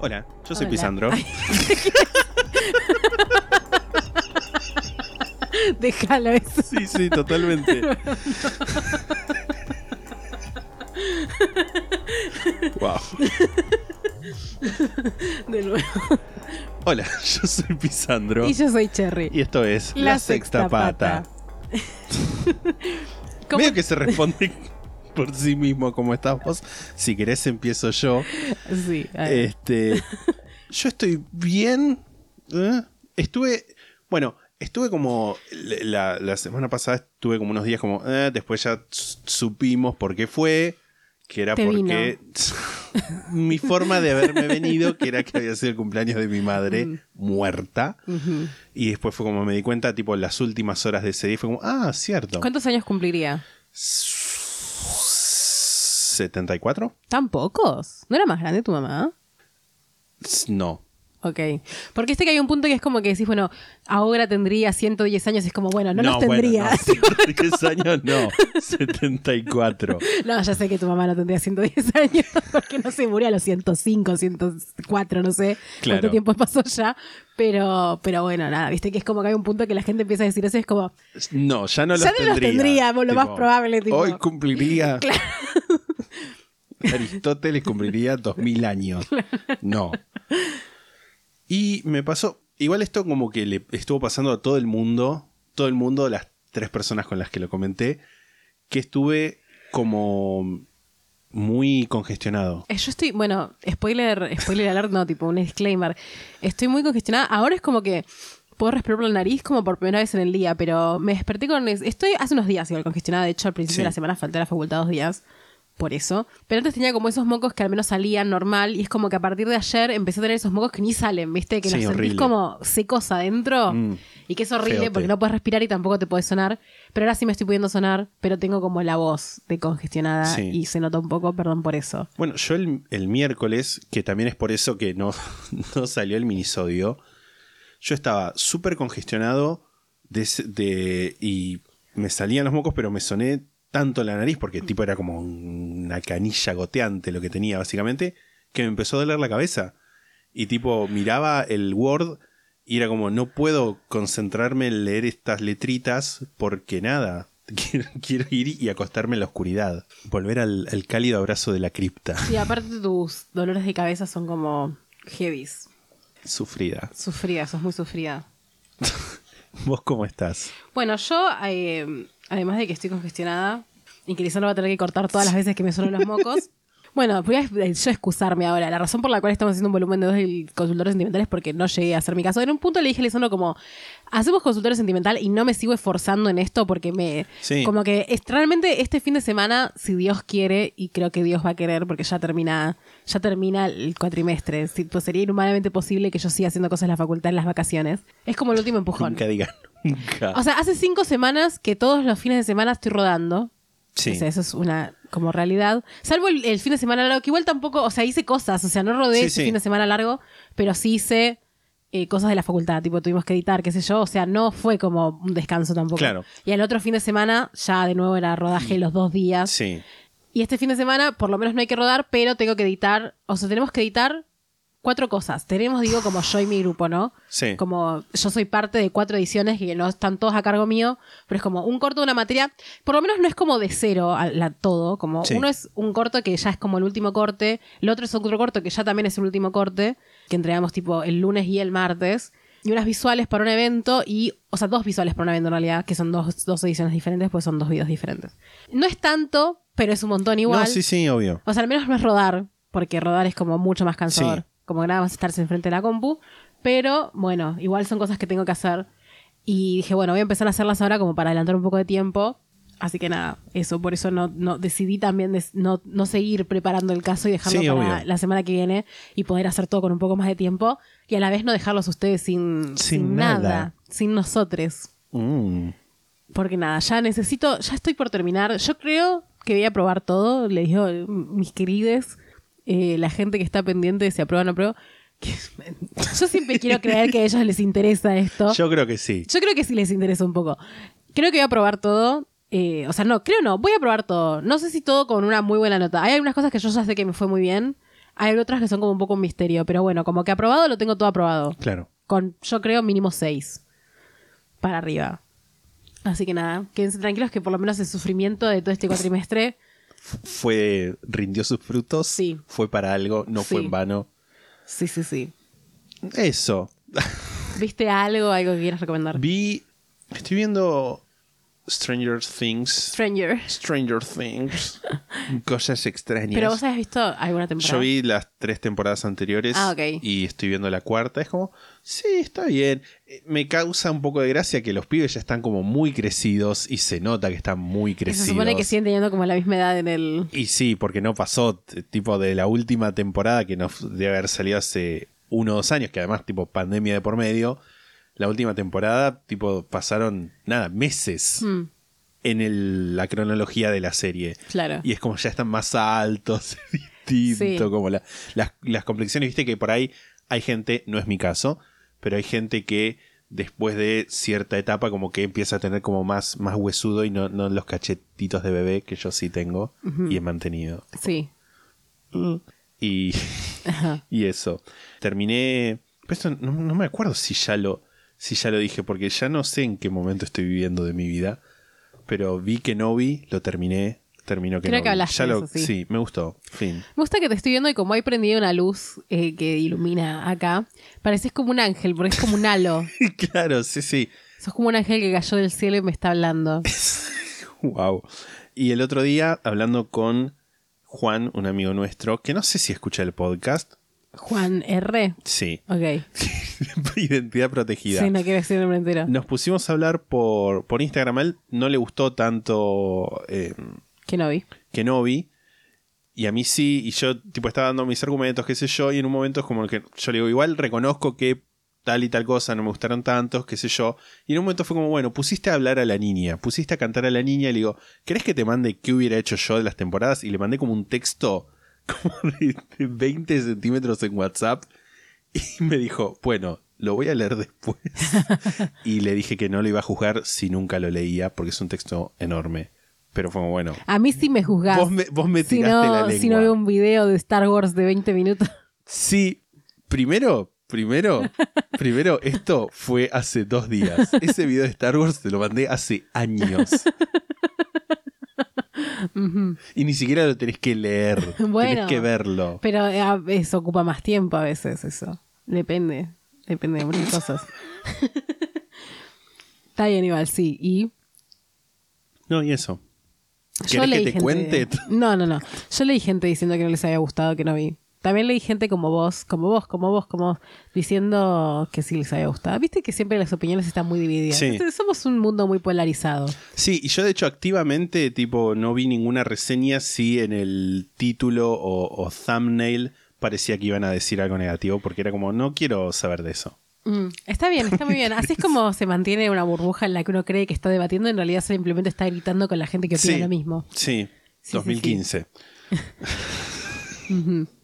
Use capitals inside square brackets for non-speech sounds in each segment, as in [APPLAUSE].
Hola, yo soy Hola. Pisandro. Ay. [LAUGHS] Déjalo eso. Sí, sí, totalmente. [LAUGHS] wow. De nuevo. Hola, yo soy Pisandro. Y yo soy Cherry. Y esto es La, Sexta, Pata. ¿Cómo- Medio que se responde por sí mismo como estás vos. Si querés empiezo yo. Sí. Este, yo estoy bien. ¿eh? Estuve, bueno, estuve como la, la semana pasada estuve como unos días como, eh, después ya s- supimos por qué fue, que era Te porque [LAUGHS] mi forma de haberme venido, que era que había sido el cumpleaños de mi madre muerta, y después fue como me di cuenta, tipo las últimas horas de ese día, fue como, ah, cierto. ¿Cuántos años cumpliría? ¿74? ¿Tan pocos? ¿No era más grande tu mamá? No. Ok. Porque este que hay un punto que es como que decís, bueno, ahora tendría 110 años, es como, bueno, no, los bueno, tendría. [LAUGHS] no, 110 años no, 74. [LAUGHS] No, ya sé que tu mamá no tendría 110 [LAUGHS] años porque no se murió a los 105, 104, no sé Claro. cuánto tiempo pasó ya. Pero, pero bueno, nada, viste que es como que hay un punto que la gente empieza a decir eso es como, No, ya no los Ya no los tendría. lo más probable, tipo. Hoy cumpliría. Aristóteles cumpliría 2000 años. No. Y me pasó. Igual esto como que le estuvo pasando a todo el mundo. Todo el mundo, las tres personas con las que lo comenté. Que estuve como muy congestionado. Eh, Yo estoy, bueno, spoiler, spoiler alert, no, tipo un disclaimer. Estoy muy congestionada. Ahora es como que puedo respirar por la nariz como por primera vez en el día, pero me desperté con... es- Estoy hace unos días igual congestionada. De hecho, al principio Sí. de la semana falté a la facultad dos días por eso. Pero antes tenía como esos mocos que al menos salían normal y es como que a partir de ayer empecé a tener esos mocos que ni salen, ¿viste? Que Sí, los sentís como secos adentro Mm. y que es horrible Feote. porque no puedes respirar y tampoco te puedes sonar. Pero ahora sí me estoy pudiendo sonar, pero tengo como la voz de congestionada Sí. y se nota un poco, perdón por eso. Bueno, yo el, el miércoles, que también es por eso que no, [LAUGHS] no salió el minisodio, yo estaba súper congestionado de- y me salían los mocos, pero me soné tanto la nariz, porque tipo era como una canilla goteante lo que tenía básicamente, que me empezó a doler la cabeza. Y tipo miraba el Word y era como, no puedo concentrarme en leer estas letritas porque nada. [LAUGHS] Quiero, quiero ir y acostarme en la oscuridad. Volver al, al cálido abrazo de la cripta. Y aparte tus dolores de cabeza son como heavies. Sufrida. Sufrida, sos muy sufrida. [LAUGHS] ¿Vos cómo estás? Bueno, yo, eh, además de que estoy congestionada y que Lisandro va a tener que cortar todas las veces que me suenan los mocos. [LAUGHS] Bueno, voy a eh, yo excusarme ahora. La razón por la cual estamos haciendo un volumen de dos del consultorio sentimental es porque no llegué a hacer mi caso. En un punto le dije a Lisandro como, hacemos consultorio sentimental y no me sigo esforzando en esto porque me... Sí. Como que es- realmente este fin de semana, si Dios quiere, y creo que Dios va a querer porque ya termina, ya termina el cuatrimestre. Si- pues sería inhumanamente posible que yo siga haciendo cosas en la facultad en las vacaciones. Es como el último empujón. Nunca digan. O sea, hace cinco semanas que todos los fines de semana estoy rodando. Sí. O sea, eso es una como realidad. Salvo el, el fin de semana largo, que igual tampoco, o sea, hice cosas. O sea, no rodé Sí, ese sí. fin de semana largo, pero sí hice eh, cosas de la facultad. Tipo, tuvimos que editar, qué sé yo. O sea, no fue como un descanso tampoco. Claro. Y el otro fin de semana, ya de nuevo era rodaje los dos días. Sí. Y este fin de semana, por lo menos no hay que rodar, pero tengo que editar. O sea, tenemos que editar cuatro cosas. Tenemos, digo, como yo y mi grupo, ¿no? Sí. Como yo soy parte de cuatro ediciones que no están todos a cargo mío, pero es como un corto de una materia. Por lo menos no es como de cero a la, todo. Como Sí. uno es un corto que ya es como el último corte, el otro es otro corto que ya también es el último corte, que entregamos tipo el lunes y el martes. Y unas visuales para un evento y, o sea, dos visuales para un evento en realidad, que son dos, dos ediciones diferentes, pues son dos videos diferentes. No es tanto, pero es un montón igual. No, sí, sí, obvio. O sea, al menos no es rodar, porque rodar es como mucho más cansador. Sí. Como que nada más estarse enfrente de la compu. Pero bueno, igual son cosas que tengo que hacer. Y dije, bueno, voy a empezar a hacerlas ahora como para adelantar un poco de tiempo. Así que nada, eso, por eso no, no decidí también no, no seguir preparando el caso y dejarlo Sí, para obvio. la semana que viene y poder hacer todo con un poco más de tiempo y a la vez no dejarlos ustedes sin, Sin nada. sin nosotros. Mm. Porque nada, ya necesito, ya estoy por terminar. Yo creo que voy a probar todo. Le digo, mis querides, eh, la gente que está pendiente de si aprueba o no aprueba. yo siempre quiero creer que a ellos les interesa esto. Yo creo que sí. Yo creo que sí les interesa un poco. Creo que voy a probar todo. eh, o sea, no, creo no. Voy a probar todo. No sé si todo con una muy buena nota. Hay algunas cosas que yo ya sé que me fue muy bien. Hay otras que son como un poco un misterio. Pero bueno, como que aprobado lo tengo todo aprobado. Claro. Con, yo creo, mínimo 6 para arriba. Así que nada, quédense tranquilos que por lo menos el sufrimiento de todo este cuatrimestre Fue, rindió sus frutos. Sí. Fue para algo, no fue en vano. Sí, sí, sí. Eso. ¿Viste algo, algo que quieras recomendar? Vi. Estoy viendo Stranger Things. Stranger. Stranger Things. [LAUGHS] Cosas extrañas. Pero vos habías visto alguna temporada. Yo vi las tres temporadas anteriores Ah, ok. y estoy viendo la cuarta. Es como, sí, está bien. Eh, Me causa un poco de gracia que los pibes ya están como muy crecidos y se nota que están muy crecidos. se supone que siguen teniendo como la misma edad en el. Y sí, porque no pasó tipo de la última temporada que nos debe haber salido hace uno o dos años, que además tipo pandemia de por medio. La última temporada, tipo, pasaron, nada, meses Mm, en el- la cronología de la serie. claro. Y es como ya están más altos, [LAUGHS] distinto, Sí. como la- las, las complexiones, viste que por ahí hay gente, no es mi caso, pero hay gente que después de cierta etapa como que empieza a tener como más, más huesudo y no, no los cachetitos de bebé que yo sí tengo y he mantenido. Sí. Y, [LAUGHS] y eso. Terminé. esto no, no me acuerdo si ya lo. Si ya lo dije, porque ya no sé en qué momento estoy viviendo de mi vida. Pero vi que no vi, lo terminé. Terminó que Creo no que hablaste ya de lo, eso, sí. me gustó. Fin. Me gusta que te estoy viendo y como hay prendido una luz eh, que ilumina acá, pareces como un ángel, porque es como un halo. [LAUGHS] claro, sí, sí. Sos como un ángel que cayó del cielo y me está hablando. [LAUGHS] Wow. Y el otro día, hablando con Juan, un amigo nuestro, que no sé si escucha el podcast. Juan R. Sí. Ok. [LAUGHS] Identidad protegida. Sí, no quiero decir el nombre entero. Nos pusimos a hablar por, por Instagram. A él no le gustó tanto eh, Que no vi. Kenobi. Y a mí sí. Y yo, tipo, estaba dando mis argumentos, qué sé yo. Y en un momento es como que yo le digo, igual reconozco que tal y tal cosa no me gustaron tantos, qué sé yo. Y en un momento fue como, bueno, pusiste a hablar a la niña, pusiste a cantar a la niña. Y le digo, ¿querés que te mande qué hubiera hecho yo de las temporadas? Y le mandé como un texto como de, de 20 centímetros en WhatsApp. Y me dijo, bueno, lo voy a leer después. [LAUGHS] y le dije que no lo iba a juzgar si nunca lo leía, porque es un texto enorme. Pero fue bueno, A mí sí me juzgás. vos me, vos me si, no, la lengua. si no veo un video de Star Wars de 20 minutos. Sí, primero, primero, primero, esto fue hace dos días. [LAUGHS] Ese video de Star Wars te lo mandé hace años. [LAUGHS] Y ni siquiera lo tenés que leer. [LAUGHS] Bueno. tenés que verlo. Pero eh, a- eso ocupa más tiempo a veces, eso. Depende. Depende de muchas cosas. [LAUGHS] Está bien, igual, sí. Y No, y eso. yo ¿Querés que leí te gente- cuente? No, no, no. Yo leí gente diciendo que no les había gustado, que no vi. También leí gente como vos, como vos, como vos, como vos, diciendo que sí les había gustado. Viste que siempre las opiniones están muy divididas. Sí. Entonces, Somos un mundo muy polarizado. Sí, y yo de hecho activamente, tipo, no vi ninguna reseña si en el título o, o thumbnail parecía que iban a decir algo negativo, porque era como, no quiero saber de eso. Mm, está bien, está muy bien. Así es como se mantiene una burbuja en la que uno cree que está debatiendo, en realidad simplemente está gritando con la gente que opina Sí. lo mismo. Sí, Sí, sí, 2015. [LAUGHS]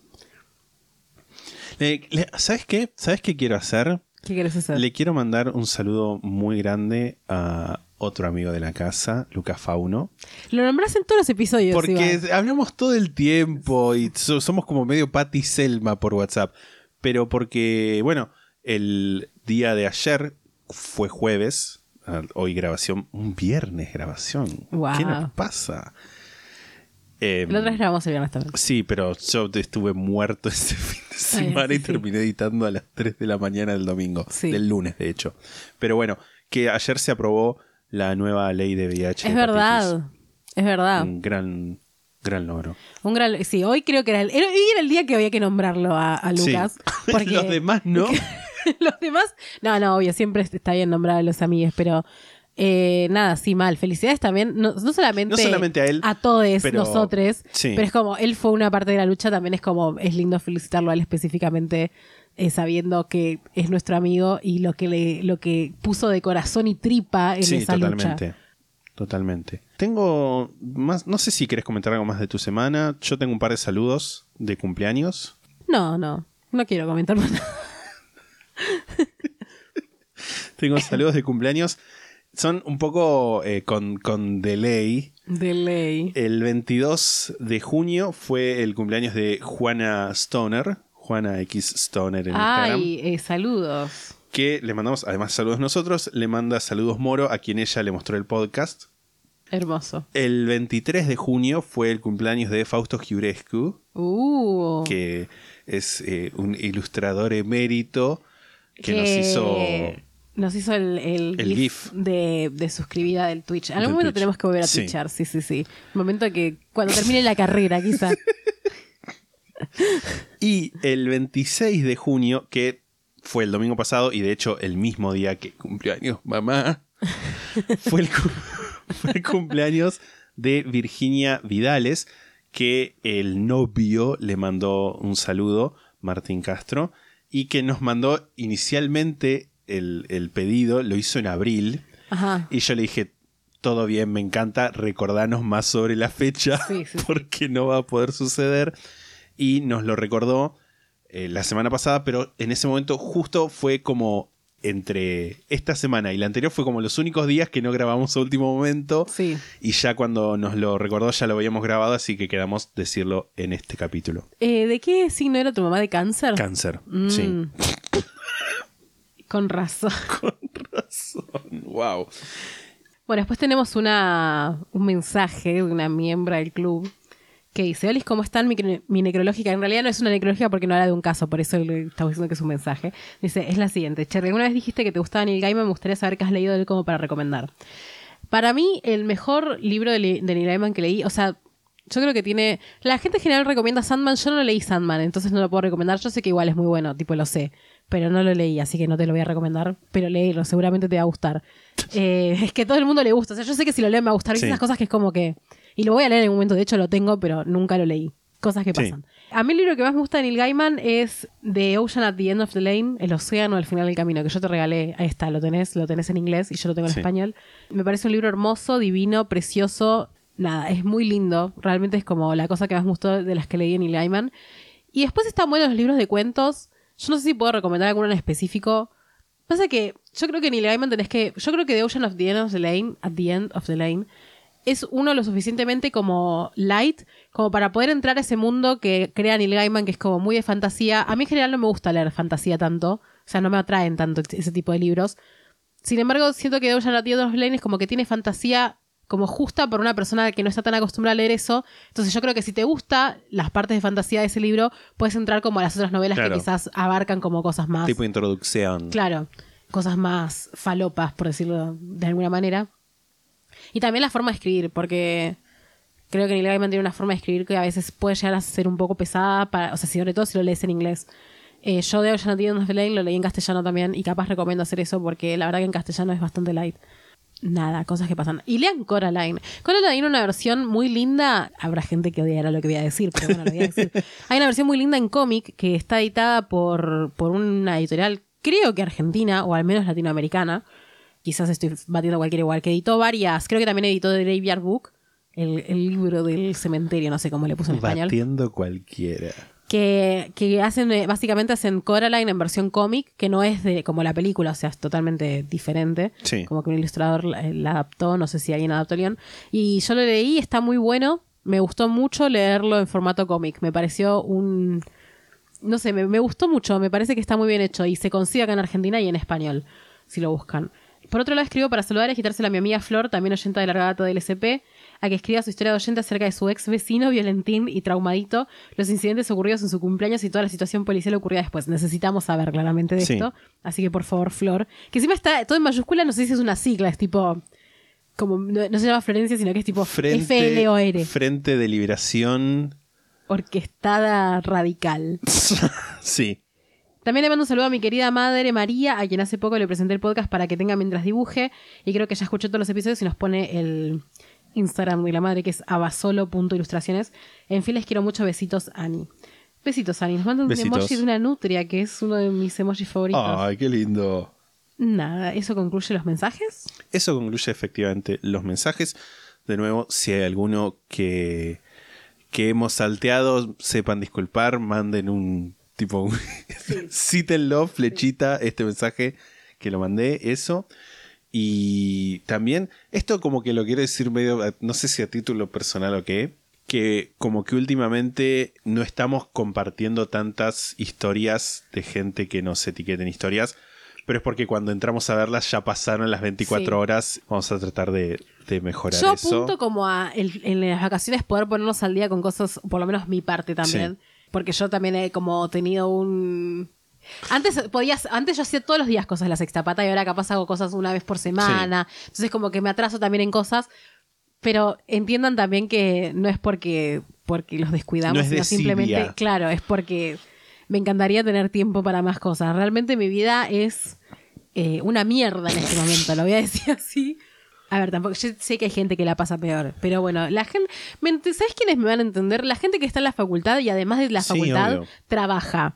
Le- le- ¿Sabes qué? ¿Sabes qué quiero hacer? ¿Qué quieres hacer? Le quiero mandar un saludo muy grande a otro amigo de la casa, Lucas Fauno. Lo nombras en todos los episodios. Porque hablamos todo el tiempo y so- somos como medio Patty Selma por WhatsApp. Pero porque, bueno, el día de ayer fue jueves. Hoy grabación, un viernes grabación. ¿Qué nos pasa? Eh, La otra vez grabamos el viernes también. Sí, pero yo estuve muerto [LAUGHS] ese fin de semana sí, y sí. terminé editando a las 3 de la mañana del domingo. Sí. Del lunes, de hecho. Pero bueno, que ayer se aprobó la nueva ley de VIH. Es verdad. Es verdad. Un gran, gran logro. Un gran, sí, hoy creo que era el, era- el día que había que nombrarlo a, a. Lucas. [LAUGHS] Porque Los demás no. [LAUGHS] los demás, no, no, obvio, siempre está bien nombrar a los amigos, pero Eh, nada, sí, mal. Felicidades también, no, no solamente, No solamente a él, a todos nosotros, sí. pero es como, él fue una parte de la lucha, también es como, es lindo felicitarlo a él específicamente, eh, sabiendo que es nuestro amigo y lo que le, lo que puso de corazón y tripa en Sí, esa totalmente. lucha. Totalmente. Tengo más, no sé si quieres comentar algo más de tu semana. Yo tengo un par de saludos de cumpleaños. No, no, no quiero comentar más nada. [LAUGHS] Tengo saludos de cumpleaños. Son un poco eh, con, con delay. De ley. El 22 de junio fue el cumpleaños de Juana Stoner. Juana X Stoner en Instagram. Ay, eh, saludos. Que le mandamos, además saludos nosotros, le manda saludos Moro a quien ella le mostró el podcast. Hermoso. El 23 de junio fue el cumpleaños de Fausto Giurescu, Uh. que es eh, un ilustrador emérito que, nos hizo... Nos hizo el, el, El GIF, GIF. De, de suscribida del Twitch. En algún momento Twitch. tenemos que volver a Sí. twitchar, sí, sí, sí. Momento que cuando termine la carrera, quizá. [LAUGHS] [LAUGHS] Y el 26 de junio, que fue el domingo pasado y de hecho el mismo día que cumpleaños mamá, [LAUGHS] fue el, cu- fue el cumpleaños de Virginia Vidales, que el novio le mandó un saludo, Martín Castro, y que nos mandó inicialmente el, el pedido, lo hizo en abril, Ajá. y yo le dije, todo bien, me encanta, recordanos más sobre la fecha, Sí, sí, sí. [LAUGHS] porque no va a poder suceder. Y nos lo recordó eh, la semana pasada, pero en ese momento justo fue como entre esta semana y la anterior fue como los únicos días que no grabamos a último momento. Sí. Y ya cuando nos lo recordó ya lo habíamos grabado, así que quedamos decirlo en este capítulo. Eh, ¿De qué signo era tu mamá de cáncer? Cáncer. Mm. Sí. [LAUGHS] Con razón. Wow. Bueno, después tenemos una, un mensaje de una miembro del club que dice, Olis, ¿cómo están? Mi, mi necrológica, en realidad no es una necrológica porque no habla de un caso, por eso le estamos diciendo que es un mensaje. Dice, es la siguiente, Cherry, alguna vez dijiste que te gustaba Neil Gaiman, me gustaría saber qué has leído de él como para recomendar. Para mí, el mejor libro de, de Neil Gaiman que leí, o sea, yo creo que tiene... La gente en general recomienda Sandman, yo no leí Sandman, entonces no lo puedo recomendar, yo sé que igual es muy bueno, tipo lo sé, pero no lo leí, así que no te lo voy a recomendar, pero léelo, seguramente te va a gustar. [LAUGHS] Eh, es que a todo el mundo le gusta, o sea, yo sé que si lo leo me va a gustar, Sí. esas cosas que es como que... Y lo voy a leer en un momento, de hecho lo tengo, pero nunca lo leí. Cosas que Sí. pasan. A mí el libro que más me gusta de Neil Gaiman es The Ocean at the End of the Lane, El océano al final del camino, que yo te regalé. Ahí está, lo tenés, lo tenés en inglés y yo lo tengo en Sí. español. Me parece un libro hermoso, divino, precioso. Nada, es muy lindo. Realmente es como la cosa que más me gustó de las que leí de Neil Gaiman. Y después están buenos los libros de cuentos. Yo no sé si puedo recomendar alguno en específico. Pasa que yo creo que Neil Gaiman tenés que... Yo creo que The Ocean of the End of the Lane, at the end of the lane, es uno lo suficientemente como light como para poder entrar a ese mundo que crea Neil Gaiman, que es como muy de fantasía. A mí en general no me gusta leer fantasía tanto, o sea, no me atraen tanto ese tipo de libros. Sin embargo, siento que Ocean at the End of the Lane es como que tiene fantasía como justa por una persona que no está tan acostumbrada a leer eso. Entonces yo creo que si te gusta las partes de fantasía de ese libro, puedes entrar como a las otras novelas Claro. que quizás abarcan como cosas más... Tipo introducción. Claro, cosas más falopas, por decirlo de alguna manera. Y también la forma de escribir, porque creo que Neil Gaiman tiene una forma de escribir que a veces puede llegar a ser un poco pesada, para, o sea, sobre todo si lo lees en inglés. Eh, yo de End of the Lane lo leí en castellano también y capaz recomiendo hacer eso porque la verdad que en castellano es bastante light. Nada, cosas que pasan. Y lean Coraline. Coraline tiene una versión muy linda. Habrá gente que odiará lo que voy a decir, pero bueno, lo voy a decir. [LAUGHS] Hay una versión muy linda en cómic que está editada por, por una editorial, creo que argentina, o al menos latinoamericana. Quizás estoy batiendo cualquier igual, que editó varias. Creo que también editó The Graveyard Book, el, el libro del cementerio, no sé cómo le puso en español Batiendo cualquiera. Que, que hacen, eh, básicamente hacen Coraline en versión cómic, que no es de como la película, o sea, es totalmente diferente. Sí. Como que un ilustrador la, la adaptó, no sé si alguien adaptó guion. Y yo lo leí, está muy bueno. Me gustó mucho leerlo en formato cómic. Me pareció un... No sé, me, me gustó mucho, me parece que está muy bien hecho y se consigue acá en Argentina y en español, si lo buscan. Por otro lado, escribo para saludar y agitársela a mi amiga Flor, también oyenta de Larga Data del SP, a que escriba su historia de oyente acerca de su ex vecino, violentín y traumadito, los incidentes ocurridos en su cumpleaños y toda la situación policial ocurrida después. Necesitamos saber claramente de Sí. esto. Así que, por favor, Flor, que encima está todo en mayúscula, no sé si es una sigla, es tipo. Como, no, no se llama Florencia, sino que es tipo FLOR, Frente de Liberación. orquestada radical. [LAUGHS] sí. También le mando un saludo a mi querida madre María, a quien hace poco le presenté el podcast para que tenga mientras dibuje. Y creo que ya escuchó todos los episodios y nos pone el Instagram de la madre, que es abasolo.ilustraciones. En fin, les quiero mucho. Besitos, Ani. Besitos, Ani. Nos manda un Besitos. emoji de una nutria, que es uno de mis emojis favoritos. Ay, qué lindo. Nada, ¿eso concluye los mensajes? Eso concluye efectivamente los mensajes. De nuevo, si hay alguno que, que hemos salteado, sepan disculpar, manden un tipo, [LAUGHS] un- cítenlo, flechita, este mensaje que lo mandé, eso. Y también, esto como que lo quiero decir medio, eh, no sé si a título personal o qué, que como que últimamente no estamos compartiendo tantas historias de gente que nos etiqueten historias, pero es porque cuando entramos a verlas ya pasaron las 24 Sí. horas, vamos a tratar de, de mejorar Yo eso. apunto como a el- en las vacaciones poder ponernos al día con cosas, por lo menos mi parte también. Porque yo también he como tenido un... Antes podías, antes yo hacía todos los días cosas la sexta pata y ahora capaz hago cosas una vez por semana. Entonces como que me atraso también en cosas. Pero entiendan también que no es porque, porque los descuidamos, No es sino simplemente, claro, es porque me encantaría tener tiempo para más cosas. Realmente mi vida es eh, una mierda en este momento, lo voy a decir [LAUGHS] así. A ver, tampoco, yo sé que hay gente que la pasa peor, pero bueno, la gente, ¿sabes quiénes me van a entender? La gente que está en la facultad y además de la Sí, facultad obvio. trabaja.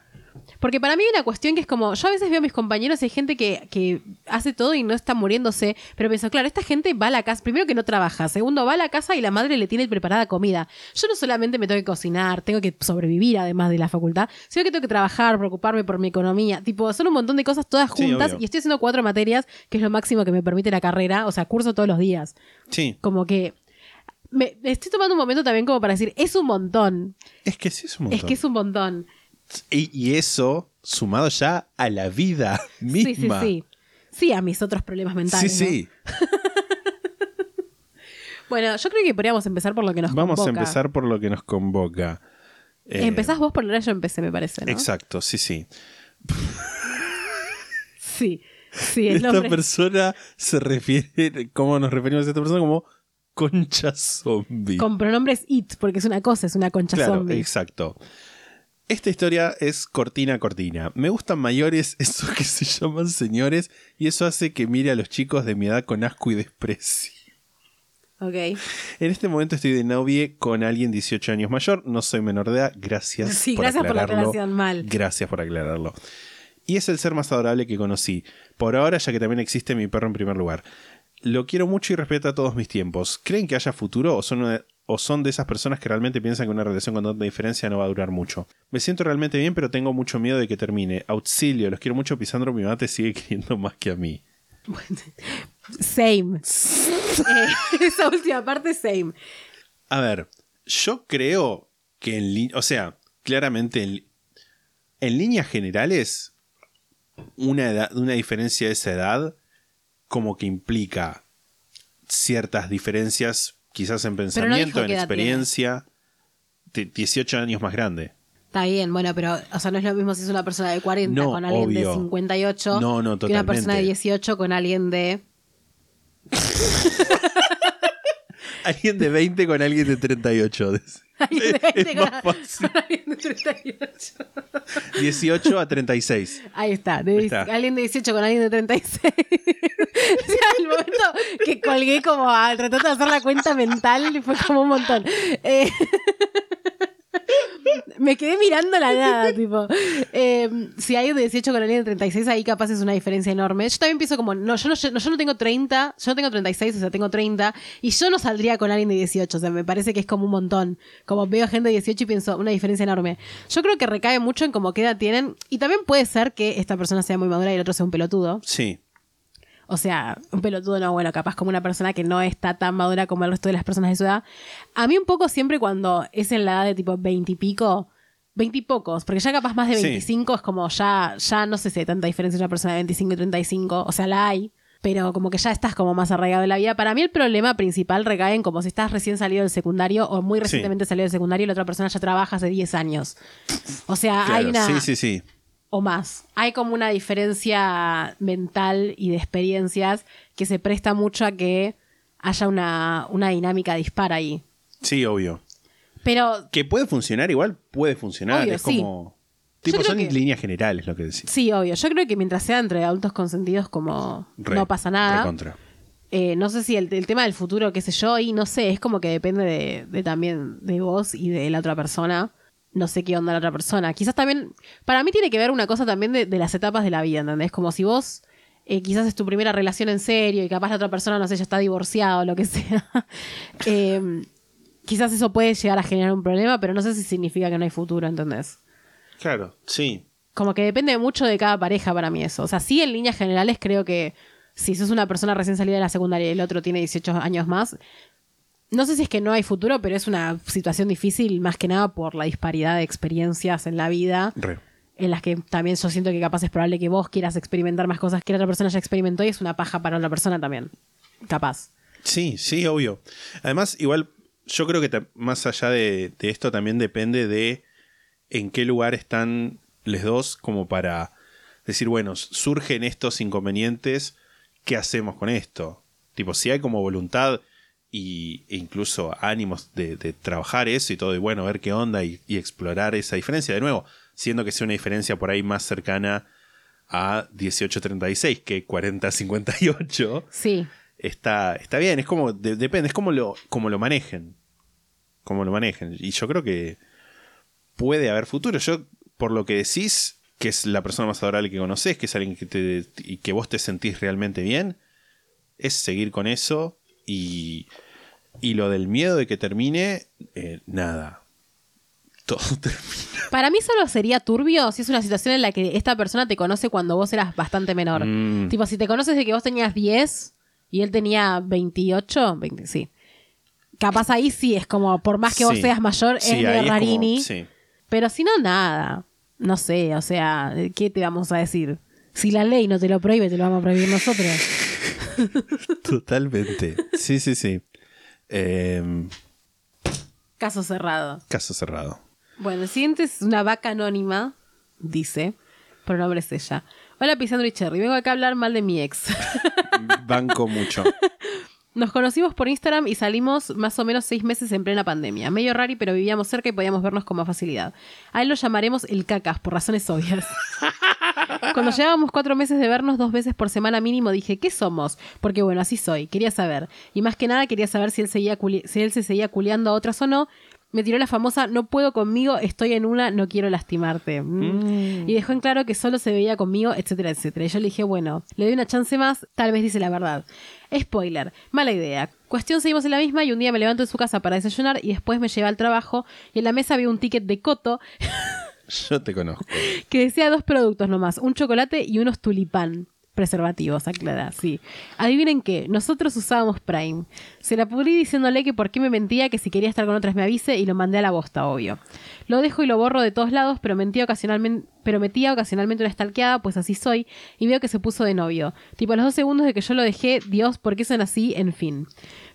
Porque para mí hay una cuestión que es como, yo a veces veo a mis compañeros, hay gente que, que hace todo y no está muriéndose, pero pienso, claro, esta gente va a la casa, primero que no trabaja, segundo va a la casa y la madre le tiene preparada comida. Yo no solamente me tengo que cocinar, tengo que sobrevivir además de la facultad, sino que tengo que trabajar, preocuparme por mi economía, tipo, son un montón de cosas todas Sí, juntas obvio. y estoy haciendo cuatro materias, que es lo máximo que me permite la carrera, o sea, curso todos los días. Sí, Como que me estoy tomando un momento también como para decir, es un montón, es que sí es un montón. es que es un montón. Y, y eso sumado ya a la vida misma. [LAUGHS] Sí, sí, sí. Sí, a mis otros problemas Sí, mentales. ¿no? sí. [LAUGHS] Bueno, yo creo que podríamos empezar por lo que nos Vamos a convoca. empezar por lo que nos convoca. Eh, Empezás vos por ahora yo empecé, me parece, ¿no? Exacto, sí, sí. Sí, sí, el Esta nombre. persona se refiere, ¿cómo nos referimos a esta persona? Como concha zombie. Con pronombres it, porque es una cosa, es una concha claro, zombie. exacto. Esta historia es cortina a cortina. Me gustan mayores [LAUGHS] esos que se llaman señores y eso hace que mire a los chicos de mi edad con asco y desprecio. Ok. En este momento estoy de novie con alguien 18 años mayor, no soy menor de edad, gracias Sí, por gracias por la aclararlo. aclaración, mal. Gracias por aclararlo. Y es el ser más adorable que conocí, por ahora ya que también existe mi perro en primer lugar. Lo quiero mucho y respeta todos mis tiempos. ¿Creen que haya futuro o son, una- o son de esas personas que realmente piensan que una relación con tanta diferencia no va a durar mucho? Me siento realmente bien, pero tengo mucho miedo de que termine. Auxilio, los quiero mucho, Pisandro, mi mamá te sigue [LAUGHS] queriendo más que a mí. [LAUGHS] Same. Eh, [LAUGHS] esa última parte, same. A ver, yo creo que en línea, o sea, claramente en, en líneas generales, una, edad- una diferencia de esa edad como que implica ciertas diferencias, quizás en pensamiento, en experiencia. De 18 años más grande. Está bien, bueno, pero o sea, no es lo mismo si es una persona de 40 No, con alguien obvio. de 58 No, no, que una persona de totalmente. 18 con alguien de... [LAUGHS] Alguien de 20 con alguien de 38. Es 20 con, más fácil. con alguien de 38. 18 a 36. Ahí está, de- está. alguien de 18 con alguien de 36. o sea, el momento que colgué como al tratar de hacer la cuenta mental fue como un montón. Eh, [LAUGHS] [LAUGHS] me quedé mirando la nada, tipo. Eh, si hay de 18 con alguien de 36, ahí capaz es una diferencia enorme. Yo también pienso como, no, yo no, yo no tengo 30, yo no tengo 36, o sea, tengo 30, y yo no saldría con alguien de 18, o sea, me parece que es como un montón. Como veo gente de 18 y pienso, una diferencia enorme. Yo creo que recae mucho en como qué edad tienen, y también puede ser que esta persona sea muy madura y el otro sea un pelotudo. Sí. O sea, un pelotudo no, bueno, capaz como una persona que no está tan madura como el resto de las personas de su edad. A mí un poco siempre cuando es en la edad de tipo 20 y pico, 20 y pocos, porque ya capaz más de Sí. 25 es como ya, ya no sé si hay tanta diferencia entre una persona de 25 y 35, o sea, la hay, pero como que ya estás como más arraigado de la vida. Para mí el problema principal recae en como si estás recién salido del secundario o muy recientemente salido del secundario y la otra persona ya trabaja hace 10 años. O sea, hay una sí, sí, sí. O más. Hay como una diferencia mental y de experiencias que se presta mucho a que haya una, una dinámica dispara ahí. Sí, obvio. Pero Que puede funcionar igual, puede funcionar. Obvio, es sí. como. Tipo, son que- líneas generales lo que decís. Sí, obvio. Yo creo que mientras sea entre adultos consentidos, como Re, no pasa nada. recontra. Eh, no sé si el, el tema del futuro, qué sé yo, y no sé, es como que depende de, de también de vos y de la otra persona. No sé qué onda la otra persona. Quizás también, para mí tiene que ver una cosa también de, de las etapas de la vida, ¿entendés? Como si vos eh, quizás es tu primera relación en serio y capaz la otra persona, no sé, ya está divorciada o lo que sea. [LAUGHS] Eh, quizás eso puede llegar a generar un problema, pero no sé si significa que no hay futuro, ¿entendés? Claro, sí. Como que depende mucho de cada pareja para mí eso. O sea, sí en líneas generales creo que si sos una persona recién salida de la secundaria y el otro tiene 18 años más, no sé si es que no hay futuro, pero es una situación difícil más que nada por la disparidad de experiencias en la vida, Re. en las que también yo siento que capaz es probable que vos quieras experimentar más cosas que la otra persona ya experimentó y es una paja para otra persona también. Capaz. Sí, sí, obvio. Además, igual, yo creo que más allá de, de esto también depende de en qué lugar están los dos como para decir, bueno, surgen estos inconvenientes, ¿qué hacemos con esto? Tipo, si hay como voluntad y, e incluso ánimos de, de trabajar eso y todo, y bueno, ver qué onda y, y explorar esa diferencia. De nuevo, siendo que sea una diferencia por ahí más cercana a 1836 que 4058 Sí. está, está bien, es como, de- depende, es como lo, como lo manejen. Como lo manejen. Y yo creo que puede haber futuro. Yo, por lo que decís, que es la persona más adorable que conoces, que es alguien que te, y que vos te sentís realmente bien, es seguir con eso y, y lo del miedo de que termine, eh, nada. [LAUGHS] Todo termina. Para mí solo sería turbio si es una situación en la que esta persona te conoce cuando vos eras bastante menor. Mm. Tipo, si te conoces de que vos tenías 10 y él tenía 28, 20, sí. Capaz ahí sí es como, por más que vos seas mayor, Sí, es de como- rarini. sí. Pero si no, nada. No sé, o sea, ¿qué te vamos a decir? Si la ley no te lo prohíbe, te lo vamos a prohibir nosotros. [LAUGHS] Totalmente. Sí, sí, sí. Em, Caso cerrado. caso cerrado. Bueno, el siguiente es una vaca anónima, dice. Pronombre es ella. Hola, Pisandro y Cherry. Vengo acá a hablar mal de mi ex. [LAUGHS] Banco mucho. Nos conocimos por Instagram y salimos más o menos seis meses en plena pandemia. Medio rari, pero vivíamos cerca y podíamos vernos con más facilidad. A él lo llamaremos el cacas, por razones obvias. [LAUGHS] Cuando llevábamos cuatro meses de vernos dos veces por semana mínimo, dije, ¿qué somos? Porque bueno, así soy. Quería saber. Y más que nada quería saber si él, seguía si él se seguía culeando a otras o no. Me tiró la famosa, no puedo conmigo, estoy en una, no quiero lastimarte. Mm. Y dejó en claro que solo se veía conmigo, etcétera, etcétera. Y yo le dije, bueno, le doy una chance más, tal vez dice la verdad. Spoiler, mala idea. Cuestión, seguimos en la misma y un día me levanto en su casa para desayunar y después me lleva al trabajo y en la mesa había un ticket de Coto [LAUGHS] Yo te conozco. que decía dos productos nomás, un chocolate y unos tulipán. Preservativos, aclara, sí. Adivinen qué, nosotros usábamos Prime. Se la pudrí diciéndole que por qué me mentía, que si quería estar con otras me avise y lo mandé a la bosta, obvio. Lo dejo y lo borro de todos lados, pero mentía ocasionalmente, pero metía ocasionalmente una stalkeada, pues así soy, y veo que se puso de novio. Tipo, a los dos segundos de que yo lo dejé, Dios, ¿por qué son así? En fin.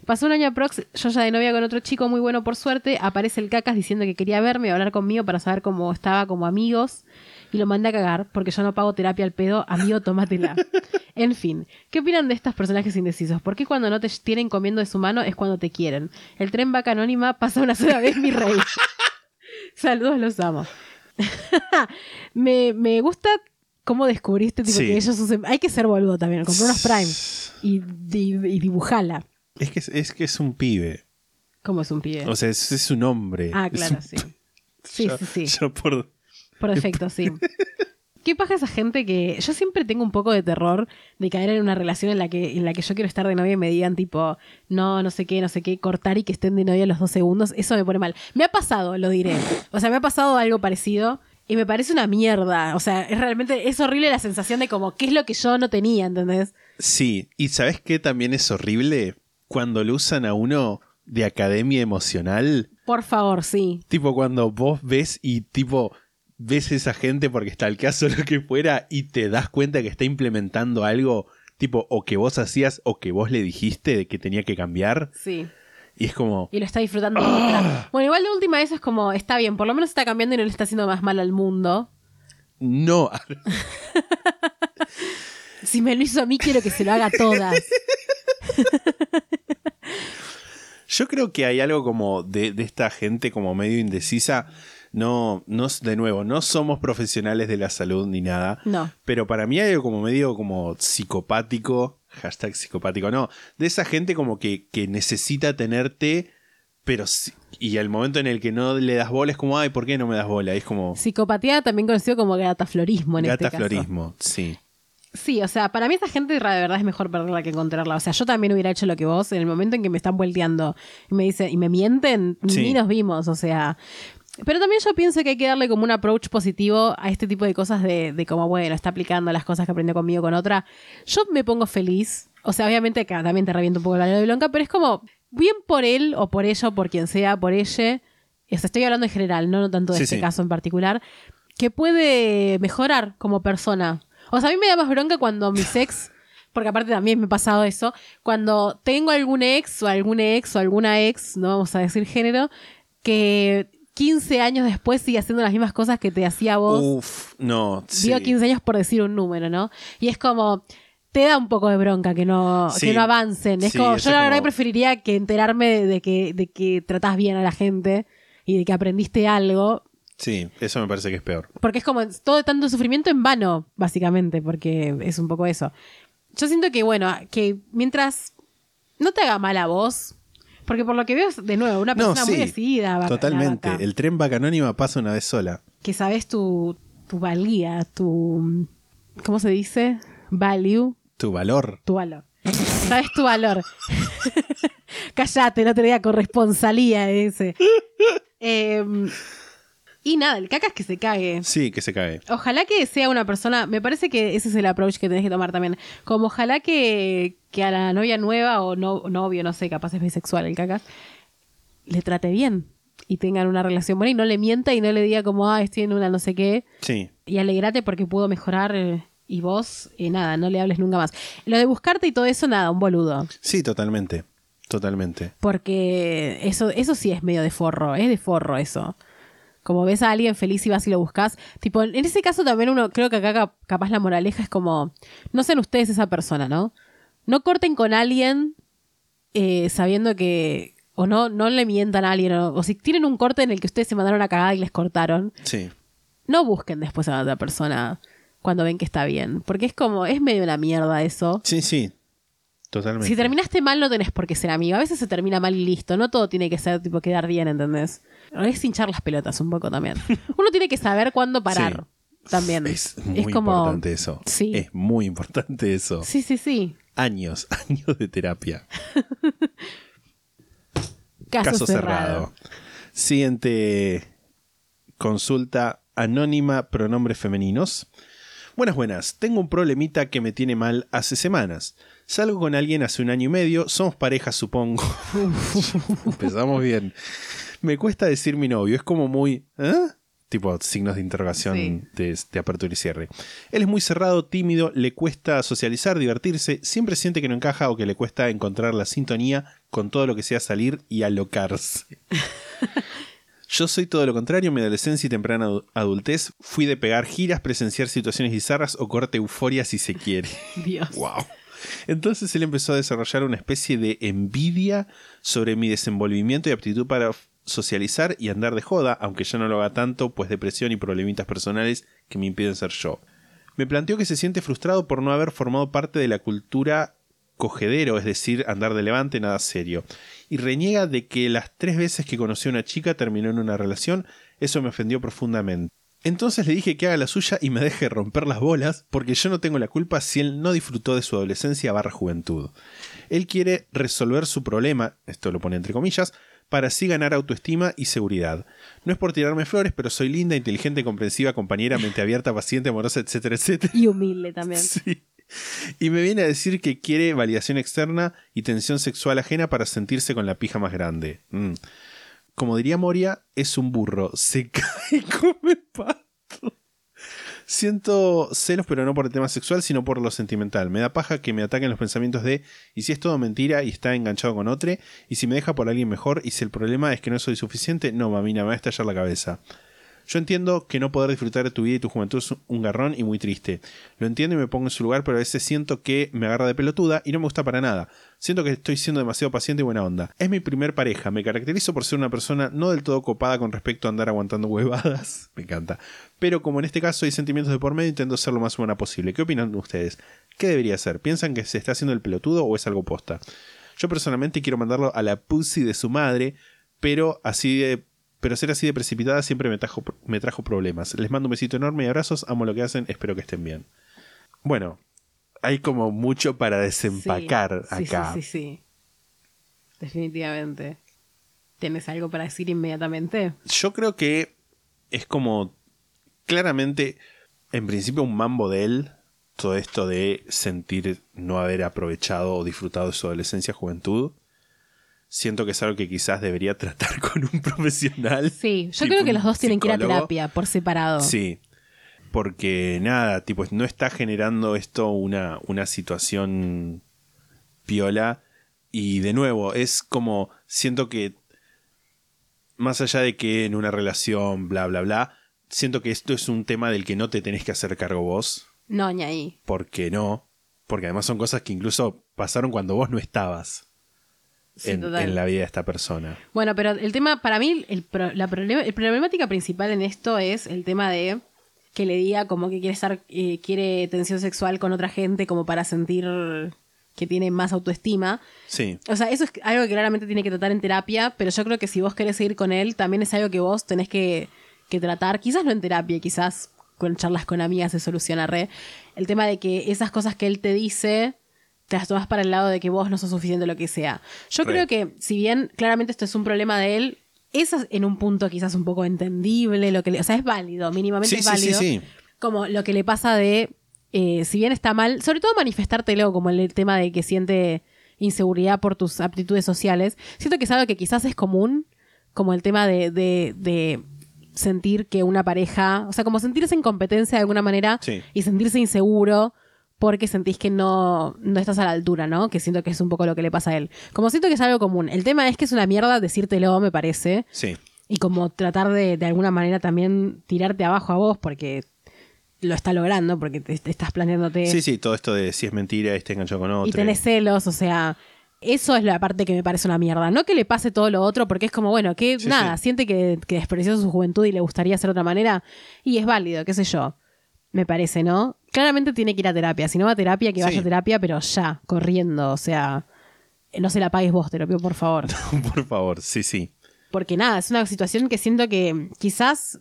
Pasó un año aprox, yo ya de novia con otro chico muy bueno por suerte, aparece el cacas diciendo que quería verme y hablar conmigo para saber cómo estaba como amigos y lo mandé a cagar porque yo no pago terapia al pedo, amigo, tómatela. [LAUGHS] En fin, ¿qué opinan de estos personajes indecisos? ¿Por qué cuando no te tienen comiendo de su mano es cuando te quieren? El tren vaca anónima pasa una sola vez, mi rey. [LAUGHS] Saludos, los amo. [LAUGHS] me, me gusta cómo descubriste tipo, Sí. que ellos usen... Hay que ser boludo también, comprar unos Prime y, y dibujala. Es que es, es que es un pibe. ¿Cómo es un pibe? O sea, es, es un hombre. ah, claro, un- sí. Sí, yo- sí, sí. yo por- Por defecto, sí. ¿Qué pasa esa gente que yo siempre tengo un poco de terror de caer en una relación en la que en la que yo quiero estar de novia y me digan tipo, no, no sé qué, no sé qué, cortar y que estén de novia los dos segundos, eso me pone mal. Me ha pasado, lo diré. O sea, me ha pasado algo parecido y me parece una mierda. O sea, es realmente, es horrible la sensación de como, ¿qué es lo que yo no tenía, ¿entendés? Sí, y ¿sabes qué también es horrible? Cuando lo usan a uno de academia emocional. Por favor, sí. Tipo cuando vos ves y tipo ves esa gente porque está el caso [LAUGHS] lo que fuera y te das cuenta que está implementando algo tipo o que vos hacías o que vos le dijiste de que tenía que cambiar Sí. y es como Y lo está disfrutando. otra. Bueno, igual de última vez es como, está bien, por lo menos está cambiando y no le está haciendo más mal al mundo. no [LAUGHS] Si me lo hizo a mí, quiero que se lo haga a todas. [LAUGHS] Yo creo que hay algo como de, de esta gente como medio indecisa No, no, de nuevo, no somos profesionales de la salud ni nada. No. Pero para mí hay algo como medio como psicopático, hashtag psicopático, no, de esa gente como que, que necesita tenerte, pero y al momento en el que no le das bola es como, ay, ¿por qué no me das bola? Es como Psicopatía también conocido como gataflorismo en este caso. gataflorismo, sí. Sí, o sea, para mí esta gente de verdad es mejor perderla que encontrarla. O sea, yo también hubiera hecho lo que vos en el momento en que me están volteando y me dicen y me mienten, Sí. ni nos vimos, o sea. Pero también yo pienso que hay que darle como un approach positivo a este tipo de cosas de, de como, bueno, está aplicando las cosas que aprendió conmigo con otra. Yo me pongo feliz. O sea, obviamente acá también te reviento un poco la de blanca, pero es como, bien por él o por ella o por quien sea, por ella. Estoy hablando en general, no tanto de Sí, este sí. caso en particular, que puede mejorar como persona. O sea, a mí me da más bronca cuando mis [LAUGHS] ex, porque aparte también me ha pasado eso, cuando tengo algún ex o algún ex o alguna ex, no vamos a decir género, que 15 años después sigue haciendo las mismas cosas que te hacía vos. Uf, no, sí. Digo 15 años por decir un número, ¿no? Y es como, te da un poco de bronca que no, Sí. que no avancen. Es Sí, como, yo la verdad preferiría que enterarme de, de que, de que tratás bien a la gente y de que aprendiste algo. Sí, eso me parece que es peor. Porque es como todo tanto sufrimiento en vano, básicamente, porque es un poco eso. Yo siento que, bueno, que mientras no te haga mal a vos, porque por lo que veo es, de nuevo, una No, persona muy sí, decidida. vaca- la totalmente. El tren vaca anónima pasa una vez sola. Que sabes tu, tu valía, tu... ¿Cómo se dice? Value, Tu valor. tu valor. Sabes tu valor. [LAUGHS] Cállate, no te diga corresponsalía ese. [LAUGHS] Em, y nada, el caca es que se cague. Sí, que se cae. Ojalá que sea una persona, me parece que ese es el approach que tenés que tomar también. Como ojalá que, que a la novia nueva o no, novio, no sé, capaz es bisexual el cacas, le trate bien y tengan una relación buena y no le mienta y no le diga como, ah, estoy en una no sé qué Sí. y alegrate porque puedo mejorar eh, y vos, eh, nada, no le hables nunca más. Lo de buscarte y todo eso, nada, un boludo. Sí, totalmente. Totalmente. Porque eso, eso sí es medio de forro, es de forro eso. Como ves a alguien feliz y vas y lo buscas. Tipo, en ese caso también uno, creo que acá cap- capaz la moraleja es como, no sean ustedes esa persona, ¿no? No corten con alguien eh, sabiendo que, o no, no le mientan a alguien, o, o si tienen un corte en el que ustedes se mandaron a cagada y les cortaron, Sí. no busquen después a la otra persona cuando ven que está bien. Porque es como, es medio una mierda eso. Sí, sí. Totalmente. Si terminaste mal, no tenés por qué ser amigo. A veces se termina mal y listo. No todo tiene que ser, tipo, quedar bien, ¿entendés? Es hinchar las pelotas un poco también. [LAUGHS] Uno tiene que saber cuándo parar. También. Es muy importante eso. Sí. Es muy importante eso. Sí, sí, sí. Años, [LAUGHS] años de terapia. [LAUGHS] Caso, cerrado. Siguiente consulta anónima, pronombres femeninos. Buenas, buenas. Tengo un problemita que me tiene mal hace semanas. Salgo con alguien hace un año y medio, somos pareja, supongo. Empezamos bien. Me cuesta decir mi novio, es como muy... ¿eh? Tipo signos de interrogación Sí. de, de apertura y cierre. Él es muy cerrado, tímido, le cuesta socializar, divertirse, siempre siente que no encaja o que le cuesta encontrar la sintonía con todo lo que sea salir y alocarse. [LAUGHS] Yo soy todo lo contrario, en mi adolescencia y temprana adu- adultez fui de pegar giras, presenciar situaciones bizarras o corte euforia si se quiere. [LAUGHS] Dios. Wow. Entonces él empezó a desarrollar una especie de envidia sobre mi desenvolvimiento y aptitud para socializar y andar de joda, aunque yo no lo haga tanto, pues depresión y problemitas personales que me impiden ser yo. Me planteó que se siente frustrado por no haber formado parte de la cultura cogedero, es decir, andar de levante, nada serio. Y reniega de que las tres veces que conoció a una chica terminó en una relación, eso me ofendió profundamente. Entonces le dije que haga la suya y me deje romper las bolas, porque yo no tengo la culpa si él no disfrutó de su adolescencia barra juventud. Él quiere resolver su problema, esto lo pone entre comillas, para así ganar autoestima y seguridad. No es por tirarme flores, pero soy linda, inteligente, comprensiva, compañera, mente abierta, paciente, amorosa, etcétera, etcétera. Y humilde también. [LAUGHS] Sí. Y me viene a decir que quiere validación externa y tensión sexual ajena para sentirse con la pija más grande. Mm. Como diría Moria, es un burro. Se [LAUGHS] cae y come pato. Siento celos, pero no por el tema sexual, sino por lo sentimental. Me da paja que me ataquen los pensamientos de ¿y si es todo mentira y está enganchado con otro? ¿Y si me deja por alguien mejor? ¿Y si el problema es que no soy suficiente? No, mamina, me va a estallar la cabeza. Yo entiendo que no poder disfrutar de tu vida y tu juventud es un garrón y muy triste. Lo entiendo y me pongo en su lugar, pero a veces siento que me agarra de pelotuda y no me gusta para nada. Siento que estoy siendo demasiado paciente y buena onda. Es mi primer pareja, me caracterizo por ser una persona no del todo copada con respecto a andar aguantando huevadas. [LAUGHS] Me encanta. Pero como en este caso hay sentimientos de por medio, intento ser lo más buena posible. ¿Qué opinan ustedes? ¿Qué debería ser? ¿Piensan que se está haciendo el pelotudo o es algo posta? Yo personalmente quiero mandarlo a la pussy de su madre, pero así de pero ser así de precipitada siempre me trajo, me trajo problemas. Les mando un besito enorme y abrazos, amo lo que hacen, espero que estén bien. Bueno, hay como mucho para desempacar sí, acá. Sí, sí, sí. Definitivamente. ¿Tienes algo para decir inmediatamente? Yo creo que es como claramente, en principio, un mambo de él. Todo esto de sentir no haber aprovechado o disfrutado de su adolescencia, juventud. Siento que es algo que quizás debería tratar [LAUGHS] con un profesional. Sí, yo creo que los dos tienen que ir a terapia por separado. Sí. Porque nada, tipo, no está generando esto una, una situación piola. Y de nuevo, es como. Siento que. Más allá de que en una relación, bla, bla, bla. Siento que esto es un tema del que no te tenés que hacer cargo vos. No, ñaí. Porque no. Porque además son cosas que incluso pasaron cuando vos no estabas Sí, en, la vida de esta persona. Bueno, pero el tema, para mí, el, la problemática principal en esto es el tema de que le diga como que quiere estar, eh, quiere tensión sexual con otra gente como para sentir que tiene más autoestima. Sí. O sea, eso es algo que claramente tiene que tratar en terapia, pero yo creo que si vos querés seguir con él, también es algo que vos tenés que, que tratar, quizás no en terapia, quizás con charlas con amigas se soluciona re. El tema de que esas cosas que él te dice, te las tomas para el lado de que vos no sos suficiente lo que sea. Yo Re. creo que, si bien claramente esto es un problema de él, es en un punto quizás un poco entendible, lo que le- o sea, es válido, mínimamente Sí, es sí, sí, válido. sí. Como lo que le pasa de, eh, si bien está mal, sobre todo manifestártelo, como el, el tema de que siente inseguridad por tus aptitudes sociales, siento que es algo que quizás es común, como el tema de, de- de sentir que una pareja, o sea, como sentirse en competencia de alguna manera y sentirse inseguro porque sentís que no, no estás a la altura, ¿no? Que siento que es un poco lo que le pasa a él. Como siento que es algo común. El tema es que es una mierda decírtelo, me parece Sí. y como tratar de, de alguna manera también tirarte abajo a vos porque lo está logrando, porque te, te estás planteándote Sí, sí, todo esto de si es mentira, este enganchado con otro. y tenés celos, o sea, eso es la parte que me parece una mierda. No que le pase todo lo otro, porque es como, bueno, que Sí, nada, sí. siente que, que despreció su juventud y le gustaría hacer de otra manera, y es válido, qué sé yo. Me parece, ¿no? Claramente tiene que ir a terapia. Si no va a terapia, que vaya Sí. a terapia, pero ya, corriendo. O sea, no se la pagues vos, te lo pido por favor. [LAUGHS] Por favor, sí, sí. Porque nada, es una situación que siento que quizás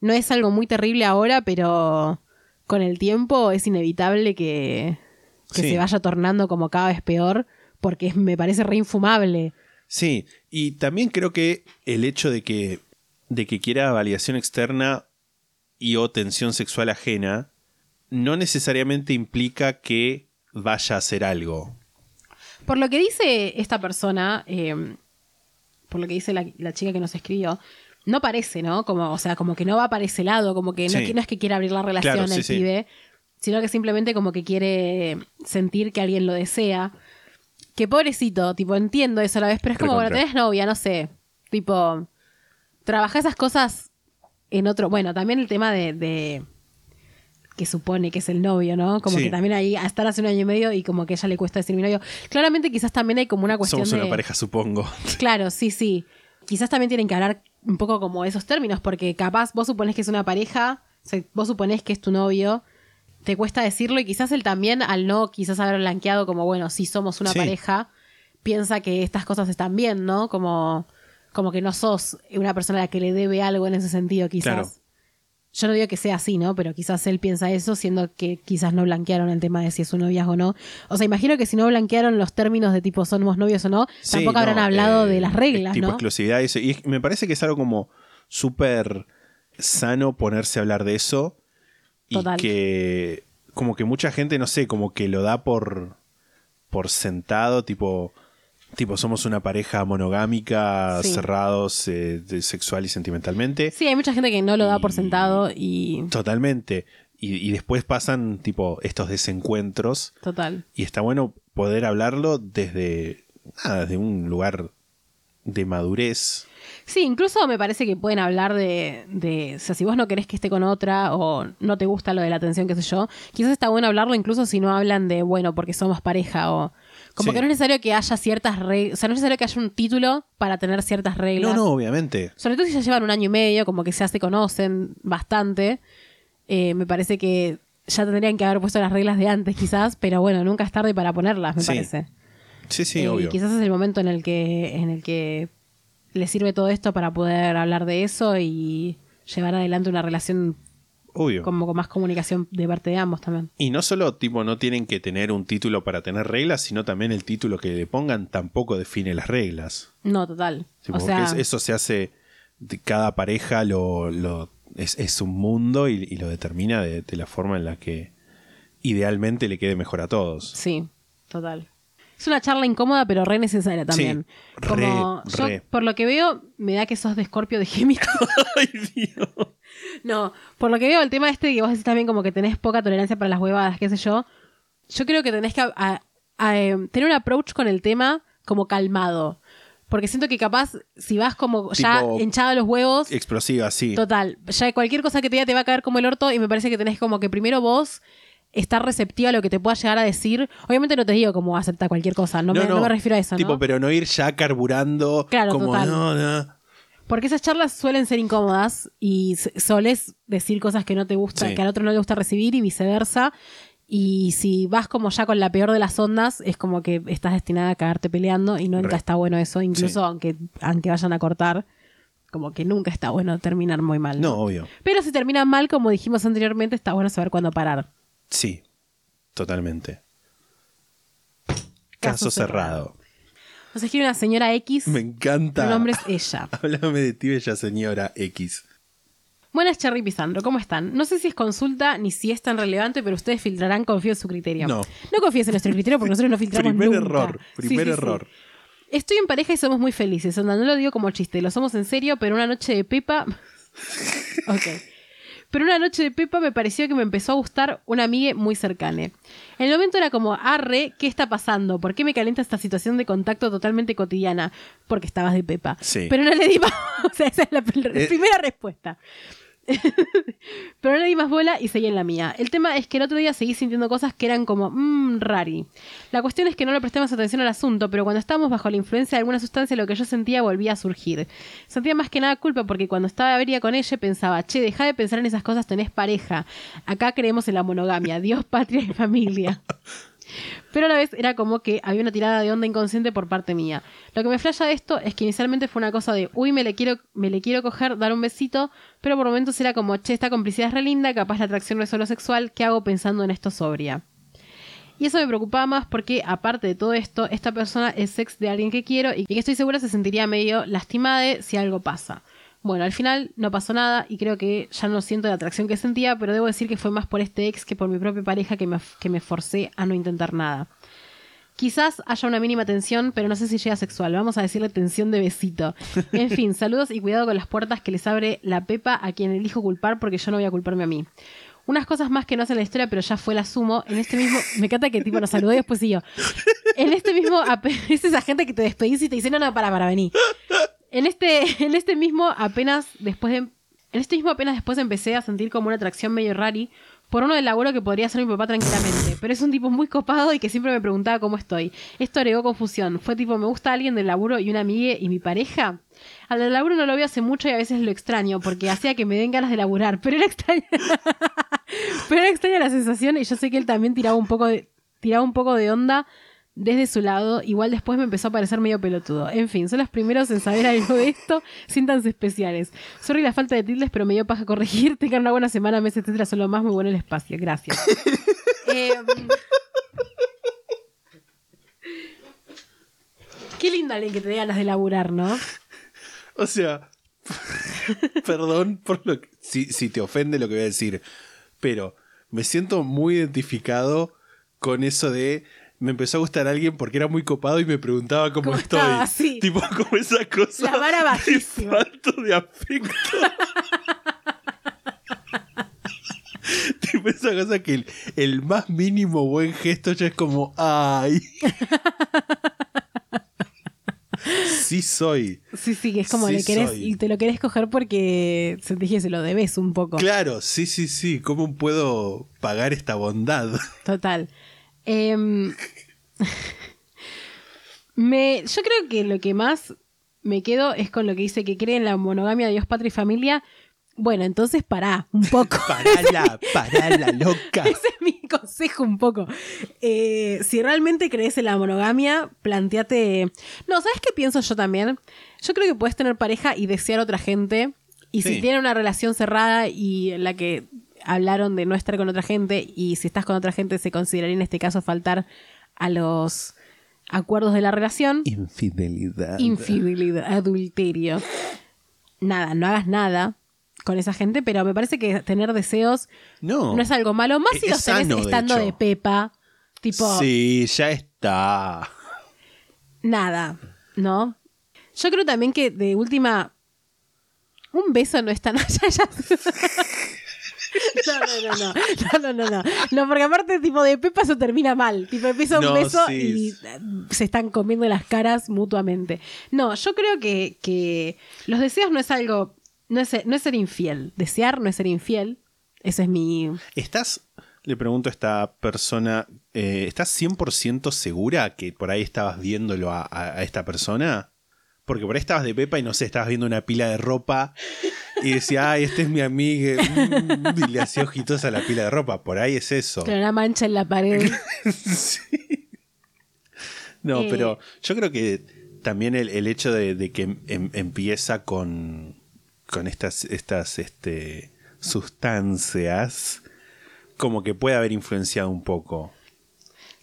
no es algo muy terrible ahora, pero con el tiempo es inevitable que, que Sí. se vaya tornando como cada vez peor, porque me parece re infumable. Sí, y también creo que el hecho de que, de que quiera validación externa y o tensión sexual ajena no necesariamente implica que vaya a hacer algo. Por lo que dice esta persona, eh, por lo que dice la, la chica que nos escribió, no parece, ¿no? Como, o sea, como que no va para ese lado, como que no, Sí. no es que quiera abrir la relación Claro, el sí. pibe, sino que simplemente como que quiere sentir que alguien lo desea. Que pobrecito, tipo, entiendo eso a la vez, pero es como, bueno, tenés novia, no sé. Tipo, trabaja esas cosas en otro. Bueno, también el tema de. de- que supone que es el novio, ¿no? Como Sí. que también ahí a estar hace un año y medio y como que ella le cuesta decir mi novio. Claramente quizás también hay como una cuestión Somos de... una pareja, supongo. [LAUGHS] Claro, sí, sí. Quizás también tienen que hablar un poco como esos términos, porque capaz vos suponés que es una pareja, o sea, vos suponés que es tu novio, te cuesta decirlo y quizás él también, al no quizás haber blanqueado como, bueno, si somos una Sí. pareja, piensa que estas cosas están bien, ¿no? Como, como que no sos una persona a la que le debe algo en ese sentido, quizás. Claro. Yo no digo que sea así, ¿no? Pero quizás él piensa eso, siendo que quizás no blanquearon el tema de si es un noviazgo o no. O sea, imagino que si no blanquearon los términos de tipo somos novios o no, Sí, tampoco habrán hablado eh, de las reglas, Tipo ¿no? exclusividad y eso. Y me parece que es algo como súper sano ponerse a hablar de eso. Y Total. que como que mucha gente, no sé, como que lo da por, por sentado, tipo, tipo somos una pareja monogámica, Sí. cerrados eh, de- sexual y sentimentalmente. Sí, hay mucha gente que no lo da por sentado y. Totalmente. Y, y después pasan tipo estos desencuentros. Total. Y está bueno poder hablarlo desde, nada, desde un lugar de madurez. Sí, incluso me parece que pueden hablar de, de, o sea, si vos no querés que esté con otra o no te gusta lo de la atención, qué sé yo, quizás está bueno hablarlo incluso si no hablan de, bueno, porque somos pareja o... Como Sí. que no es necesario que haya ciertas reglas, o sea, no es necesario que haya un título para tener ciertas reglas. No, no, obviamente. Sobre todo si ya llevan un año y medio, como que ya se conocen bastante. Eh, me parece que ya tendrían que haber puesto las reglas de antes, quizás, pero bueno, nunca es tarde para ponerlas, me Sí. parece. Sí, sí, Eh, obvio. Quizás es el momento en el que, en el que le sirve todo esto para poder hablar de eso y llevar adelante una relación Obvio. como con más comunicación de parte de ambos también. Y no solo, tipo, no tienen que tener un título para tener reglas, sino también el título que le pongan tampoco define las reglas. No, total. Sí, o sea, es- eso se hace, cada pareja lo, lo- es, es un mundo y, y lo determina de, de la forma en la que idealmente le quede mejor a todos. sí, total. Es una charla incómoda, pero re necesaria también. Sí, Como re, yo, re. por lo que veo, me da que sos de Escorpio de Géminis. [LAUGHS] Ay, Dios. No, por lo que veo, el tema este que vos decís también como que tenés poca tolerancia para las huevadas, qué sé yo. Yo creo que tenés que a- a- em, tener un approach con el tema como calmado. Porque siento que capaz, si vas como ya Tipo- hinchado a los huevos, Explosiva, sí. total, ya cualquier cosa que te diga te va a caer como el orto y me parece que tenés como que primero vos estar receptiva a lo que te pueda llegar a decir. Obviamente no te digo como acepta cualquier cosa, no, me, no me refiero a eso, Tipo, ¿no? pero no ir ya carburando Claro, como total. no, no. Porque esas charlas suelen ser incómodas y s- solés decir cosas que no te gusta, Sí. que al otro no le gusta recibir y viceversa. Y si vas como ya con la peor de las ondas, es como que estás destinada a cagarte peleando y nunca Re. está bueno eso, incluso Sí. aunque, aunque vayan a cortar, como que nunca está bueno terminar muy mal. No, obvio. Pero si termina mal, como dijimos anteriormente, está bueno saber cuándo parar. Sí, totalmente. Caso Caso, cerrado. cerrado. Nos escribe una señora X, Me encanta. el nombre es ella. [LAUGHS] Háblame de ti, bella señora X. Buenas, Cherry Pisandro, ¿cómo están? No sé si es consulta ni si es tan relevante, pero ustedes filtrarán, confío en su criterio. No. No confíes en nuestro criterio porque nosotros no filtramos Primer nunca. error, primer sí, sí. error. Estoy en pareja y somos muy felices. Onda, no lo digo como chiste, lo somos en serio, pero una noche de Pepa. [LAUGHS] ok. Pero una noche de Pepa me pareció que me empezó a gustar una amiga muy cercana. En el momento era como, arre, ¿qué está pasando? ¿Por qué me calienta esta situación de contacto totalmente cotidiana? Porque estabas de Pepa. Sí. Pero no le di más. [LAUGHS] o sea, esa es la, la Eh. primera respuesta. [LAUGHS] Pero no le di más bola y seguí en la mía. El tema es que el otro día seguí sintiendo cosas que eran como, mmm, rari. La cuestión es que no le presté más atención al asunto, pero cuando estábamos bajo la influencia de alguna sustancia, lo que yo sentía volvía a surgir. Sentía más que nada culpa porque cuando estaba avería con ella pensaba, che, deja de pensar en esas cosas, tenés pareja. Acá creemos en la monogamia, Dios, [LAUGHS] patria y familia. [LAUGHS] Pero a la vez era como que había una tirada de onda inconsciente por parte mía. Lo que me flasha de esto es que inicialmente fue una cosa de, uy, me le quiero, me le quiero coger, dar un besito, pero por momentos era como, che, esta complicidad es re linda, capaz la atracción no es solo sexual, ¿qué hago pensando en esto sobria? Y eso me preocupaba más porque, aparte de todo esto, esta persona es ex de alguien que quiero y que estoy segura se sentiría medio lastimada si algo pasa. Bueno, al final no pasó nada y creo que ya no siento la atracción que sentía, pero debo decir que fue más por este ex que por mi propia pareja que me, que me forcé a no intentar nada. Quizás haya una mínima tensión, pero no sé si llega sexual. Vamos a decirle tensión de besito. [LAUGHS] En fin, saludos y cuidado con las puertas que les abre la Pepa a quien elijo culpar porque yo no voy a culparme a mí. Unas cosas más que no hacen la historia, pero ya fue la sumo. En este mismo. Me encanta que tipo nos saludó y después siguió. En este mismo. [LAUGHS] Es esa gente que te despedís y te dice, no, no, para, para, vení. En este, [LAUGHS] en este mismo apenas después de. En este mismo apenas después empecé a sentir como una atracción medio rari por uno del laburo que podría ser mi papá tranquilamente. Pero es un tipo muy copado y que siempre me preguntaba cómo estoy. Esto agregó confusión. Fue tipo, me gusta alguien del laburo y una amiga y mi pareja. Al del laburo no lo veo hace mucho y a veces lo extraño porque hacía que me den ganas de laburar. [LAUGHS] Pero era extraña. pero extraña la sensación y yo sé que él también tiraba un poco tiraba un poco de onda desde su lado, igual después me empezó a parecer medio pelotudo. En fin, son los primeros en saber algo de esto, [LAUGHS] siéntanse especiales. Sorry la falta de tildes, pero me dio paja corregir. Tengan una buena semana, meses, etcétera, son lo más muy bueno el espacio. Gracias. [LAUGHS] Em, Qué lindo alguien que te dé ganas de laburar, ¿no? O sea, [LAUGHS] perdón por lo que, si, si te ofende lo que voy a decir, pero me siento muy identificado con eso de me empezó a gustar alguien porque era muy copado y me preguntaba cómo, ¿Cómo estoy. estaba? Sí. Tipo, como esa cosa. La vara de bajísima. falto de afecto. [LAUGHS] tipo, esa cosa que el, el más mínimo buen gesto ya es como, ay. Sí soy. Sí, sí, es como Sí le querés soy. y te lo querés coger porque sentís que se lo debes un poco. Claro, sí, sí, sí. ¿Cómo puedo pagar esta bondad? Total. Em, [LAUGHS] me, yo creo que lo que más me quedo es con lo que dice que cree en la monogamia de Dios, patria y familia. Bueno, entonces pará un [LAUGHS] poco. Parala, [LAUGHS] parala, loca. Ese es mi consejo un poco. Eh, si realmente crees en la monogamia, planteate... No, ¿sabes qué pienso yo también? Yo creo que puedes tener pareja y desear otra gente. Y Sí. si tienen una relación cerrada y en la que hablaron de no estar con otra gente y si estás con otra gente se consideraría en este caso faltar a los acuerdos de la relación, Infidelidad. infidelidad, adulterio. Nada, no hagas nada con esa gente, pero me parece que tener deseos no. no es algo malo, más si Es los tenés sano, estando de, pepa, tipo, Sí, ya está. nada, ¿no? Yo creo también que de última, un beso no es tan... [LAUGHS] [LAUGHS] No, no, no, no, no, no, no, porque aparte tipo de Pepa eso termina mal, tipo empieza un beso y eh, se están comiendo las caras mutuamente. No, yo creo que, que los deseos no es algo, no es, no es ser infiel, desear no es ser infiel, ese es mi... ¿Estás, le pregunto a esta persona, eh, ¿estás 100% segura que por ahí estabas viéndolo a esta persona? Porque por ahí estabas de pepa y no sé, estabas viendo una pila de ropa y decía, ay, este es mi amiga. mm, y le hacía ojitos a la pila de ropa. Por ahí es eso. Claro, una mancha en la pared. [LAUGHS] Sí. No, Eh. pero yo creo que también el, el hecho de, de que em- empieza con, con estas, estas este, sustancias, como que puede haber influenciado un poco.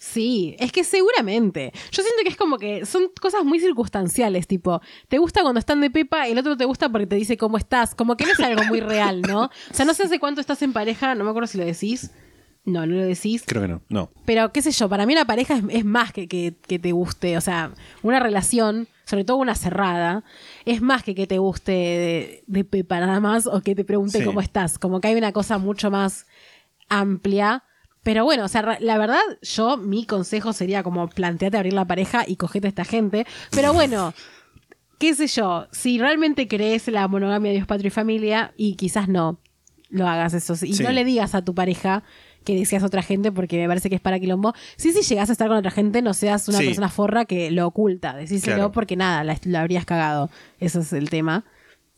Sí, es que seguramente. Yo siento que es como que son cosas muy circunstanciales, tipo, te gusta cuando están de pepa, el otro te gusta porque te dice cómo estás, como que no es algo muy real, ¿no? O sea, no sé hace cuánto estás en pareja, no me acuerdo si lo decís. No, no lo decís. Creo que no, no. Pero qué sé yo, para mí una pareja es, es más que, que, que te guste, o sea, una relación, sobre todo una cerrada, es más que que te guste de, de pepa nada más o que te pregunte Sí. cómo estás, como que hay una cosa mucho más amplia. Pero bueno, o sea, la verdad, yo, mi consejo sería como planteate abrir la pareja y cogete a esta gente. Pero bueno, [LAUGHS] qué sé yo, si realmente crees en la monogamia de Dios, patria y familia, y quizás no lo hagas eso. Y Sí. no le digas a tu pareja que deseas otra gente porque me parece que es para quilombo. Sí, si llegas a estar con otra gente, no seas una Sí. persona forra que lo oculta. Decíselo Claro. porque nada, la, la habrías cagado. Eso es el tema.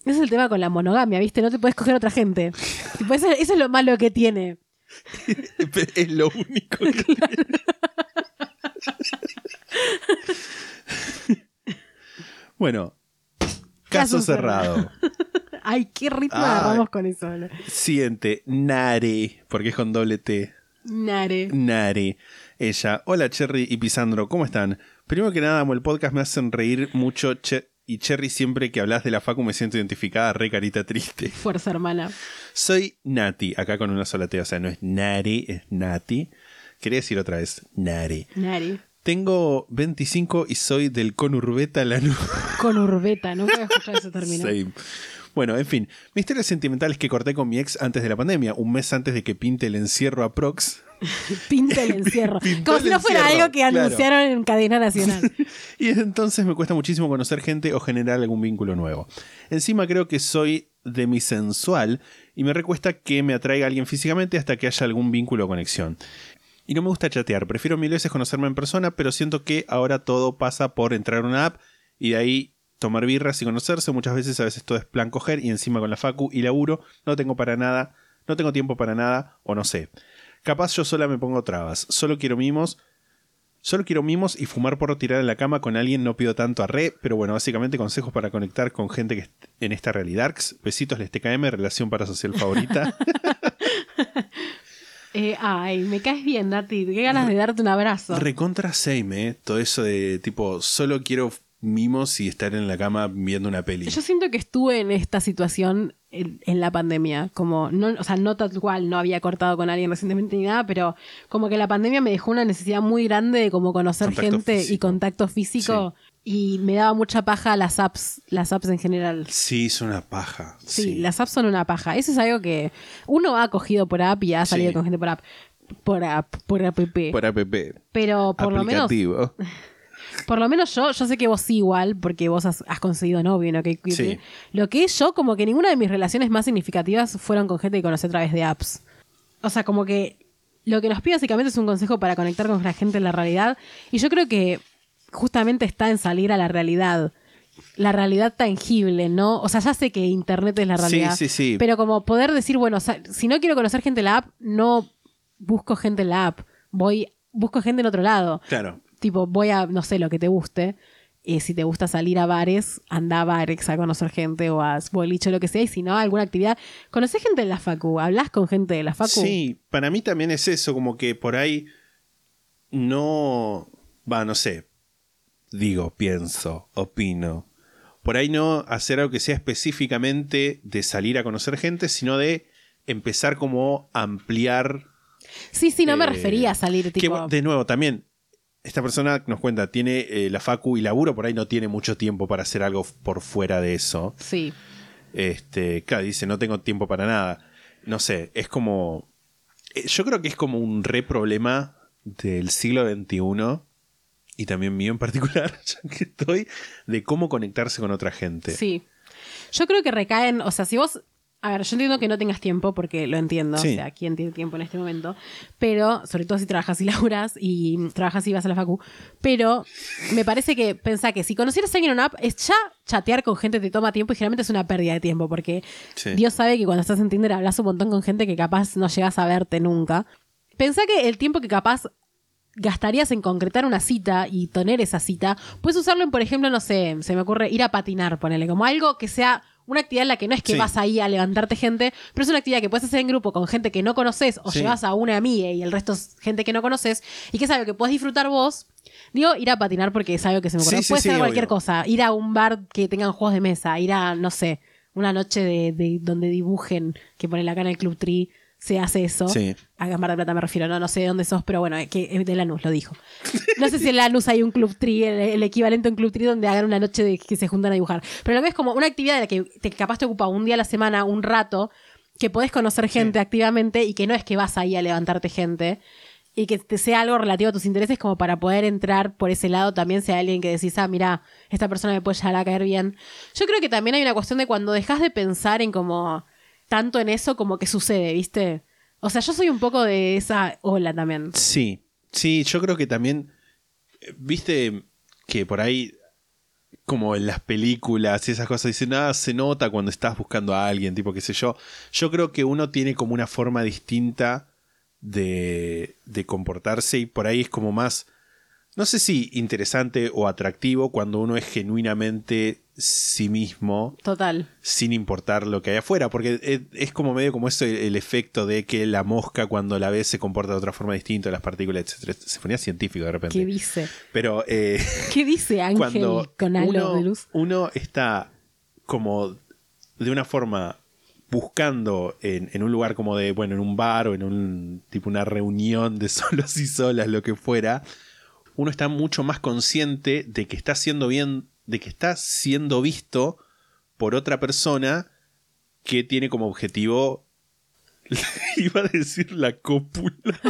Ese es el tema con la monogamia, ¿viste? No te puedes coger a otra gente. [LAUGHS] Eso es lo malo que tiene. [LAUGHS] es lo único que... [LAUGHS] [LAUGHS] bueno, caso Caso cerrado. Ay, qué ritmo agarramos con eso. ¿no? Siguiente, Nare, porque es con doble T. Nare. Nare. Ella, hola Cherry y Pisandro, ¿cómo están? Primero que nada, amo el podcast, me hacen reír mucho. Che- y Cherry, siempre que hablas de la Facu me siento identificada, re carita triste. Fuerza, hermana. Soy Nati, acá con una sola T, o sea, no es Nari, es Nati. Quería decir otra vez, Nari. Nare. Tengo 25 y soy del conurbeta Lanús. Con urbeta, nunca había escuchado ese término. [LAUGHS] Same. Bueno, en fin, mi historia sentimental es que corté con mi ex antes de la pandemia, un mes antes de que pinte el encierro a Prox. [LAUGHS] Pinta el encierro. [LAUGHS] Como el si no fuera encierro, algo que claro. anunciaron en cadena nacional. [LAUGHS] Y desde entonces me cuesta muchísimo conocer gente o generar algún vínculo nuevo. Encima creo que soy demisensual y me recuesta que me atraiga alguien físicamente hasta que haya algún vínculo o conexión. Y no me gusta chatear, prefiero mil veces conocerme en persona, pero siento que ahora todo pasa por entrar a una app y de ahí tomar birras y conocerse. Muchas veces, a veces todo es plan coger y encima con la facu y laburo no tengo para nada, no tengo tiempo para nada o no sé. Capaz yo sola me pongo trabas, solo quiero mimos, Solo quiero mimos y fumar por tirar en la cama con alguien, no pido tanto a re, pero bueno, básicamente consejos para conectar con gente que est- en esta realidad. Besitos, les TKM, relación parasocial favorita. [LAUGHS] Eh, ay, me caes bien, Nati. Qué ganas de darte un abrazo. Recontra same, ¿eh? Todo eso de tipo, solo quiero mimos y estar en la cama viendo una peli. Yo siento que estuve en esta situación en, en la pandemia, como, no, o sea, no tal cual, no había cortado con alguien recientemente ni nada, pero como que la pandemia me dejó una necesidad muy grande de como conocer Contacto gente y contacto físico y me daba mucha paja las apps, las apps en general. Sí, es una paja. Sí, Sí, las apps son una paja. Eso es algo que uno ha cogido por app y ha salido Sí. con gente por app. Por app, por app. Por app. Pero por lo menos. [LAUGHS] Por lo menos yo, yo sé que vos sí igual, porque vos has, has conseguido novio, ¿no? Que, que- Sí. Lo que es yo, como que ninguna de mis relaciones más significativas fueron con gente que conocí a través de apps. O sea, como que lo que nos pide básicamente es un consejo para conectar con la gente en la realidad. Y yo creo que justamente está en salir a la realidad. La realidad tangible, ¿no? O sea, ya sé que Internet es la Sí, realidad. sí, sí. Pero como poder decir, bueno, o sea, si no quiero conocer gente en la app, no busco gente en la app. Voy, busco gente en otro lado. Claro. Tipo, voy a, no sé, lo que te guste. Eh, si te gusta salir a bares, anda a bares a conocer gente o a boliche o lo que sea. Y si no, alguna actividad. ¿Conoces gente de la Facu? ¿Hablas con gente de la Facu? Sí, para mí también es eso, como que por ahí no. Va, no sé. Digo, pienso, opino. Por ahí no hacer algo que sea específicamente de salir a conocer gente, sino de empezar como a ampliar. Sí, sí, no me eh, refería a salir, que, tipo. de nuevo, también. Esta persona nos cuenta, tiene eh, la facu y laburo, por ahí no tiene mucho tiempo para hacer algo por fuera de eso. Sí. Este, claro, dice, no tengo tiempo para nada. No sé, es como. eh, Yo creo que es como un re problema del siglo XXI y también mío en particular, [LAUGHS] ya que estoy, de cómo conectarse con otra gente. Sí. Yo creo que recaen, o sea, si vos, a ver, yo entiendo que no tengas tiempo, porque lo entiendo, Sí. o sea, ¿quién tiene tiempo en este momento? Pero, sobre todo si trabajas y laburas y trabajas y vas a la facu, pero me parece que pensá que si conocieras a alguien en una app, es ya chatear con gente te toma tiempo y generalmente es una pérdida de tiempo, porque Sí. Dios sabe que cuando estás en Tinder hablas un montón con gente que capaz no llegas a verte nunca. Pensá que el tiempo que capaz gastarías en concretar una cita y tener esa cita, puedes usarlo en, por ejemplo, no sé, se me ocurre ir a patinar, ponele, como algo que sea una actividad en la que no es que Sí. vas ahí a levantarte gente, pero es una actividad que puedes hacer en grupo con gente que no conoces o Sí. llevas a una amiga y el resto es gente que no conoces y que es algo que puedes disfrutar vos. Digo, ir a patinar porque es algo que se me ocurre. Sí, Puede ser cualquier obvio. cosa. Ir a un bar que tengan juegos de mesa, ir a, no sé, una noche de, de- donde dibujen, que ponen acá en el Club Tree, se hace eso. Sí. A Gamar de Plata me refiero, no, no sé de dónde sos, pero bueno, que es de Lanús lo dijo. No sé si en Lanús hay un Club Tree, el, el equivalente a un Club Tree donde hagan una noche de que se juntan a dibujar. Pero lo que es como una actividad de la que te, capaz te ocupa un día a la semana, un rato, que podés conocer gente activamente y que no es que vas ahí a levantarte gente. Y que te sea algo relativo a tus intereses como para poder entrar por ese lado también sea alguien que decís, ah, mira, esta persona me puede llegar a caer bien. Yo creo que también hay una cuestión de cuando dejas de pensar en como tanto en eso como que sucede, ¿viste? O sea, yo soy un poco de esa ola también. Sí, sí, yo creo que también, eh, viste que por ahí, como en las películas y esas cosas, dicen, ah, se nota cuando estás buscando a alguien, tipo, qué sé yo. Yo creo que uno tiene como una forma distinta de, de comportarse y por ahí es como más, no sé si interesante o atractivo cuando uno es genuinamente sí mismo Total. sin importar lo que hay afuera, porque es, es como medio como eso el efecto de que la mosca cuando la ves se comporta de otra forma distinta, las partículas, etc. Se ponía científico de repente. ¿Qué dice? Pero eh, [LAUGHS] ¿Qué dice Ángel cuando con uno, de luz? uno está como de una forma buscando en, en un lugar como de, bueno, en un bar o en un tipo una reunión de [LAUGHS] solos y solas, lo que fuera, uno está mucho más consciente de que está siendo bien, de que está siendo visto por otra persona que tiene como objetivo [LAUGHS] iba a decir la cópula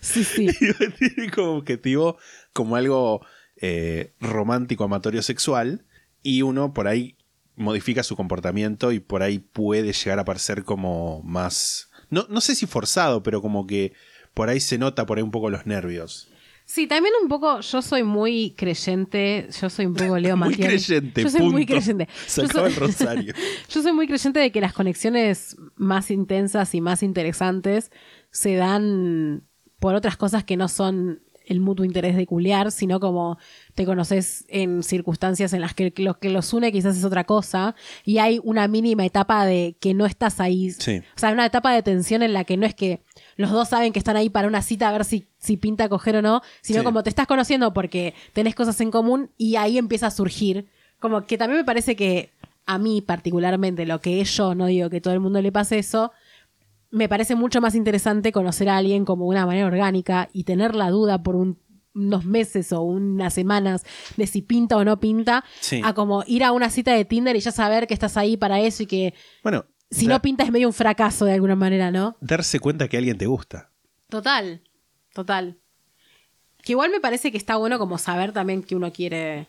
Sí, sí. [LAUGHS] tiene como objetivo como algo eh, romántico, amatorio, sexual, y uno por ahí modifica su comportamiento y por ahí puede llegar a parecer como más... No, no sé si forzado, pero como que por ahí se nota por ahí un poco los nervios. Sí, también un poco, yo soy muy creyente, yo soy un poco Leo [LAUGHS] Muy creyente, Yo soy muy creyente. Se Yo acaba soy- el rosario. [LAUGHS] yo soy muy creyente de que las conexiones más intensas y más interesantes se dan por otras cosas que no son el mutuo interés de culiar, sino como te conoces en circunstancias en las que lo que los une quizás es otra cosa y hay una mínima etapa de que no estás ahí. Sí. O sea, una etapa de tensión en la que no es que los dos saben que están ahí para una cita a ver si, si pinta coger o no, sino Sí. como te estás conociendo porque tenés cosas en común y ahí empieza a surgir. Como que también me parece que a mí particularmente, lo que es yo, no digo que todo el mundo le pase eso, me parece mucho más interesante conocer a alguien como de una manera orgánica y tener la duda por un- unos meses o unas semanas de si pinta o no pinta, Sí. a como ir a una cita de Tinder y ya saber que estás ahí para eso y que Bueno, si da- no pinta es medio un fracaso de alguna manera, ¿no? darse cuenta que alguien te gusta. Total, total. Que igual me parece que está bueno como saber también que uno quiere,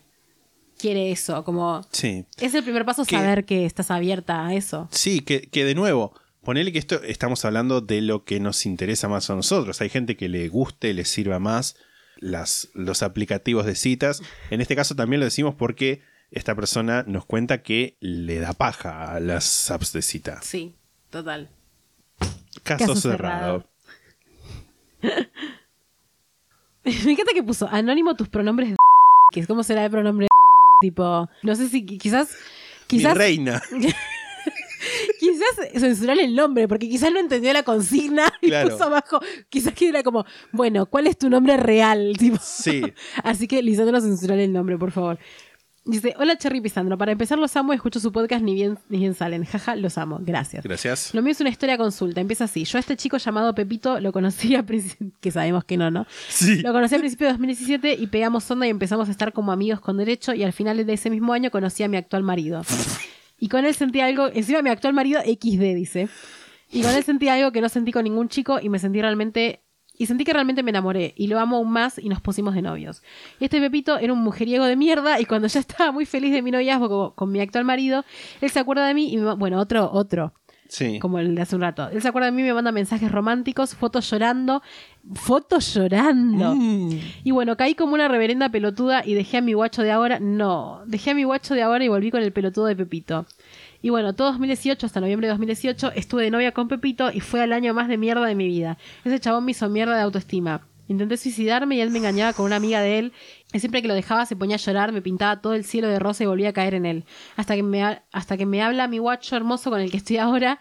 quiere eso. Como Sí. es el primer paso Que- saber que estás abierta a eso. Sí, que, que de nuevo, ponele que esto estamos hablando de lo que nos interesa más a nosotros. Hay gente que le guste, le sirva más las, los aplicativos de citas. En este caso también lo decimos porque esta persona nos cuenta que le da paja a las apps de cita. Sí, total. Caso, Caso cerrado. cerrado. [LAUGHS] Me encanta que puso anónimo tus pronombres de [LAUGHS] que es como será el pronombre de [LAUGHS] tipo, no sé si qui- quizás Mi quizás reina. Quizás censurar el nombre porque quizás no entendió la consigna y Claro. puso abajo, quizás que era como, bueno, ¿cuál es tu nombre real? [LAUGHS] Tipo, Sí. Así que Lisandro censurar el nombre, por favor. Dice, hola Cherry Pisandro, para empezar los amo, escucho su podcast ni bien, ni bien salen. Jaja, los amo, gracias. Gracias. Lo mío es una historia consulta. Empieza así. Yo a este chico llamado Pepito lo conocí a principios... [LAUGHS] Que sabemos que no, ¿no? Sí. Lo conocí a principios de 2017 y pegamos onda y empezamos a estar como amigos con derecho y al final de ese mismo año conocí a mi actual marido. Y con él sentí algo... Encima mi actual marido XD, dice. Y con él sentí algo que no sentí con ningún chico y me sentí realmente... Y sentí que realmente me enamoré y lo amo aún más y nos pusimos de novios. Este Pepito era un mujeriego de mierda y cuando ya estaba muy feliz de mi noviazgo con, con mi actual marido, él se acuerda de mí y me- bueno, otro, otro, Sí. como el de hace un rato. Él se acuerda de mí, me manda mensajes románticos, fotos llorando, fotos llorando. Mm. Y bueno, caí como una reverenda pelotuda y dejé a mi guacho de ahora. No, dejé a mi guacho de ahora y volví con el pelotudo de Pepito. Y bueno, todo 2018, hasta noviembre de 2018, estuve de novia con Pepito y fue el año más de mierda de mi vida. Ese chabón me hizo mierda de autoestima. Intenté suicidarme y él me engañaba con una amiga de él. Y siempre que lo dejaba se ponía a llorar, me pintaba todo el cielo de rosa y volvía a caer en él. Hasta que me, ha- hasta que me habla mi guacho hermoso con el que estoy ahora.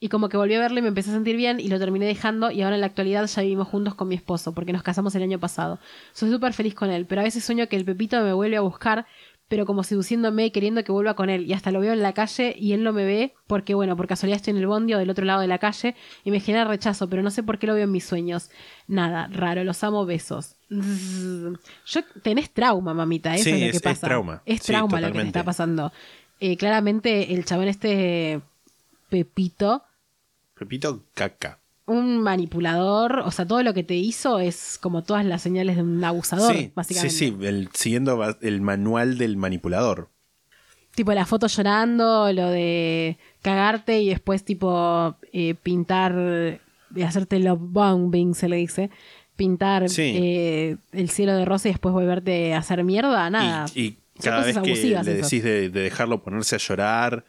Y como que volví a verlo y me empecé a sentir bien y lo terminé dejando y ahora en la actualidad ya vivimos juntos con mi esposo porque nos casamos el año pasado. Soy súper feliz con él, pero a veces sueño que el Pepito me vuelve a buscar, pero como seduciéndome y queriendo que vuelva con él. Y hasta lo veo en la calle y él no me ve porque, bueno, por casualidad estoy en el bondi o del otro lado de la calle y me genera rechazo, pero no sé por qué lo veo en mis sueños. Nada, raro, los amo, besos. Yo tenés trauma, mamita, eso Sí, es lo es- que es pasa. trauma. Es Sí, trauma lo que te está pasando. Eh, claramente el chabón este Pepito Repito, caca. Un manipulador, o sea, todo lo que te hizo es como todas las señales de un abusador, Sí, básicamente. sí, sí, el- siguiendo el manual del manipulador. Tipo la foto llorando, lo de cagarte y después tipo eh, pintar, de hacerte love bombing, se le dice. Pintar Sí. eh, el cielo de rosa y después volverte a hacer mierda, nada. Y, y cada vez que le decís de, de dejarlo ponerse a llorar,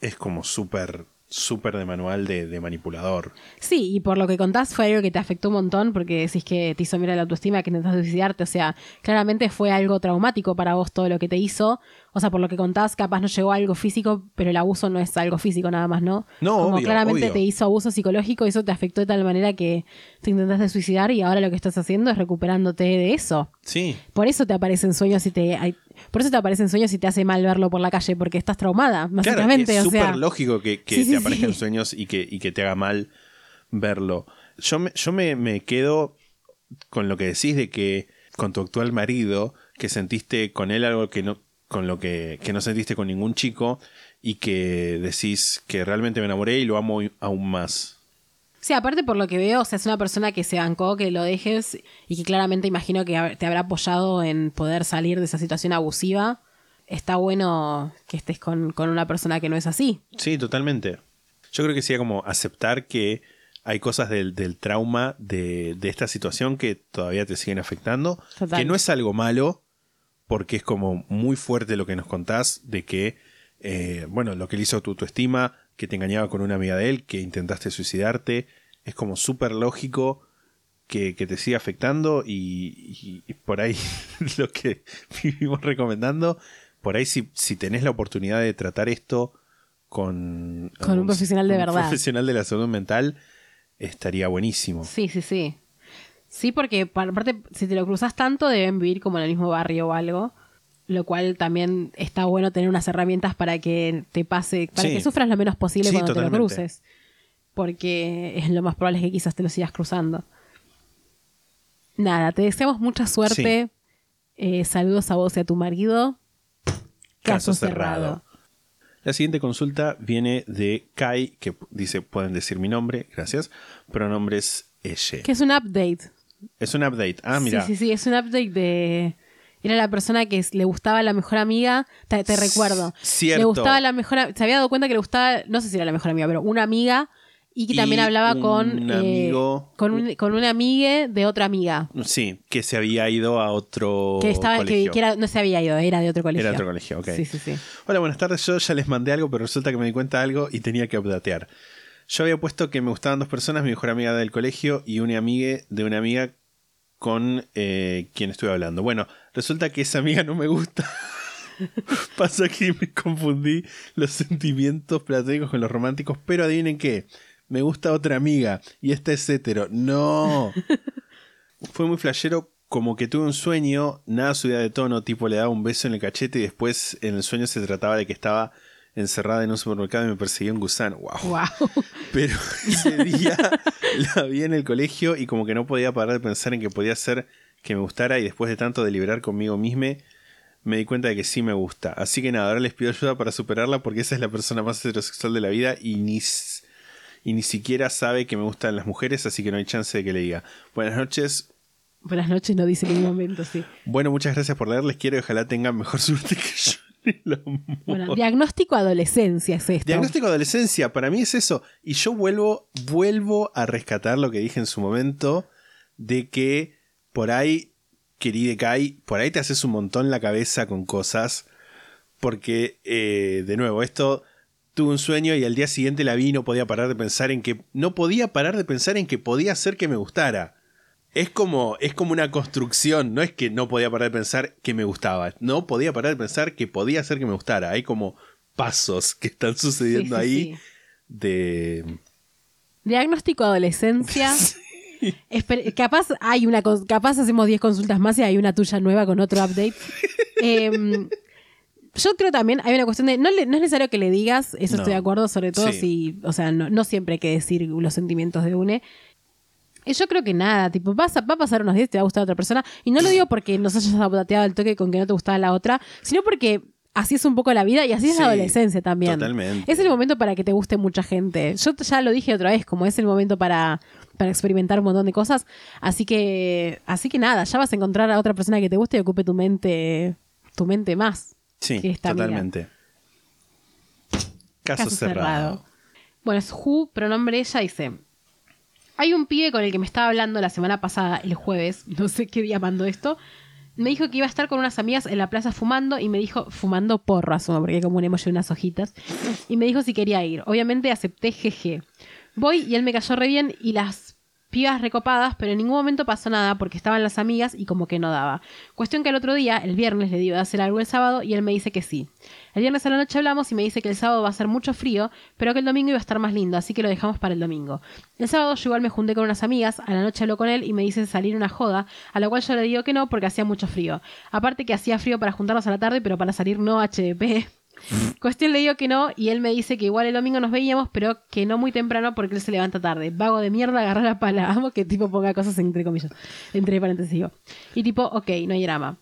es como súper, súper de manual de, de manipulador. Sí, y por lo que contás fue algo que te afectó un montón porque decís que te hizo mirar la autoestima, que intentaste suicidarte. O sea, claramente fue algo traumático para vos todo lo que te hizo. O sea, por lo que contás, capaz no llegó a algo físico, pero el abuso no es algo físico nada más, ¿no? No, Como obvio, claramente obvio. te hizo abuso psicológico y eso te afectó de tal manera que te intentaste suicidar y ahora lo que estás haciendo es recuperándote de eso. Sí, Por eso te aparecen sueños y te... por eso te aparecen sueños y te hace mal verlo por la calle, porque estás traumada, claro, básicamente. es o sea, súper lógico que, que Sí, sí, te aparezcan sí. sueños y que, y que te haga mal verlo. Yo, me, yo me, me quedo con lo que decís de que con tu actual marido, que sentiste con él algo que no, con lo que, que no sentiste con ningún chico, y que decís que realmente me enamoré y lo amo aún más. Sí, aparte por lo que veo, o sea, es una persona que se bancó, que lo dejes y que claramente imagino que te habrá apoyado en poder salir de esa situación abusiva. Está bueno que estés con, con una persona que no es así. Sí, totalmente. Yo creo que sería como aceptar que hay cosas del, del trauma de, de esta situación que todavía te siguen afectando. Total. Que no es algo malo, porque es como muy fuerte lo que nos contás de que, eh, bueno, lo que le hizo tu autoestima, que te engañaba con una amiga de él, que intentaste suicidarte, es como súper lógico que, que te siga afectando y, y- y por ahí [LAUGHS] lo que [LAUGHS] vivimos recomendando, por ahí si, si tenés la oportunidad de tratar esto con, Con un profesional de un verdad. profesional de la salud mental, estaría buenísimo. Sí, sí, sí. Sí, porque pa- aparte, si te lo cruzas tanto, deben vivir como en el mismo barrio o algo. Lo cual también está bueno tener unas herramientas para que te pase, para Sí. que sufras lo menos posible Sí, cuando te lo cruces. Porque es lo más probable es que quizás te lo sigas cruzando. Nada, te deseamos mucha suerte. Eh, saludos a vos y a tu marido. Caso, cerrado. La siguiente consulta viene de Kai, que dice, pueden decir mi nombre, gracias. Pronombres ella. Que es un update. Es un update. Ah, mira. Sí, sí, sí, es un update de... Era la persona que le gustaba la mejor amiga, te, te recuerdo. Cierto. Le gustaba la mejor, se había dado cuenta que le gustaba, no sé si era la mejor amiga, pero una amiga y que Y también hablaba un con, eh, amigo. con, un- con una amiga de otra amiga. Sí, que se había ido a otro que estaba, que, colegio. que era, no se había ido, era de otro colegio. Era otro colegio, ok. Sí, sí, sí. Hola, buenas tardes. Yo ya les mandé algo, pero resulta que me di cuenta de algo y tenía que updatear. Yo había puesto que me gustaban dos personas, mi mejor amiga del colegio y una amiga de una amiga con eh, quien estuve hablando. Bueno, resulta que esa amiga no me gusta. [LAUGHS] Pasa que me confundí los sentimientos platónicos con los románticos, pero adivinen qué, me gusta otra amiga y esta es hetero. No. [LAUGHS] Fue muy flashero, como que tuve un sueño, nada subida de tono, tipo le daba un beso en el cachete y después en el sueño se trataba de que estaba encerrada en un supermercado y me perseguía un gusano. Wow. Wow. [LAUGHS] Pero ese día la vi en el colegio y como que no podía parar de pensar en que podía ser que me gustara y después de tanto deliberar conmigo misma me di cuenta de que sí me gusta. Así que nada, ahora les pido ayuda para superarla porque esa es la persona más heterosexual de la vida y ni, y ni siquiera sabe que me gustan las mujeres, así que no hay chance de que le diga. Buenas noches. Buenas noches, no dice en ningún momento, sí. Bueno, muchas gracias por leer. Les quiero y ojalá tengan mejor [LAUGHS] suerte que yo. Bueno, diagnóstico adolescencia es esto. Diagnóstico adolescencia, para mí es eso. Y yo vuelvo, vuelvo a rescatar lo que dije en su momento, de que por ahí, querida Kai, por ahí te haces un montón la cabeza con cosas, porque, eh, de nuevo, esto tuve un sueño y al día siguiente la vi y no podía parar de pensar en que, no podía parar de pensar en que podía ser que me gustara. Es como, es como una construcción, no es que no podía parar de pensar que me gustaba, no podía parar de pensar que podía ser que me gustara. Hay como pasos que están sucediendo sí, ahí sí. de... Diagnóstico adolescencia. [LAUGHS] Esper- capaz hay una capaz hacemos 10 consultas más y hay una tuya nueva con otro update. [LAUGHS] Em, yo creo también hay una cuestión de no, le- no es necesario que le digas, eso No. estoy de acuerdo, sobre todo Sí. si, o sea, no, no siempre hay que decir los sentimientos de une. Y yo creo que nada, tipo, vas a- va a pasar unos días, te va a gustar otra persona. Y no lo digo porque nos hayas apotateado el toque con que no te gustaba la otra, sino porque así es un poco la vida y así es Sí, la adolescencia también. totalmente. Es el momento para que te guste mucha gente. Yo ya lo dije otra vez, como es el momento para, para experimentar un montón de cosas. Así que, así que nada, ya vas a encontrar a otra persona que te guste y ocupe tu mente, tu mente más. Sí, que esta amiga. totalmente. Caso, cerrado. Bueno, es Who, pronombre ella, dice. Hay un pibe con el que me estaba hablando la semana pasada, el jueves, [LAUGHS] no sé qué día mandó esto. Me dijo que iba a estar con unas amigas en la plaza fumando y me dijo, fumando porro, asumo, porque hay como un emoji de unas hojitas. Y me dijo si quería ir. Obviamente acepté, jeje. Voy y él me cayó re bien y las pibas recopadas, pero en ningún momento pasó nada porque estaban las amigas y como que no daba. Cuestión que el otro día, el viernes, le dio de hacer algo el sábado y él me dice que sí. El viernes a la noche hablamos y me dice que el sábado va a ser mucho frío, pero que el domingo iba a estar más lindo, así que lo dejamos para el domingo. El sábado yo igual me junté con unas amigas, a la noche habló con él y me dice salir una joda, a lo cual yo le digo que no porque hacía mucho frío. Aparte que hacía frío para juntarnos a la tarde, pero para salir no HDP. [LAUGHS] Cuestión le digo que no y él me dice que igual el domingo nos veíamos, pero que no muy temprano porque él se levanta tarde. Vago de mierda, agarra la pala. [LAUGHS] Amo que tipo ponga cosas entre comillas, entre paréntesis digo. Y tipo, ok, no hay drama.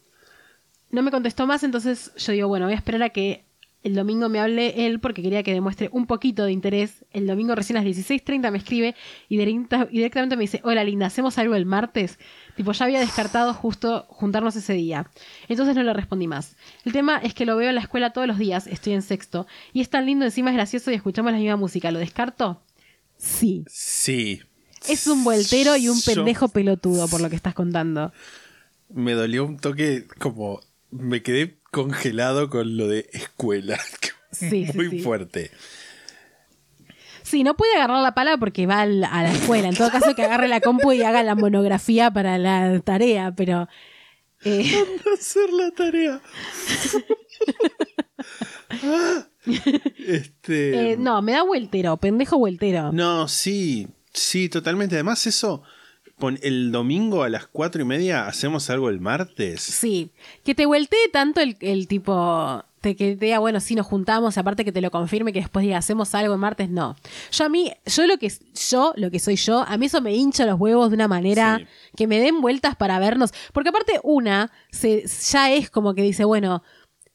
No me contestó más, entonces yo digo, bueno, voy a esperar a que el domingo me hable él porque quería que demuestre un poquito de interés. El domingo recién a las 16.30 me escribe y directa- y directamente me dice, hola linda, ¿hacemos algo el martes? Tipo, ya había descartado justo juntarnos ese día. Entonces no le respondí más. El tema es que lo veo en la escuela todos los días, estoy en sexto, y es tan lindo, encima es gracioso y escuchamos la misma música. ¿Lo descarto? Sí. Sí. Es un vueltero y un Yo- pendejo pelotudo por lo que estás contando. Me dolió un toque como... Me quedé congelado con lo de escuela. [LAUGHS] Sí, Muy sí. fuerte. Sí, no puede agarrar la pala porque va a la escuela. En todo caso, que agarre la compu y haga la monografía para la tarea, pero. eh, [LAUGHS] hacer la tarea. [LAUGHS] este. eh, no, me da vueltero, pendejo vueltero. No, sí, sí, totalmente. Además, eso, pon- el domingo a las cuatro y media hacemos algo el martes. Sí, que te voltee tanto el, el tipo. Te, que te diga, bueno, sí, nos juntamos, aparte que te lo confirme, que después diga, hacemos algo el martes, no. Yo a mí, yo lo que yo, lo que soy yo, a mí eso me hincha los huevos de una manera Sí. que me den vueltas para vernos. Porque aparte, una, se, ya es como que dice, bueno,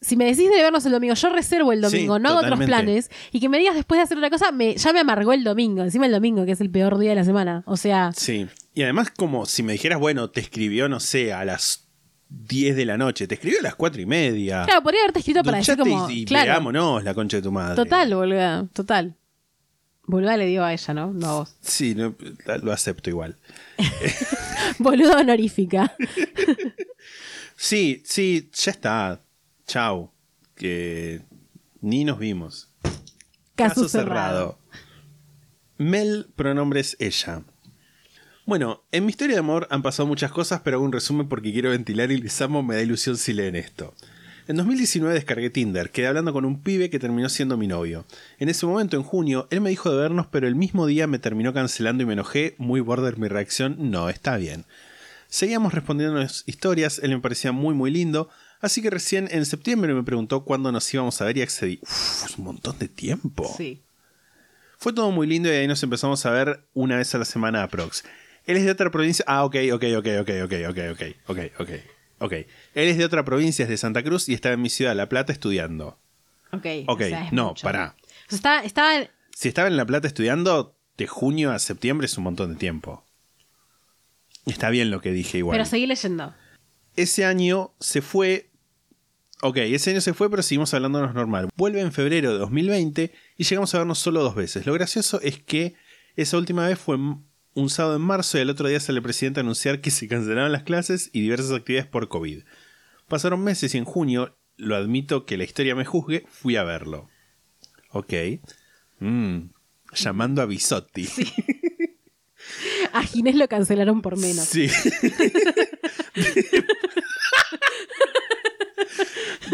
si me decís de vernos el domingo, yo reservo el domingo, Sí, no hago otros planes, y que me digas después de hacer otra cosa, me, ya me amargó el domingo, encima el domingo, que es el peor día de la semana. O sea, Sí, Y además, como si me dijeras, bueno, te escribió, no sé, a las 10 de la noche, te escribió a las 4 y media. Claro, podría haberte escrito para decir como. y, y claro, veámonos la concha de tu madre. total, boluda, total. Boluda le dio a ella, ¿no? No a vos. Sí, no, lo acepto igual. [LAUGHS] [LAUGHS] Boluda honorífica. Sí, sí, ya está. Chau. Que ni nos vimos. Caso, cerrado. Mel, pronombres ella. Bueno, en mi historia de amor han pasado muchas cosas, pero hago un resumen porque quiero ventilar y les amo, me da ilusión si leen esto. En 2019 descargué Tinder, quedé hablando con un pibe que terminó siendo mi novio. En ese momento, en junio, él me dijo de vernos, pero el mismo día me terminó cancelando y me enojé, muy border mi reacción, no, está bien. Seguíamos respondiéndonos historias, él me parecía muy muy lindo, así que recién en septiembre me preguntó cuándo nos íbamos a ver y accedí. Uf, es un montón de tiempo. Sí. Fue todo muy lindo y ahí nos empezamos a ver una vez a la semana aprox. Él es de otra provincia. Ah, ok, ok, ok, ok, ok, ok, ok, ok, ok, ok. Él es de otra provincia, es de Santa Cruz y estaba en mi ciudad, La Plata, estudiando. Ok. Ok, o sea, es no, mucho. pará. O sea, estaba, estaba- Si estaba en La Plata estudiando, de junio a septiembre es un montón de tiempo. Está bien lo que dije igual. Pero seguí leyendo. Ese año se fue. Ok, ese año se fue, pero seguimos hablándonos normal. Vuelve en febrero de 2020 y llegamos a vernos solo dos veces. Lo gracioso es que esa última vez fue un sábado en marzo y al otro día sale el presidente a anunciar que se cancelaron las clases y diversas actividades por COVID. Pasaron meses y en junio, lo admito que la historia me juzgue, fui a verlo. Ok. Mm, llamando a Bisotti. A Ginés lo cancelaron por menos. Sí. [LAUGHS]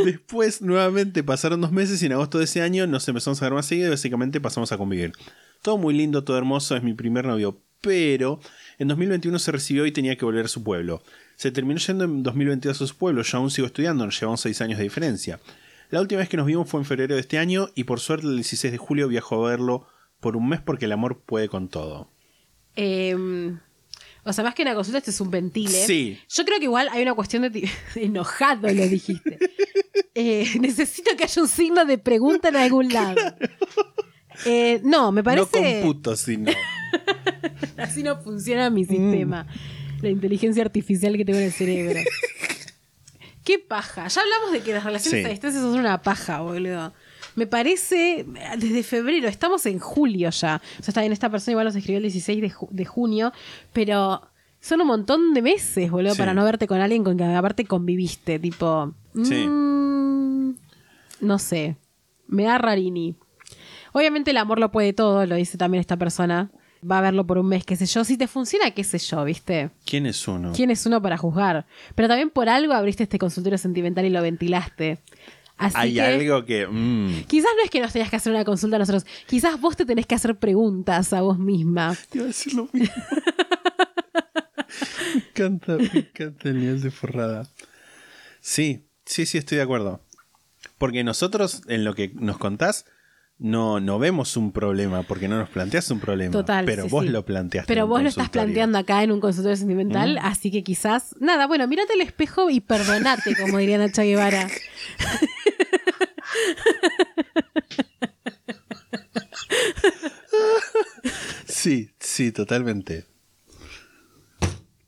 Después, nuevamente, pasaron dos meses y en agosto de ese año nos empezamos a ver más seguido y básicamente pasamos a convivir. Todo muy lindo, todo hermoso, es mi primer novio, pero en 2021 se recibió y tenía que volver a su pueblo. Se terminó yendo en 2022 a su pueblo, yo aún sigo estudiando, nos llevamos seis años de diferencia. La última vez que nos vimos fue en febrero de este año y por suerte el 16 de julio viajo a verlo por un mes porque el amor puede con todo. Eh, o sea, más que una consulta, este es un ventile. Sí. Yo creo que igual hay una cuestión de... ti- [LAUGHS] Enojado lo dijiste. [LAUGHS] Eh, necesito que haya un signo de pregunta en algún lado. Eh, no, me No parece... computo, sino. [LAUGHS] Así no funciona mi sistema. La inteligencia artificial que tengo en el cerebro. Qué paja. Ya hablamos de que las relaciones Sí. a distancia son una paja, boludo. Me parece, desde febrero, estamos en julio ya. O sea, está bien, esta persona igual nos escribió el 16 de, ju- de junio, pero son un montón de meses, boludo, Sí. para no verte con alguien con que aparte conviviste. Tipo, Sí. mm, no sé, me da rarini. Obviamente el amor lo puede todo, lo dice también esta persona. Va a verlo por un mes, qué sé yo. Si te funciona, qué sé yo, ¿viste? ¿Quién es uno? ¿Quién es uno para juzgar? Pero también por algo abriste este consultorio sentimental y lo ventilaste. Así Hay que algo que. mm, quizás no es que nos tenías que hacer una consulta a nosotros, quizás vos te tenés que hacer preguntas a vos misma. te iba a decir lo mismo. [LAUGHS] me encanta, me encanta el nivel de forrada. Sí, sí, sí, estoy de acuerdo. Porque nosotros, en lo que nos contás, no, no vemos un problema, porque no nos planteas un problema. Total. Pero sí, vos sí. lo planteaste. Pero en vos lo estás planteando acá en un consultorio sentimental, así que quizás. Nada, bueno, mírate al espejo y perdonate, como diría Nacha Guevara. Sí, sí, totalmente.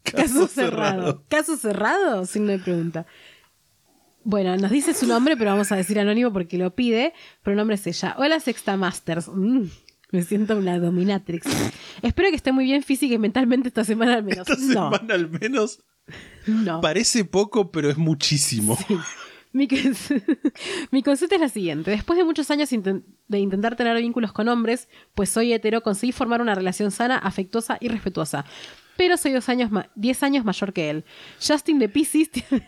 Caso cerrado. ¿Caso cerrado? Signo de pregunta. Bueno, nos dice su nombre, pero vamos a decir anónimo porque lo pide. Pronombre es ella. Hola, Sexta Masters. Mm, me siento una dominatrix. Espero que esté muy bien física y mentalmente esta semana al menos. Esta no, semana al menos no. parece poco, pero es muchísimo. Mi, cons- [LAUGHS] mi consulta es la siguiente. Después de muchos años inten- de intentar tener vínculos con hombres, pues soy hetero, conseguí formar una relación sana, afectuosa y respetuosa. Pero soy dos años ma- 10 años mayor que él. Justin de Pisces tiene-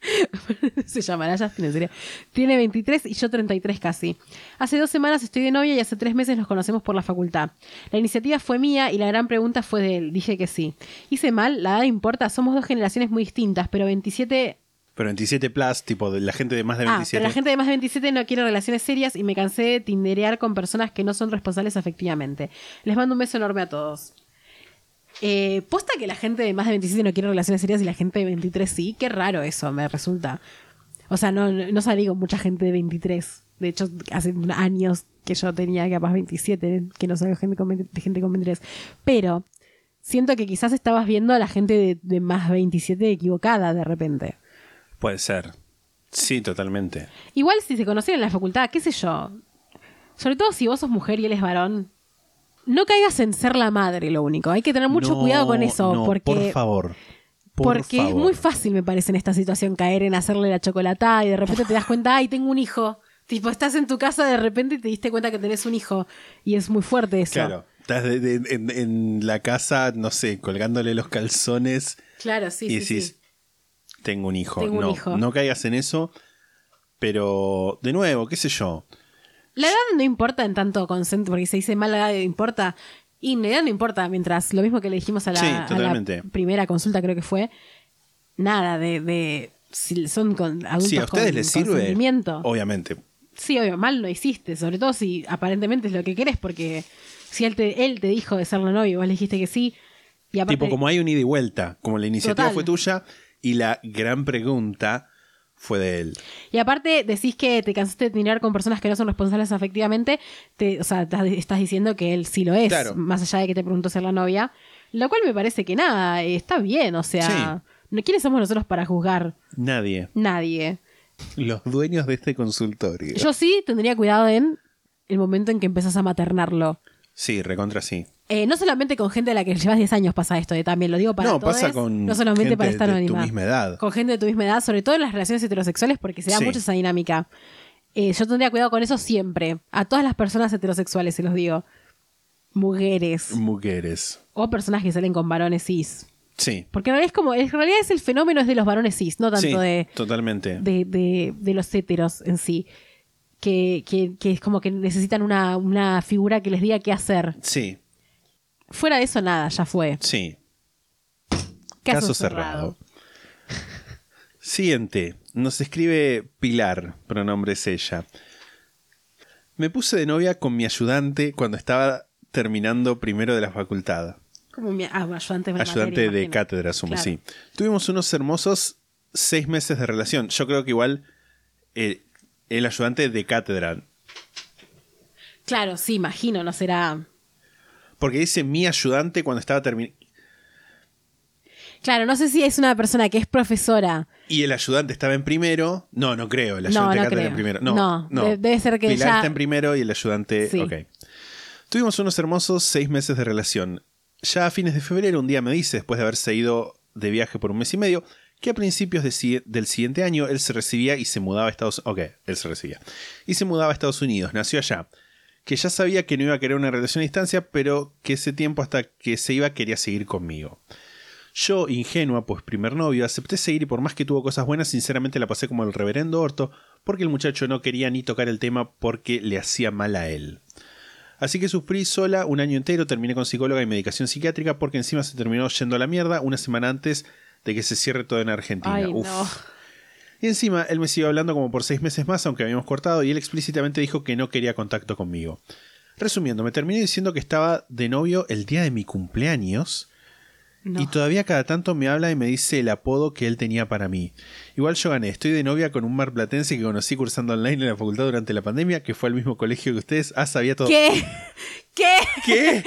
[LAUGHS] se llamará Justin, en serio. Tiene 23 y yo 33 casi. Hace dos semanas estoy de novia y hace tres meses nos conocemos por la facultad. La iniciativa fue mía y la gran pregunta fue de él. Dije que sí. Hice mal, la edad importa, somos dos generaciones muy distintas, pero 27 Pero 27 plus, tipo de la gente de más de Ah, 27. pero la gente de más de 27 no quiere relaciones serias y me cansé de tinderear con personas que no son responsables afectivamente. Les mando un beso enorme a todos. Eh, posta que la gente de más de 27 no quiere relaciones serias y la gente de 23 sí. Qué raro eso, me resulta. O sea, no, no no salí con mucha gente de 23. De hecho, hace años que yo tenía capaz 27, que no salgo gente con, 20 gente con 23. Pero siento que quizás estabas viendo a la gente de, de más 27 equivocada de repente. Puede ser. Sí, totalmente. Igual si se conocieron en la facultad, qué sé yo. Sobre todo si vos sos mujer y él es varón. No caigas en ser la madre, lo único. Hay que tener mucho No, cuidado con eso. no, porque Por favor. Por porque es muy fácil, me parece, en esta situación caer en hacerle la chocolatada y de repente te das cuenta, ay, tengo un hijo. Tipo, estás en tu casa de repente y te diste cuenta que tenés un hijo. Y es muy fuerte eso. Claro. Estás de- de- en, en la casa, no sé, colgándole los calzones Claro, sí, y sí, decís, sí. tengo un hijo. Tengo un no, hijo. no caigas en eso. Pero, de nuevo, qué sé yo. La edad no importa en tanto consent, porque se dice mal la edad importa. Y la edad no importa, mientras lo mismo que le dijimos a la, Sí, a la totalmente. primera consulta, creo que fue. Nada de. de si son con adultos Si a ustedes con les sirve, obviamente. Sí, obvio, mal no hiciste, sobre todo si aparentemente es lo que querés, porque si él te, él te dijo de ser la novia y vos le dijiste que sí, y aparte, Tipo, como hay un ida y vuelta, como la iniciativa Total. fue tuya y la gran pregunta fue de él. y aparte decís que te cansaste de mirar con personas que no son responsables afectivamente, te, o sea, estás, diciendo que él sí lo es, Claro. más allá de que te preguntó ser la novia, lo cual me parece que nada, está bien, o sea, no ¿quiénes somos nosotros para juzgar? Nadie. Nadie. Los dueños de este consultorio. Yo sí tendría cuidado en el momento en que empezás a maternarlo. Sí, recontra sí. Eh, no solamente con gente a la que llevas 10 años pasa esto, eh, también lo digo para no, todos. pasa con No solamente gente para esta de tu misma edad. Con gente de tu misma edad, sobre todo en las relaciones heterosexuales, porque se da Sí. mucho esa dinámica. Eh, yo tendría cuidado con eso siempre. A todas las personas heterosexuales se los digo. Mujeres. Mujeres. O personas que salen con varones cis. Sí. Porque en realidad es como, en realidad es el fenómeno es de los varones cis, no tanto sí, de, totalmente. de, de- de los héteros en sí. Que, que- que es como que necesitan una, una figura que les diga qué hacer. Sí, Fuera de eso, nada, ya fue. sí. Caso, Caso cerrado. cerrado. [LAUGHS] Siguiente. Nos escribe Pilar, pronombre es ella. Me puse de novia con mi ayudante cuando estaba terminando primero de la facultad. Como mi ah, ayudante, de Ayudante materia, de cátedra, asumo, Claro. sí. Tuvimos unos hermosos seis meses de relación. Yo creo que igual eh, el ayudante de cátedra. Claro, sí, imagino, no será. Porque dice mi ayudante cuando estaba terminando. Claro, no sé si es una persona que es profesora. Y el ayudante estaba en primero. No, no creo. El No, ayudante no creo. en primero. No, No, no. de- debe ser que Pilar ya- está en primero y el ayudante. Sí. Ok. Tuvimos unos hermosos seis meses de relación. Ya a fines de febrero, un día me dice, después de haberse ido de viaje por un mes y medio, que a principios de del siguiente año él se recibía y se mudaba a Estados Ok, él se recibía. Y se mudaba a Estados Unidos. Nació allá. Que ya sabía que no iba a querer una relación a distancia, pero que ese tiempo hasta que se iba quería seguir conmigo. Yo, ingenua, pues primer novio, acepté seguir y por más que tuvo cosas buenas, sinceramente la pasé como el reverendo orto, porque el muchacho no quería ni tocar el tema porque le hacía mal a él. Así que sufrí sola un año entero, terminé con psicóloga y medicación psiquiátrica porque encima se terminó yendo a la mierda una semana antes de que se cierre todo en Argentina. Ay, Uf. no. Y encima él me siguió hablando como por seis meses más, aunque habíamos cortado, y él explícitamente dijo que no quería contacto conmigo. Resumiendo, me terminé diciendo que estaba de novio el día de mi cumpleaños. No. Y todavía cada tanto me habla y me dice el apodo que él tenía para mí. Igual yo gané, estoy de novia con un marplatense que conocí cursando online en la facultad durante la pandemia, que fue al mismo colegio que ustedes. Ah, sabía todo. ¿Qué? ¿Qué? ¿Qué?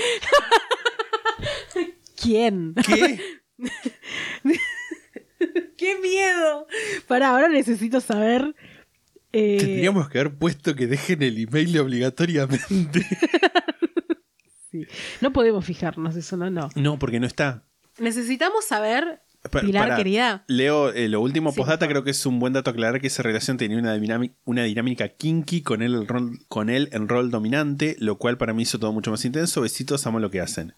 ¿Quién? ¿Qué? [LAUGHS] ¡Qué miedo! Para ahora necesito saber. eh, Tendríamos que haber puesto que dejen el email obligatoriamente. [LAUGHS] sí. No podemos fijarnos, eso no, no. no, porque no está. Necesitamos saber, Pilar querida. Leo eh, lo último Sí, postdata, creo que es un buen dato aclarar que esa relación tenía una, dinámica kinky con él, el rol, con él en rol dominante, lo cual para mí hizo todo mucho más intenso. Besitos, amo lo que hacen.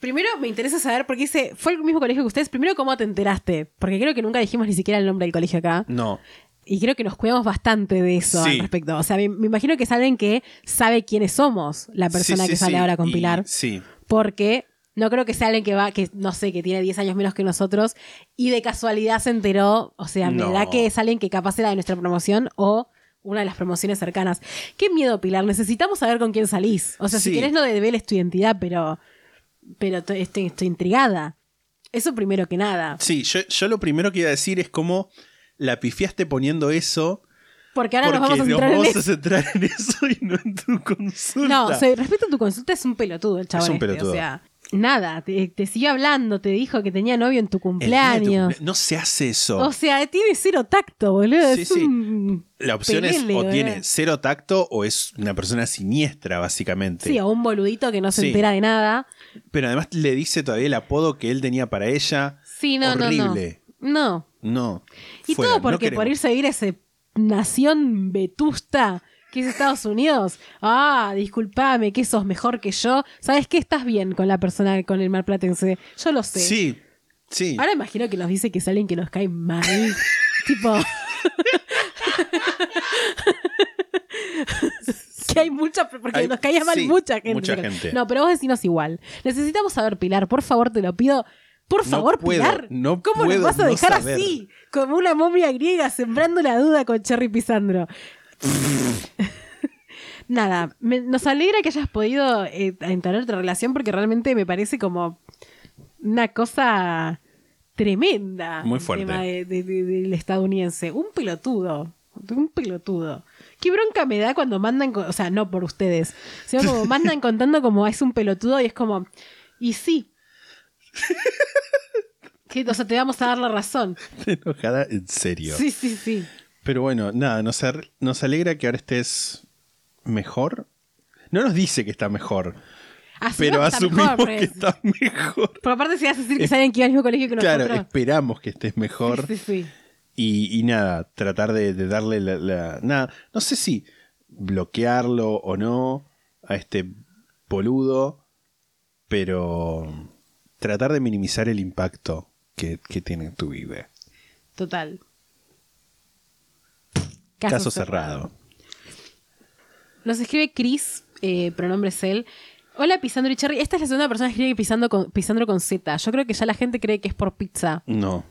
Primero me interesa saber, porque dice, fue el mismo colegio que ustedes. Primero, ¿cómo te enteraste? Porque creo que nunca dijimos ni siquiera el nombre del colegio acá. No, Y creo que nos cuidamos bastante de eso Sí. al respecto. O sea, me, me imagino que es alguien que sabe quiénes somos, la persona Sí, sí, que sale ahora con Y- Pilar. Sí, Porque no creo que sea alguien que va, que no sé, que tiene 10 años menos que nosotros y de casualidad se enteró. O sea, me No. da que es alguien que capaz era de nuestra promoción o una de las promociones cercanas. Qué miedo, Pilar. Necesitamos saber con quién salís. O sea, si querés no develes tu identidad, pero, pero to- estoy, estoy intrigada. Eso primero que nada. Sí, yo, yo lo primero que iba a decir es cómo la pifiaste poniendo eso Porque ahora nos vamos a en vamos a centrar en eso y no en tu consulta. No, o sea, respecto a tu consulta, es un pelotudo el chaval. Es un este, pelotudo. O sea, nada, te, te siguió hablando, te dijo que tenía novio en tu cumpleaños. cumplea- No se hace eso. O sea, tiene cero tacto, boludo. Sí, es sí. un La opción es o boludo. tiene cero tacto o es una persona siniestra, básicamente. Sí, o un boludito que no se Sí. entera de nada. Pero además le dice todavía el apodo que él tenía para ella. Sí, no, Horrible. no, no. No. No. Y Fuera, todo no porque por irse a vivir a esa nación vetusta que es Estados Unidos. Ah, discúlpame, que sos mejor que yo. ¿Sabes qué? Estás bien con la persona, con el marplatense. Yo lo sé. Sí, sí. Ahora imagino que nos dice que es alguien que nos cae mal. [LAUGHS] tipo. [LAUGHS] que hay mucha. Porque Hay- nos caía mal sí, mucha gente. mucha gente. No, pero vos decinos igual. Necesitamos saber, Pilar, por favor, te lo pido. Por No favor, puedo, Pilar. no ¿Cómo puedo nos vas a no dejar saber. así? Como una momia griega sembrando la duda con Cherry Pisandro. [LAUGHS] Nada, me- nos alegra que hayas podido eh, entablar otra relación porque realmente me parece como una cosa tremenda. Muy el fuerte. tema de- de- de- del estadounidense. Un pelotudo. Un pelotudo. Qué bronca me da cuando mandan, o sea, no por ustedes, sino como mandan contando como es un pelotudo y es como, y sí. [LAUGHS] Que, o sea, te vamos a dar la razón. enojada en serio. Sí, sí, sí. Pero bueno, nada, nos, alegra que ahora estés mejor. No nos dice que está mejor, Asumimos pero que asumimos mejor, pues. que está mejor. Pero aparte, si vas a decir que saben que iba al mismo colegio que Claro, nosotros. esperamos que estés mejor. Sí, sí, sí. Y, y nada, tratar de, de darle la, la- Nada, no sé si bloquearlo o no a este boludo, pero tratar de minimizar el impacto que, que tiene en tu vida. Total. Caso, cerrado. Nos escribe Chris, eh, pronombres él. Hola, Pisandro y Cherry. Esta es la segunda persona que escribe pisando con, Pisandro con Z. Yo creo que ya la gente cree que es por pizza. No.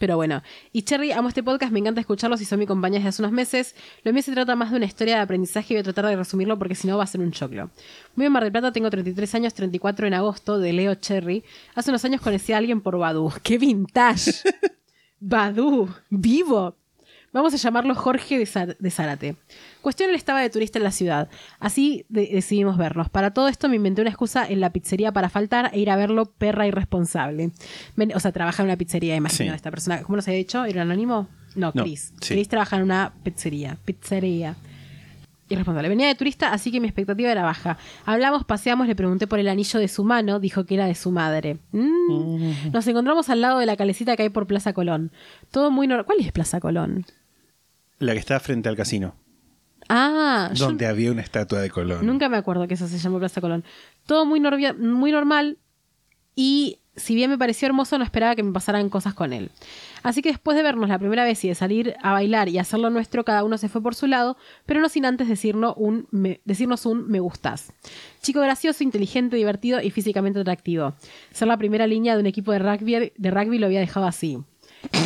Pero bueno. Y Cherry, amo este podcast, me encanta escucharlos y son mi compañía desde hace unos meses. Lo mío se trata más de una historia de aprendizaje y voy a tratar de resumirlo porque si no va a ser un choclo. Muy en Mar del Plata, tengo 33 años, 34 en agosto, de Leo Cherry. Hace unos años conocí a alguien por Badu. ¡Qué vintage! [LAUGHS] Badu, vivo. Vamos a llamarlo Jorge de, Zar- de Zárate. Cuestión, él estaba de turista en la ciudad. Así de- decidimos vernos. Para todo esto me inventé una excusa en la pizzería para faltar e ir a verlo, perra irresponsable. O sea, trabaja en una pizzería, imagino, Sí. esta persona. ¿Cómo nos había dicho? ¿Era anónimo? No, No, Chris. sí. Chris trabaja en una pizzería. Pizzería. Irresponsable. Venía de turista, así que mi expectativa era baja. Hablamos, paseamos, le pregunté por el anillo de su mano, dijo que era de su madre. Mm. Nos encontramos al lado de la calecita que hay por Plaza Colón. Todo muy normal. ¿Cuál es Plaza Colón? La que está frente al casino, Ah, yo donde había una estatua de Colón. nunca me acuerdo que eso se llamó Plaza Colón. Todo muy, norvia- muy normal y si bien me pareció hermoso, no esperaba que me pasaran cosas con él. Así que después de vernos la primera vez y de salir a bailar y hacer lo nuestro, cada uno se fue por su lado, pero no sin antes decirnos un me, decirnos un me gustas. Chico gracioso, inteligente, divertido y físicamente atractivo. Ser la primera línea de un equipo de rugby, de rugby lo había dejado así.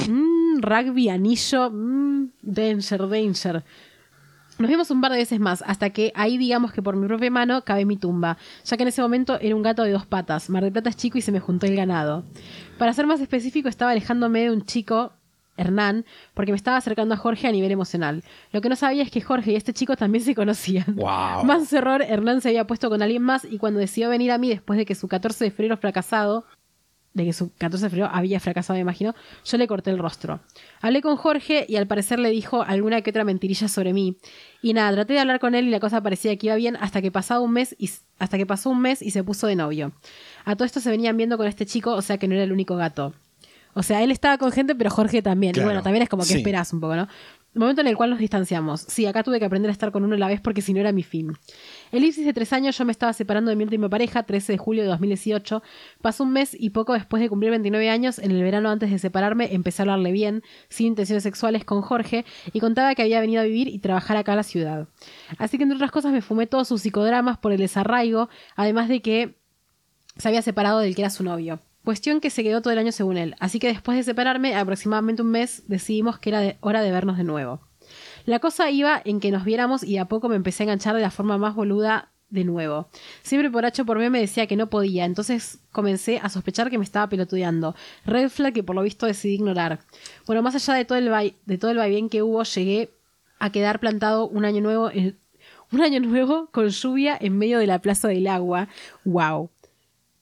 Mm, rugby, anillo, mm, danger, danger. Nos vimos un par de veces más, hasta que ahí digamos que por mi propia mano cabe mi tumba, ya que en ese momento era un gato de dos patas. Mar del Plata es chico y se me juntó el ganado. Para ser más específico, estaba alejándome de un chico, Hernán, porque me estaba acercando a Jorge a nivel emocional. Lo que no sabía es que Jorge y este chico también se conocían. Wow. Más error, Hernán se había puesto con alguien más y cuando decidió venir a mí después de que su 14 de febrero fracasado, de que su 14 de febrero había fracasado, me imagino, yo le corté el rostro. Hablé con Jorge y al parecer le dijo alguna que otra mentirilla sobre mí. Y nada, traté de hablar con él y la cosa parecía que iba bien hasta que pasado un mes y hasta que pasó un mes y se puso de novio. A todo esto se venían viendo con este chico, o sea que no era el único gato. O sea, él estaba con gente, pero Jorge también. Claro. Y bueno, también es como que Sí. esperás un poco, ¿no? Momento en el cual nos distanciamos. Sí, acá tuve que aprender a estar con uno a la vez porque si no era mi fin. Elipsis de tres años, yo me estaba separando de mi última pareja, 13 de julio de 2018. Pasó un mes y poco después de cumplir 29 años, en el verano antes de separarme, empecé a hablarle bien, sin intenciones sexuales, con Jorge, y contaba que había venido a vivir y trabajar acá a la ciudad. Así que entre otras cosas me fumé todos sus psicodramas por el desarraigo, además de que se había separado del que era su novio. Cuestión que se quedó todo el año según él. Así que después de separarme, aproximadamente un mes, decidimos que era hora de vernos de nuevo. La cosa iba en que nos viéramos y a poco me empecé a enganchar de la forma más boluda de nuevo. Siempre por H por B me decía que no podía, entonces comencé a sospechar que me estaba pelotudeando. Red flag que por lo visto decidí ignorar. Bueno, más allá de todo el de todo el vaivén que hubo, llegué a quedar plantado un año nuevo, un año nuevo con lluvia en medio de la Plaza del Agua. ¡Wow!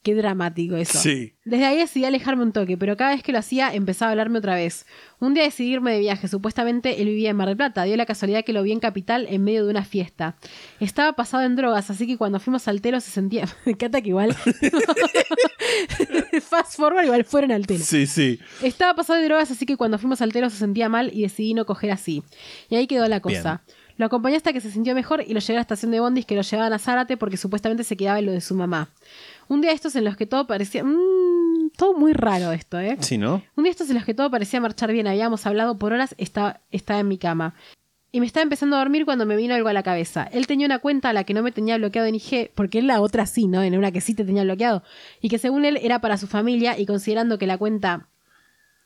Qué dramático eso. Sí. Desde ahí decidí alejarme un toque, pero cada vez que lo hacía empezaba a hablarme otra vez. Un día decidí irme de viaje, supuestamente él vivía en Mar del Plata, dio la casualidad que lo vi en Capital en medio de una fiesta. Estaba pasado en drogas, así que cuando fuimos al telo se sentía... [LAUGHS] Me encanta que igual... [LAUGHS] Fast forward, igual fueron al telo. Sí, sí. Estaba pasado de drogas, así que cuando fuimos al telo se sentía mal y decidí no coger así. Y ahí quedó la cosa. Lo acompañé hasta que se sintió mejor y lo llevé a la estación de bondis que lo llevaban a Zárate porque supuestamente se quedaba en lo de su mamá. Un día estos en los que todo parecía... mm, todo muy raro esto, ¿eh? Sí, ¿no? Un día estos en los que todo parecía marchar bien, habíamos hablado por horas, estaba, estaba en mi cama. Y me estaba empezando a dormir cuando me vino algo a la cabeza. Él tenía una cuenta a la que no me tenía bloqueado en IG, porque él la otra sí, ¿no? En una que sí te tenía bloqueado. Y que según él era para su familia, y considerando que la cuenta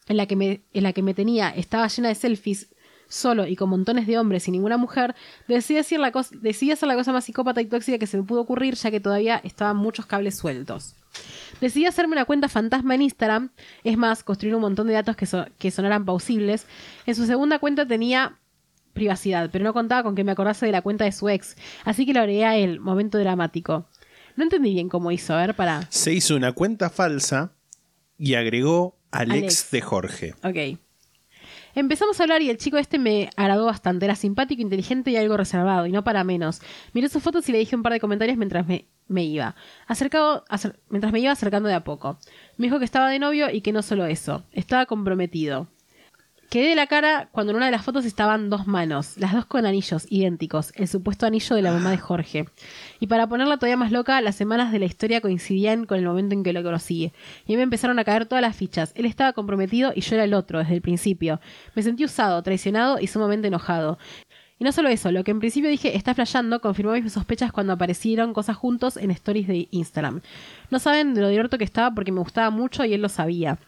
en la que me, en la que me tenía estaba llena de selfies, solo y con montones de hombres y ninguna mujer, decidí hacer, la cosa, decidí hacer la cosa más psicópata y tóxica que se me pudo ocurrir, ya que todavía estaban muchos cables sueltos. Decidí hacerme una cuenta fantasma en Instagram, es más, construir un montón de datos que, so- que sonaran plausibles. En su segunda cuenta tenía privacidad, pero no contaba con que me acordase de la cuenta de su ex, así que lo agregué a él, momento dramático. No entendí bien cómo hizo, a ver, para... Se hizo una cuenta falsa y agregó al Alex. ex de Jorge. Ok. Empezamos a hablar y el chico este me agradó bastante. Era simpático, inteligente y algo reservado, y no para menos. Miré sus fotos y le dije un par de comentarios mientras me, iba. Acercado, acer- mientras me iba acercando de a poco. Me dijo que estaba de novio y que no solo eso, estaba comprometido. Quedé de la cara cuando en una de las fotos estaban dos manos, las dos con anillos idénticos, el supuesto anillo de la mamá de Jorge. Y para ponerla todavía más loca, las semanas de la historia coincidían con el momento en que lo conocí. Y me empezaron a caer todas las fichas. Él estaba comprometido y yo era el otro desde el principio. Me sentí usado, traicionado y sumamente enojado. Y no solo eso, lo que en principio dije está flasheando confirmó mis sospechas cuando aparecieron cosas juntos en stories de Instagram. No saben de lo divertido que estaba porque me gustaba mucho y él lo sabía.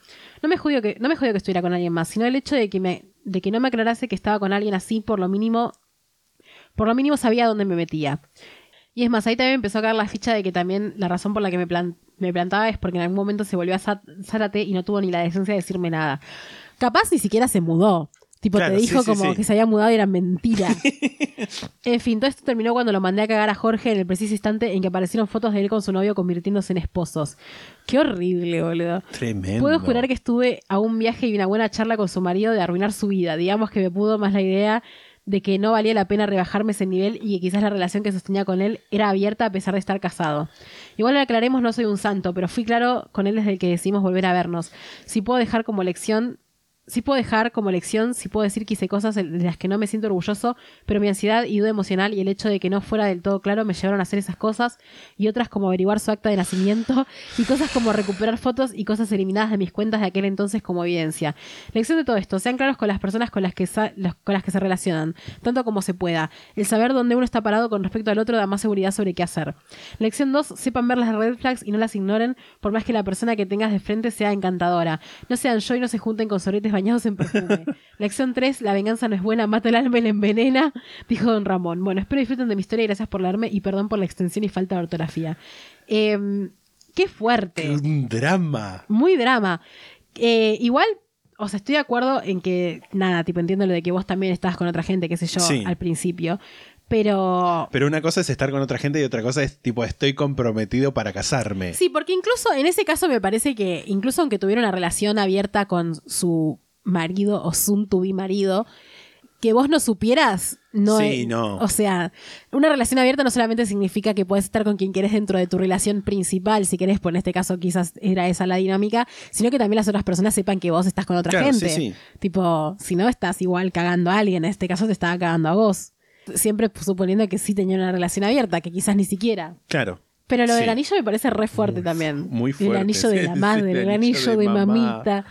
No me jodió que, no me jodió que estuviera con alguien más, sino el hecho de que me, de que no me aclarase que estaba con alguien así, por lo mínimo, por lo mínimo sabía dónde me metía. Y es más, ahí también empezó a caer la ficha de que también la razón por la que me, plan- me plantaba es porque en algún momento se volvió a Zá- Zárate y no tuvo ni la decencia de decirme nada. Capaz ni siquiera se mudó. Tipo, Claro, te dijo sí, como sí. que se había mudado y era mentira. [LAUGHS] en fin, todo esto terminó cuando lo mandé a cagar a Jorge en el preciso instante en que aparecieron fotos de él con su novio convirtiéndose en esposos. Qué horrible, boludo. Tremendo. Puedo jurar que estuve a un viaje y una buena charla con su marido de arruinar su vida. Digamos que me pudo más la idea de que no valía la pena rebajarme ese nivel y que quizás la relación que sostenía con él era abierta a pesar de estar casado. Igual le aclaremos, no soy un santo, pero fui claro con él desde el que decidimos volver a vernos. Si puedo dejar como lección Sí puedo dejar como lección, sí puedo decir que hice cosas de las que no me siento orgulloso, pero mi ansiedad y duda emocional y el hecho de que no fuera del todo claro me llevaron a hacer esas cosas y otras como averiguar su acta de nacimiento [LAUGHS] y cosas como recuperar fotos y cosas eliminadas de mis cuentas de aquel entonces como evidencia. Lección de todo esto, sean claros con las personas con las que, las- con las que se relacionan, tanto como se pueda. El saber dónde uno está parado con respecto al otro da más seguridad sobre qué hacer. Lección 2, sepan ver las red flags y no las ignoren, por más que la persona que tengas de frente sea encantadora. No sean yo y no se junten con sorbetes bañados en perfume. [LAUGHS] Lección 3, la venganza no es buena, mata el alma y la envenena, dijo don Ramón. Bueno, espero disfruten de mi historia y gracias por leerme y perdón por la extensión y falta de ortografía. Em, qué fuerte. Un drama. Muy drama. Eh, igual, o sea, estoy de acuerdo en que, nada, tipo, entiendo lo de que vos también estabas con otra gente, qué sé yo, Sí. al principio. Pero. Pero una cosa es estar con otra gente y otra cosa es tipo, estoy comprometido para casarme. Sí, porque incluso en ese caso me parece que, incluso aunque tuviera una relación abierta con su marido o soon to be marido, que vos no supieras, no Sí, no. O sea, una relación abierta no solamente significa que puedes estar con quien querés dentro de tu relación principal, si querés, pues en este caso quizás era esa la dinámica, sino que también las otras personas sepan que vos estás con otra Claro, gente. sí, sí. Tipo, si no estás igual cagando a alguien, en este caso te estaba cagando a vos. Siempre suponiendo que sí tenía una relación abierta, que quizás ni siquiera. Claro. Pero lo del anillo me parece re fuerte también. muy El fuerte, anillo de la [LAUGHS] madre, el el anillo de mamá.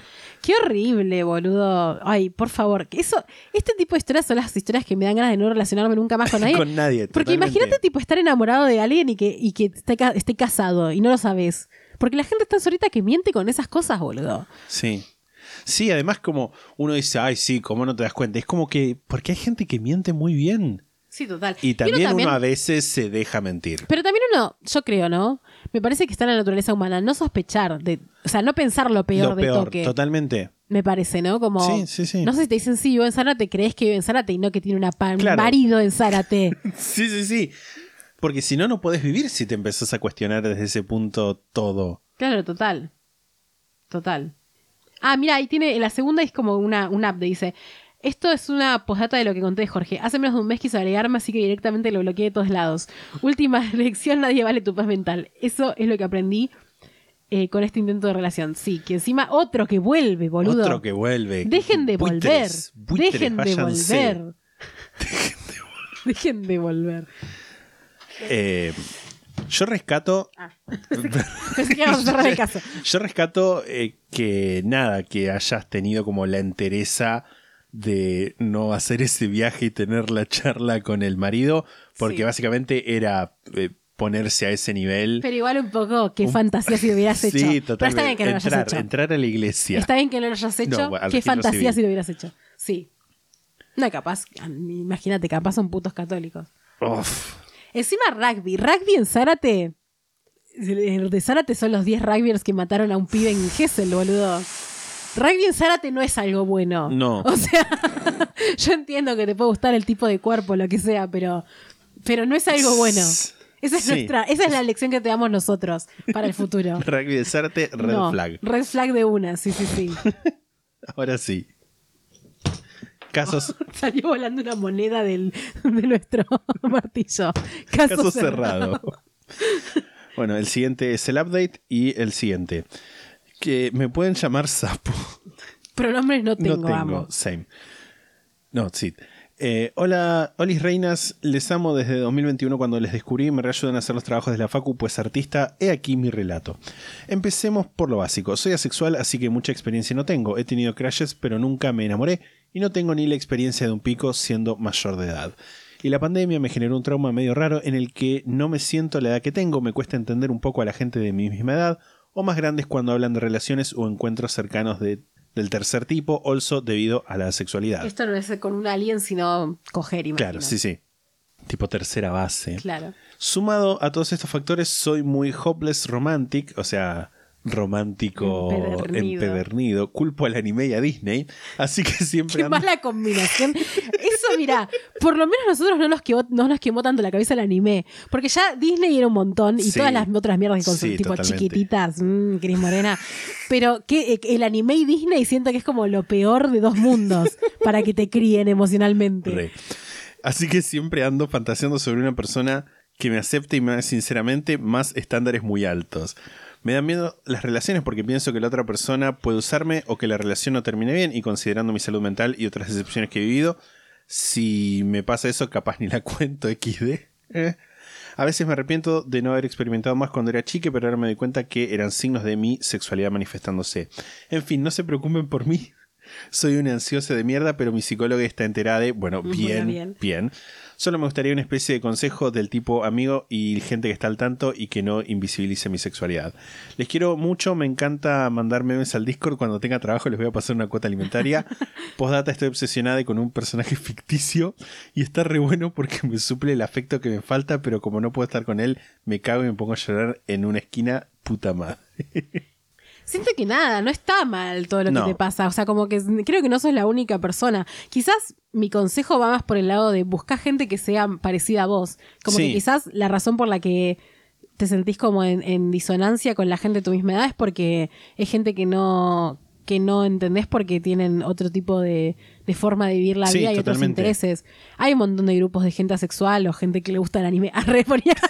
Qué horrible, boludo. Ay, por favor. que Eso, este tipo de historias son las historias que me dan ganas de no relacionarme nunca más con [LAUGHS] nadie. Con nadie, Porque totalmente. imagínate, tipo, estar enamorado de alguien y que, y que esté, ca- esté casado y no lo sabes. Porque la gente está solita que miente con esas cosas, boludo. Sí. Sí, además como uno dice, ay, sí, ¿cómo no te das cuenta? Es como que, porque hay gente que miente muy bien. Sí, total. Y también, uno uno a veces se deja mentir. Pero también uno, yo creo, ¿no? Me parece que está en la naturaleza humana no sospechar, de, o sea, no pensar lo peor Lo de peor, toque. totalmente. Me parece, ¿no? Como. Sí, sí, sí. No sé si te dicen sí, vivo en Zárate, crees que vive en Zárate y no que tiene una pa- un Claro. marido en Zárate. [LAUGHS] Sí, sí, sí. Porque si no, no podés vivir si te empezás a cuestionar desde ese punto todo. claro, total. Total. Ah, mira, ahí tiene. En la segunda es como una, un update. Dice. Esto es una postdata de lo que conté de Jorge. Hace menos de un mes quiso agregarme, así que directamente lo bloqueé de todos lados. Última [LAUGHS] lección, nadie vale tu paz mental. Eso es lo que aprendí eh, con este intento de relación. Sí, que encima otro que vuelve, boludo. Otro que vuelve. Dejen de Buitres, volver. buitres, Dejen de [LAUGHS] volver. Dejen de volver. Eh, yo rescato. [LAUGHS] Pensé que íbamos a cerrar el caso. Yo rescato eh, que nada, que hayas tenido como la entereza de no hacer ese viaje y tener la charla con el marido, porque Sí. básicamente era eh, ponerse a ese nivel. Pero igual un poco, qué Un- fantasía si lo hubieras [LAUGHS] hecho. Sí, Pero está totalmente. bien que no lo hayas hecho. entrar a la iglesia. Está bien que no lo hayas hecho. No, qué fantasía si lo hubieras hecho. Sí. No, capaz, imagínate, capaz son putos católicos. Uf. Encima rugby. Rugby en Zárate. De Zárate son los 10 rugbyers que mataron a un pibe en Gessel, boludo. Rugby en Zárate no es algo bueno. No. O sea, [LAUGHS] yo entiendo que te puede gustar el tipo de cuerpo, lo que sea, pero, pero no es algo bueno. Esa es, Sí. nuestra, esa es la lección que te damos nosotros para el futuro. [LAUGHS] Rugby de Zárate, red No, flag. Red flag de una, sí, sí, sí. [LAUGHS] Ahora sí. Casos, Salió volando una moneda del, de nuestro martillo. Caso, caso cerrado. cerrado. Bueno, el siguiente es el update y el siguiente. Que me pueden llamar sapo. Pronombres no tengo, no tengo, amo. same. No, sí. Eh, hola, Olis Reinas, les amo desde 2021 cuando les descubrí y me reayudan a hacer los trabajos de la Facu, pues artista, he aquí mi relato. Empecemos por lo básico, soy asexual así que mucha experiencia no tengo, he tenido crashes pero nunca me enamoré y no tengo ni la experiencia de un pico siendo mayor de edad. Y la pandemia me generó un trauma medio raro en el que no me siento la edad que tengo, me cuesta entender un poco a la gente de mi misma edad o más grandes cuando hablan de relaciones o encuentros cercanos de- del tercer tipo, also debido a la sexualidad. Esto no es con un alien, sino coger, imagino. Claro, sí, sí. Tipo tercera base. Claro. Sumado a todos estos factores, soy muy hopeless romantic, o sea, romántico Empedernido. empedernido. Culpo al anime y a Disney, así que siempre Qué ando- mala combinación. Eso, mira, por lo menos nosotros no nos quemó, no nos quemó tanto la cabeza el anime. Porque ya Disney era un montón y Sí. todas las otras mierdas que con Sí, tipo totalmente. chiquititas, mmm, Cris Morena. Pero que eh, el anime y Disney siento que es como lo peor de dos mundos para que te críen emocionalmente. Re. Así que siempre ando fantaseando sobre una persona que me acepte y me sinceramente más estándares muy altos. Me dan miedo las relaciones porque pienso que la otra persona puede usarme o que la relación no termine bien y considerando mi salud mental y otras decepciones que he vivido, si me pasa eso capaz ni la [LAUGHS] cuento XD. Eh. A veces me arrepiento de no haber experimentado más cuando era chique, pero ahora me doy cuenta que eran signos de mi sexualidad manifestándose. En fin, no se preocupen por mí. [LAUGHS] Soy una ansiosa de mierda, pero mi psicóloga está enterada de, bueno, [LAUGHS] Bueno, bien, bien. bien. Solo me gustaría una especie de consejo del tipo amigo y gente que está al tanto y que no invisibilice mi sexualidad. Les quiero mucho, me encanta mandar memes al Discord. Cuando tenga trabajo les voy a pasar una cuota alimentaria. [LAUGHS] Postdata, estoy obsesionada con un personaje ficticio y está re bueno porque me suple el afecto que me falta, pero como no puedo estar con él, me cago y me pongo a llorar en una esquina puta madre. Siento que nada, no está mal todo lo No. que te pasa. O sea, como que creo que no sos la única persona. Quizás mi consejo va más por el lado de buscar gente que sea parecida a vos. Como Sí. que quizás la razón por la que te sentís como en, en disonancia con la gente de tu misma edad es porque es gente que no que no entendés porque tienen otro tipo de, de forma de vivir la Sí, vida y otros intereses. Hay un montón de grupos de gente asexual o gente que le gusta el anime. [LAUGHS] Arre, ponía- [LAUGHS]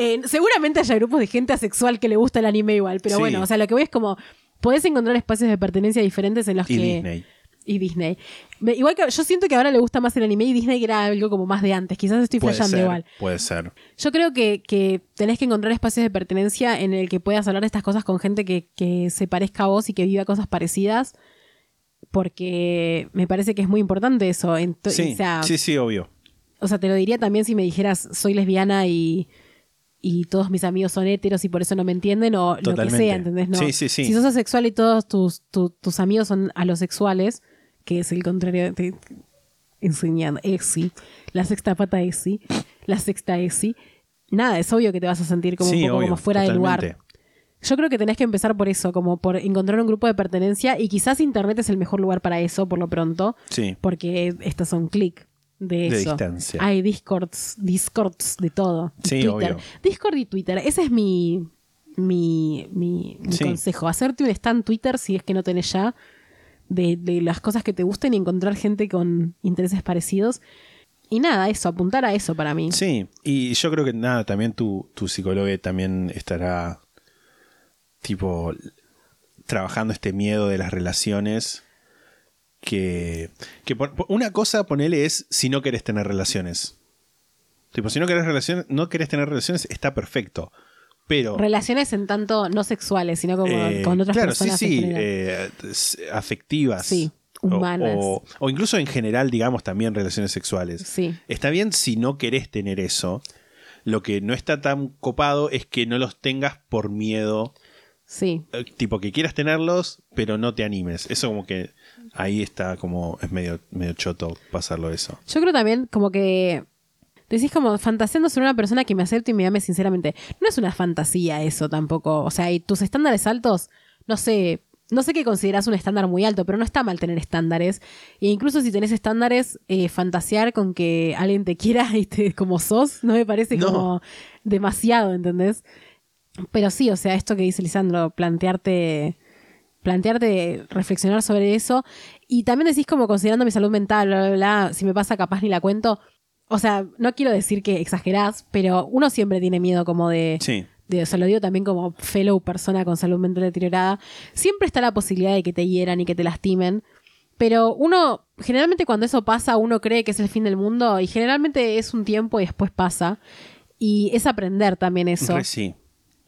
Eh, seguramente haya grupos de gente asexual que le gusta el anime igual, pero Sí. bueno, o sea, lo que voy es como, podés encontrar espacios de pertenencia diferentes en los Y que... Disney. Y Disney. Me- igual que yo siento que ahora le gusta más el anime y Disney que era algo como más de antes, quizás estoy Puede ser, igual. puede ser. Yo creo que, que tenés que encontrar espacios de pertenencia en el que puedas hablar de estas cosas con gente que, que se parezca a vos y que viva cosas parecidas, porque me parece que es muy importante eso. Sí, o sea, sí, sí, obvio. o sea, te lo diría también si me dijeras soy lesbiana y, y todos mis amigos son heteros y por eso no me entienden o lo que sea, ¿entendés? No. Sí, sí, sí. Si sos asexual y todos tus, tu- tus amigos son alosexuales, que es el contrario de enseñando, ESI, la sexta pata ESI, la sexta ESI, nada, es obvio que te vas a sentir como un poco obvio, como fuera de lugar. Yo creo que tenés que empezar por eso, como por encontrar un grupo de pertenencia y quizás Internet es el mejor lugar para eso, por lo pronto, Sí. porque estos son clic de De eso. distancia. Hay discords, discords de todo. Sí, Twitter. obvio. Discord y Twitter, ese es mi, mi, mi, mi Sí. consejo. Hacerte un stand Twitter si es que no tenés ya de, de las cosas que te gusten y encontrar gente con intereses parecidos. Y nada, eso, apuntar a eso para mí. Sí, y yo creo que nada, también tu, tu psicólogo también estará tipo trabajando este miedo de las relaciones que, que por- una cosa ponele es si no querés tener relaciones. Tipo, si no querés relaciones, no querés tener relaciones, está perfecto. Pero Relaciones en tanto no sexuales, sino como eh, con otras claro, personas. sí, sí, eh, s- afectivas. Sí, O- humanas. O, o incluso en general, digamos, también relaciones sexuales. Sí. Está bien si no querés tener eso. Lo que no está tan copado es que no los tengas por miedo. Sí. eh, Tipo que quieras tenerlos, pero no te animes. Eso como que ahí está como... Es medio, medio choto pasarlo eso. Yo creo también como que decís como fantaseando sobre una persona que me acepte y me ame sinceramente. No es una fantasía eso tampoco. O sea, y tus estándares altos, no sé, no sé qué consideras un estándar muy alto, pero no está mal tener estándares. E incluso si tenés estándares, eh, fantasear con que alguien te quiera [LAUGHS] y te como sos, no me parece No. como demasiado, ¿entendés? Pero sí, o sea, esto que dice Lisandro, plantearte plantearte reflexionar sobre eso y también decís como considerando mi salud mental, bla, bla, bla, si me pasa capaz ni la cuento. O sea, no quiero decir que exagerás, pero uno siempre tiene miedo como de, Sí. de, o sea, lo digo también como fellow persona con salud mental deteriorada, siempre está la posibilidad de que te hieran y que te lastimen, pero uno, generalmente cuando eso pasa, uno cree que es el fin del mundo y generalmente es un tiempo y después pasa. Y es aprender también eso. Sí.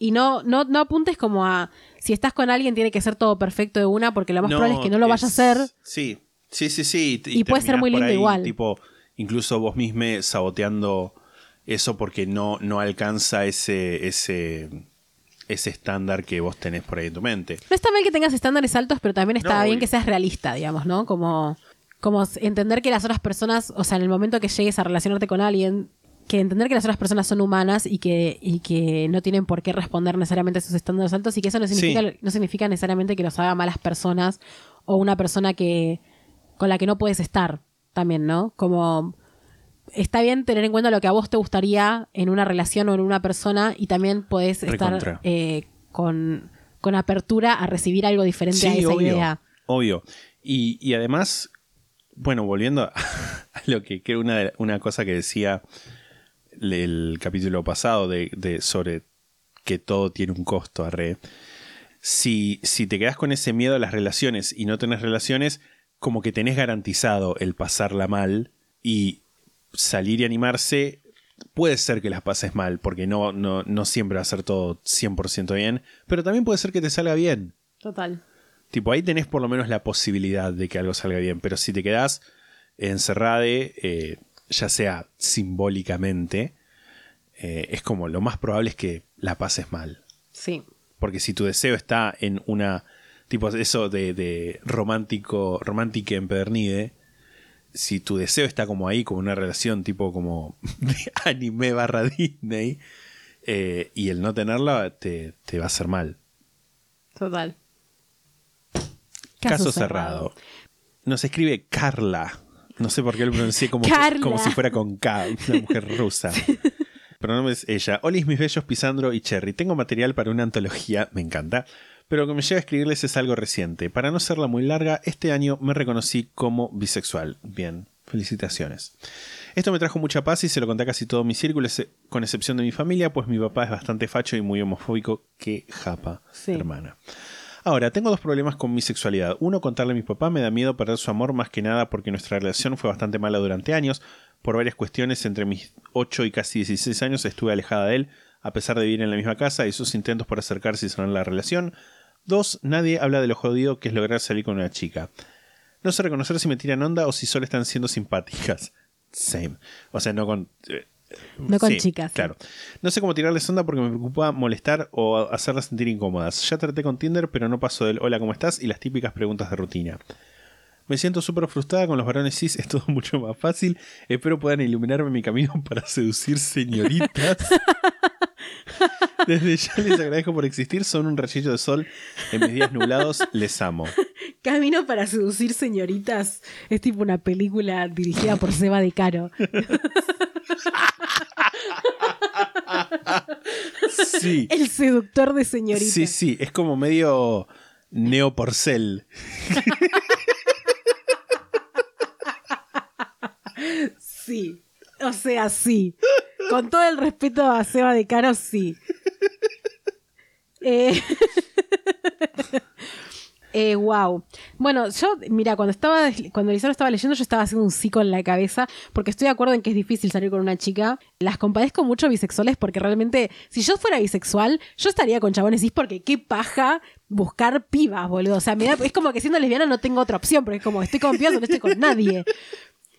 Y no, no, no apuntes como a si estás con alguien tiene que ser todo perfecto de una, porque lo más probable es que no lo vaya a hacer. Sí, sí, sí, sí. Y puede ser muy lindo ahí, igual. Tipo, incluso vos mismo saboteando eso porque no, no alcanza ese, ese, ese estándar que vos tenés por ahí en tu mente. No está mal que tengas estándares altos, pero también está No, bien que seas realista, digamos, ¿no? Como, como entender que las otras personas, o sea, en el momento que llegues a relacionarte con alguien, que entender que las otras personas son humanas y que, y que no tienen por qué responder necesariamente a esos estándares altos y que eso no significa, Sí. no significa necesariamente que los haga malas personas o una persona que con la que no puedes estar también, ¿no? Como está bien tener en cuenta lo que a vos te gustaría en una relación o en una persona y también podés estar eh, con, con apertura a recibir algo diferente a esa obvio. idea. Obvio. Y, y además, bueno, volviendo [LAUGHS] a, lo que creo una, una cosa que decía el capítulo pasado de, de- sobre que todo tiene un costo, arre. Si, si te quedas con ese miedo a las relaciones y no tenés relaciones, como que tenés garantizado el pasarla mal y salir y animarse, puede ser que las pases mal, porque no, no, no siempre va a ser todo 100% bien, pero también puede ser que te salga bien. Total. Tipo, ahí tenés por lo menos la posibilidad de que algo salga bien. Pero si te quedás encerrade, eh, ya sea simbólicamente, eh, es como lo más probable es que la pases mal. Sí. Porque si tu deseo está en una. Tipo, eso de, de romántico. Romántica empedernide. Si tu deseo está como ahí, como una relación tipo como [LAUGHS] de anime barra Disney. eh, y el no tenerla te, te va a hacer mal. Total. Caso, cerrado. Nos escribe Carla. No sé por qué lo pronuncié como, Carla. como si fuera con K, una mujer rusa. [LAUGHS] Pronombre es ella. Olis, mis bellos Pisandro y Cherry. Tengo material para una antología, me encanta. Pero lo que me lleva a escribirles es algo reciente. Para no hacerla muy larga, este año me reconocí como bisexual. Bien, felicitaciones. Esto me trajo mucha paz y se lo conté a casi todo mi círculo, con excepción de mi familia, pues mi papá es bastante facho y muy homofóbico que japa, Sí. hermana. Ahora, tengo dos problemas con mi sexualidad. Uno, contarle a mi papá me da miedo perder su amor más que nada porque nuestra relación fue bastante mala durante años. Por varias cuestiones, entre mis 8 y casi 16 años estuve alejada de él, a pesar de vivir en la misma casa y sus intentos por acercarse y sanar la relación. Dos, nadie habla de lo jodido que es lograr salir con una chica. No sé reconocer si me tiran onda o si solo están siendo simpáticas. [LAUGHS] Same. O sea, no con... eh, No con Sí, chicas. Claro. No sé cómo tirarles onda porque me preocupa molestar o hacerlas sentir incómodas. Ya traté con Tinder, pero no paso del hola, ¿cómo estás? y las típicas preguntas de rutina. Me siento súper frustrada con los varones cis, es todo [LAUGHS] mucho más fácil. Espero puedan iluminarme mi camino para seducir señoritas. [LAUGHS] [LAUGHS] Desde ya les agradezco por existir. Son un rayito de sol en mis días nublados. Les amo. Camino para seducir señoritas es tipo una película dirigida por Seba de Caro. Sí. El seductor de señoritas. Sí, sí. Es como medio neoporcel. Sí. [LAUGHS] O sea, sí. Con todo el respeto a Seba de Caro, sí. Eh, [LAUGHS] eh, wow. Bueno, yo, mira, cuando estaba, cuando Lizardo estaba leyendo, yo estaba haciendo un psico en la cabeza, porque estoy de acuerdo en que es difícil salir con una chica. Las compadezco mucho bisexuales, porque realmente, si yo fuera bisexual, yo estaría con chabones cis, porque qué paja buscar pibas, boludo. O sea, me da- es como que siendo lesbiana no tengo otra opción, porque es como estoy con pibas o no estoy con nadie.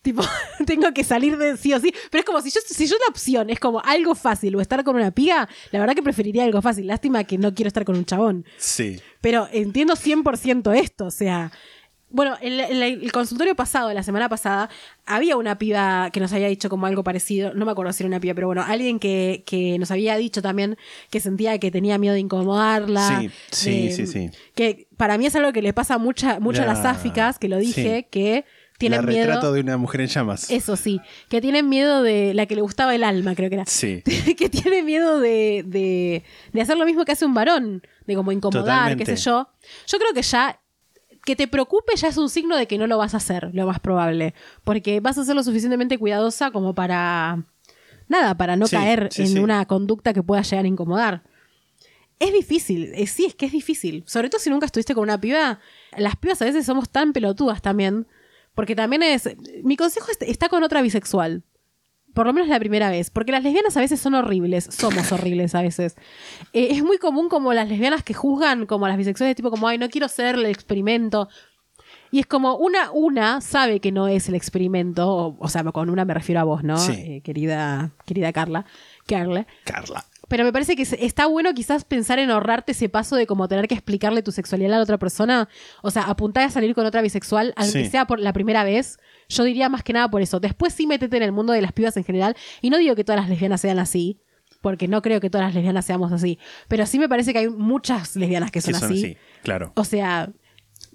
Tipo, [LAUGHS] tengo que salir de sí o sí. Pero es como si yo, si yo la opción es como algo fácil o estar con una piga, la verdad que preferiría algo fácil. Lástima que no quiero estar con un chabón. Sí. Pero entiendo 100% esto, o sea... Bueno, en el consultorio pasado, la semana pasada, había una piba que nos había dicho como algo parecido, no me acuerdo si era una piba, pero bueno, alguien que, que nos había dicho también que sentía que tenía miedo de incomodarla. Sí, sí, sí, sí. Que para mí es algo que le pasa mucha, mucho a las La- sáficas, que lo dije, sí. que tienen La miedo... retrato de una mujer en llamas. Eso sí, que tienen miedo de la que le gustaba el alma, creo que era. Sí. [LAUGHS] que tiene miedo de, de, de hacer lo mismo que hace un varón, de como incomodar, Totalmente. qué sé yo. Yo creo que ya, que te preocupe ya es un signo de que no lo vas a hacer, lo más probable. Porque vas a ser lo suficientemente cuidadosa como para, nada, para no Sí, caer sí, en sí. una conducta que pueda llegar a incomodar. Es difícil, eh, sí, es que es difícil. Sobre todo si nunca estuviste con una piba. Las pibas a veces somos tan pelotudas también. Porque también es. Mi consejo es, está con otra bisexual. Por lo menos la primera vez. Porque las lesbianas a veces son horribles. Somos horribles a veces. Eh, es muy común como las lesbianas que juzgan como a las bisexuales, tipo como, ay, no quiero ser el experimento. Y es como una, una sabe que no es el experimento. O, o sea, con una me refiero a vos, ¿no? Sí. Eh, querida, querida Carla. Carla. Carla. Pero me parece que está bueno quizás pensar en ahorrarte ese paso de como tener que explicarle tu sexualidad a la otra persona. O sea, apuntar a salir con otra bisexual, aunque Sí. sea por la primera vez. Yo diría más que nada por eso. Después sí métete en el mundo de las pibas en general. Y no digo que todas las lesbianas sean así. Porque no creo que todas las lesbianas seamos así. Pero sí me parece que hay muchas lesbianas que Que son, son así. así, claro. O sea,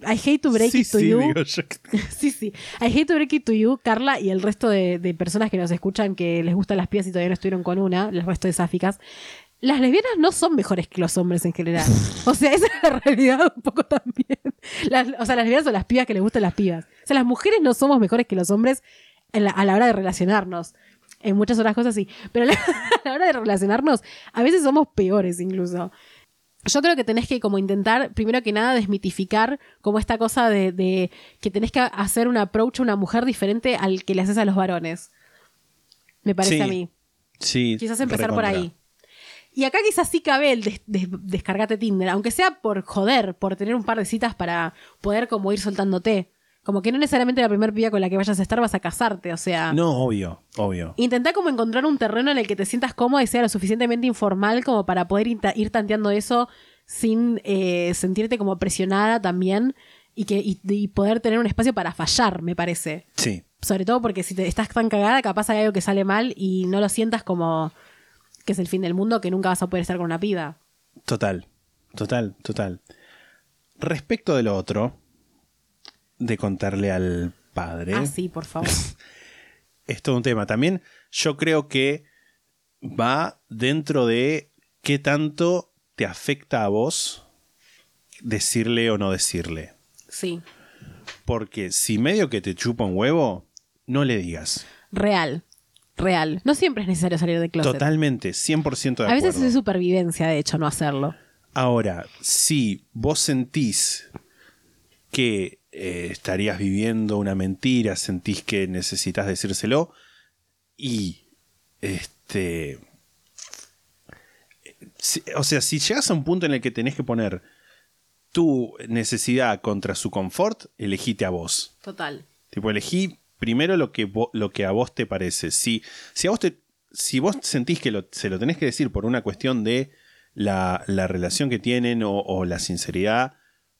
I hate to break Sí, it to sí, you. [LAUGHS] sí, sí. I hate to break it to you, Carla, y el resto de, de personas que nos escuchan que les gustan las pibas y todavía no estuvieron con una, el resto de sáficas. Las lesbianas no son mejores que los hombres en general. O sea, esa es la realidad un poco también. Las- o sea, las lesbianas son las pibas que les gustan las pibas. O sea, las mujeres no somos mejores que los hombres en la- a la hora de relacionarnos. En muchas otras cosas sí. Pero a la [LAUGHS] hora de relacionarnos, a veces somos peores incluso. Yo creo que tenés que como intentar, primero que nada, desmitificar como esta cosa de, de que tenés que hacer un approach a una mujer diferente al que le haces a los varones. Me parece Sí. a mí. Sí. Quizás empezar por ahí. Y acá quizás sí cabe el des- des- descargate Tinder, aunque sea por joder, por tener un par de citas para poder como ir soltándote. Como que no necesariamente la primera piba con la que vayas a estar vas a casarte, o sea... No, obvio, obvio. Intentá como encontrar un terreno en el que te sientas cómoda y sea lo suficientemente informal como para poder ir tanteando eso sin eh, sentirte como presionada también y, que, y, y poder tener un espacio para fallar, me parece. Sí. Sobre todo porque si te estás tan cagada, capaz hay algo que sale mal y no lo sientas como que es el fin del mundo, que nunca vas a poder estar con una piba. Total, total, total. Respecto de lo otro, de contarle al padre, Ah, sí, por favor. [LAUGHS] es todo un tema. También yo creo que va dentro de qué tanto te afecta a vos decirle o no decirle. Sí, Porque si medio que te chupa un huevo, no le digas. real, real. No siempre es necesario salir de closet. Totalmente, 100% de A acuerdo. veces es supervivencia, de hecho, no hacerlo. Ahora, si vos sentís que eh, estarías viviendo una mentira, sentís que necesitas decírselo y este si- o sea, si llegas a un punto en el que tenés que poner tu necesidad contra su confort, elegite a vos. Total. Tipo, elegí primero lo que, vo- lo que a vos te parece. Si, si a vos te. Si vos sentís que lo- se lo tenés que decir por una cuestión de la, la relación que tienen o, o la sinceridad,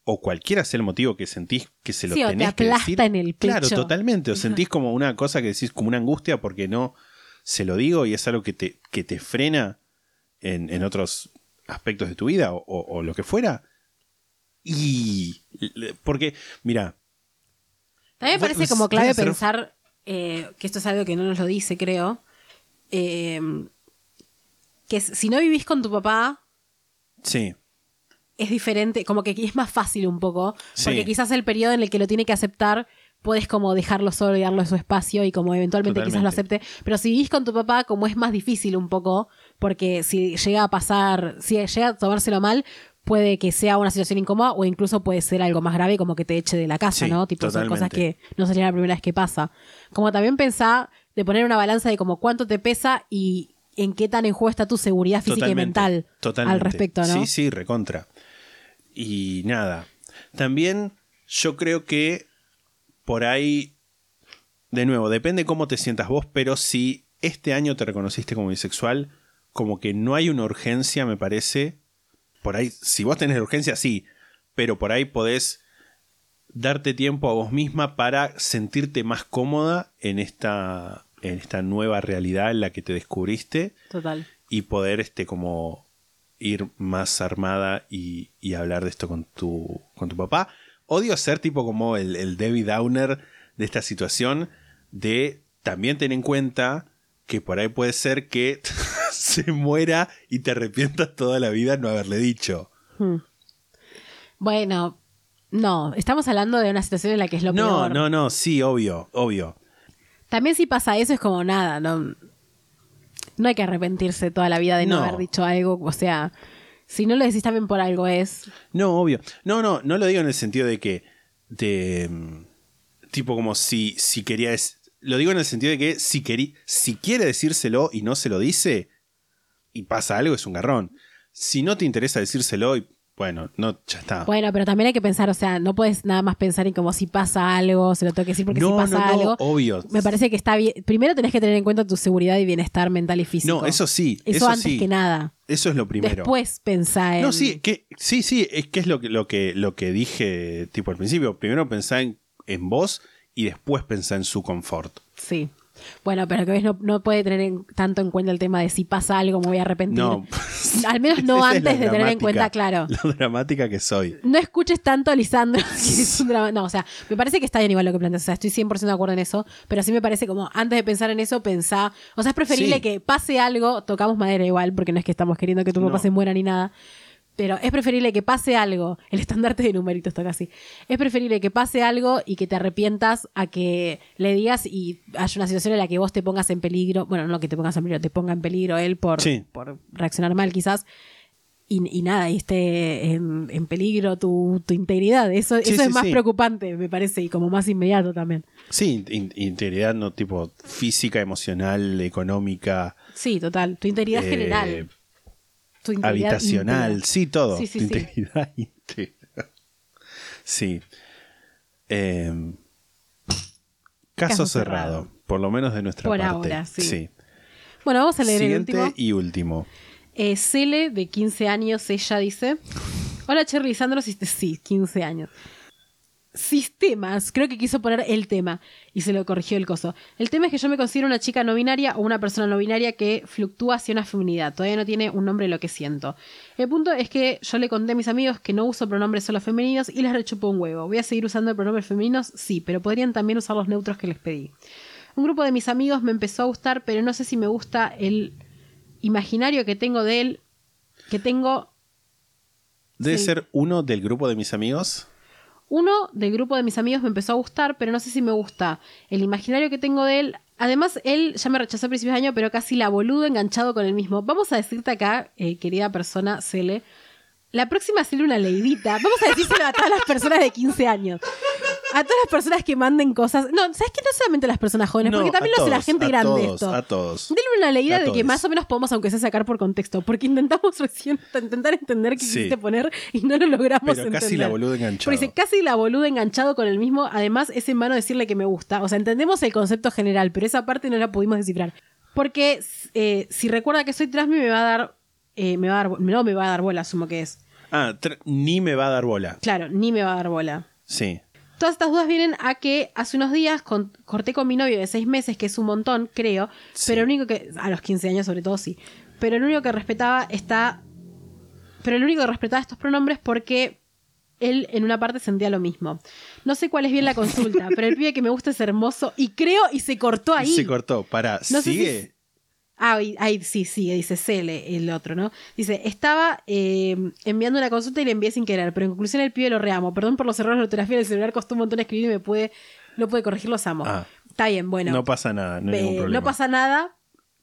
o cualquiera sea el motivo que sentís que se lo Sí, o te tenés que decir. en el Claro, pecho. totalmente. O sentís como una cosa que decís, como una angustia porque no se lo digo y es algo que te, que te frena. en, en otros aspectos de tu vida o, o- o lo que fuera. Y. Porque, mira, También me parece como clave hacer- pensar eh, que esto es algo que no nos lo dice, creo. eh, que si no vivís con tu papá, sí, es diferente, como que es más fácil un poco, Sí. porque quizás el periodo en el que lo tiene que aceptar, puedes como dejarlo solo y darlo su espacio y como eventualmente quizás lo Totalmente. acepte, pero si vivís con tu papá, como es más difícil un poco, porque si llega a pasar, si llega a tomárselo mal, puede que sea una situación incómoda o incluso puede ser algo más grave como que te eche de la casa, Sí, ¿no? Tipo, son cosas totalmente. que no sería la primera vez que pasa. Como también pensá de poner una balanza de como cuánto te pesa y en qué tan en juego está tu seguridad física totalmente. y mental totalmente. al respecto, ¿no? Sí, sí, recontra. Y nada. También yo creo que por ahí, de nuevo, depende cómo te sientas vos, pero si este año te reconociste como bisexual, como que no hay una urgencia, me parece. Por ahí, si vos tenés urgencia, sí, pero por ahí podés darte tiempo a vos misma para sentirte más cómoda en esta, en esta nueva realidad en la que te descubriste Total. y poder este como ir más armada y, y hablar de esto con tu, con tu papá. Odio ser tipo como el, el Debbie Downer de esta situación de también ten en cuenta que por ahí puede ser que [LAUGHS] se muera y te arrepientas toda la vida no haberle dicho. Hmm. Bueno, no, estamos hablando de una situación en la que es lo No, peor. no, no, sí, obvio, obvio. También si pasa eso es como nada, no, no hay que arrepentirse toda la vida de no, No. haber dicho algo, o sea, si no lo decís también por algo es... No, obvio. No, no, no lo digo en el sentido de que. De. mm, Tipo como si, si quería. es- Lo digo en el sentido de que si, querí, si quiere decírselo y no se lo dice. Y pasa algo, es un garrón. Si no te interesa decírselo, y, bueno, no, ya está. Bueno, pero también hay que pensar, o sea, no puedes nada más pensar en como si pasa algo, se lo tengo que decir porque no, si pasa no, no, algo... obvio. Me parece que está bien. Primero tenés que tener en cuenta tu seguridad y bienestar mental y físico. No, eso sí. Eso, Eso, antes sí. que nada. Eso es lo primero. Después pensá en... No, sí, que, sí, sí, es que es lo que, lo que, lo que dije tipo al principio. Primero pensá en, en vos y después pensá en su confort. Sí. Bueno, pero que ves, no, no puede tener en- tanto en cuenta el tema de si pasa algo me voy a arrepentir. No. [LAUGHS] Al menos [LAUGHS] no Esa antes de tener en cuenta, claro. [LAUGHS] Lo dramática que soy. No escuches tanto a Lisandro. que es un drama- No, o sea, me parece que está bien igual lo que planteas. O sea, estoy 100% de acuerdo en eso. Pero sí me parece como antes de pensar en eso, pensá. O sea, es preferible Sí. que pase algo. Tocamos madera igual, porque no es que estamos queriendo que tu papá No. se muera ni nada. Pero es preferible que pase algo. [LAUGHS] El estandarte de numeritos está casi. Es preferible que pase algo y que te arrepientas a que le digas y haya una situación en la que vos te pongas en peligro. Bueno, no que te pongas en peligro, te ponga en peligro él por, Sí. por reaccionar mal quizás. Y, y nada, y esté en, en peligro tu, tu integridad. Eso, Sí, eso sí, es más preocupante, me parece, y como más inmediato también. Sí, in- integridad no tipo física, emocional, económica, Sí, total. Tu integridad eh, general. Tu integridad habitacional, sí, todo. Sí, sí, Tu sí. integridad [LAUGHS] íntegra. Sí. Eh, caso, Caso cerrado, cerrado. por lo menos de nuestra Por parte. ahora, sí. Bueno, vamos a leer Siguiente el último. y último. Eh, Cele, de 15 años, ella dice: Hola, Cherry Lisandro. Sí, sí, 15 años. Sistemas, creo que quiso poner el tema y se lo corrigió el coso. El tema es que yo me considero una chica no binaria o una persona no binaria que fluctúa hacia una feminidad. Todavía no tiene un nombre lo que siento. El punto es que yo le conté a mis amigos que no uso pronombres solo femeninos y les rechupo un huevo. ¿Voy a seguir usando pronombres femeninos? Sí, pero podrían también usar los neutros que les pedí. Un grupo de mis amigos me empezó a gustar, pero no sé si me gusta el imaginario que tengo de él, que tengo Debe Sí. ser uno del grupo de mis amigos. Uno del grupo de mis amigos me empezó a gustar, pero no sé si me gusta el imaginario que tengo de él. Además, él ya me rechazó a principios de año, pero casi la boludo enganchado con el mismo. Vamos a decirte acá, eh, querida persona, Cele, la próxima Cele una leidita. Vamos a decírselo a todas las personas de 15 años. A todas las personas que manden cosas. No, ¿sabes qué? No solamente a las personas jóvenes, No, porque también lo hace la gente a grande todos, esto. A todos. Denle una leída de que más o menos podemos, aunque sea sacar por contexto, porque intentamos [LAUGHS] recién intentar entender qué Sí. quisiste poner y no lo logramos Pero entender. casi la boluda enganchado. Porque dice, casi la boluda enganchado con el mismo, además es en vano decirle que me gusta. O sea, entendemos el concepto general, pero esa parte no la pudimos descifrar. Porque eh, si recuerda que soy transmi me va a dar, eh, me va a dar, no me va a dar bola, asumo que es. Ah, ni me va a dar bola. Claro, ni me va a dar bola. Sí. Todas estas dudas vienen a que hace unos días con- corté con mi novio de seis meses, que es un montón, creo, Sí. pero lo único que, a los 15 años sobre todo sí, pero el único que respetaba está. Pero el único que respetaba estos pronombres porque él en una parte sentía lo mismo. No sé cuál es bien la consulta, [LAUGHS] pero el pibe que me gusta es hermoso y creo y se cortó ahí. Se cortó. Para, No sigue. Ah, ahí sí, sí, dice Cele, el otro, ¿no? Dice, estaba eh, enviando una consulta y le envié sin querer, pero en conclusión el pibe lo reamo. Perdón por los errores de ortografía del celular, costó un montón escribir y me puede, no puede corregir, los amo. Ah. Está bien, bueno. no pasa nada, no hay Eh, ningún problema. no pasa nada,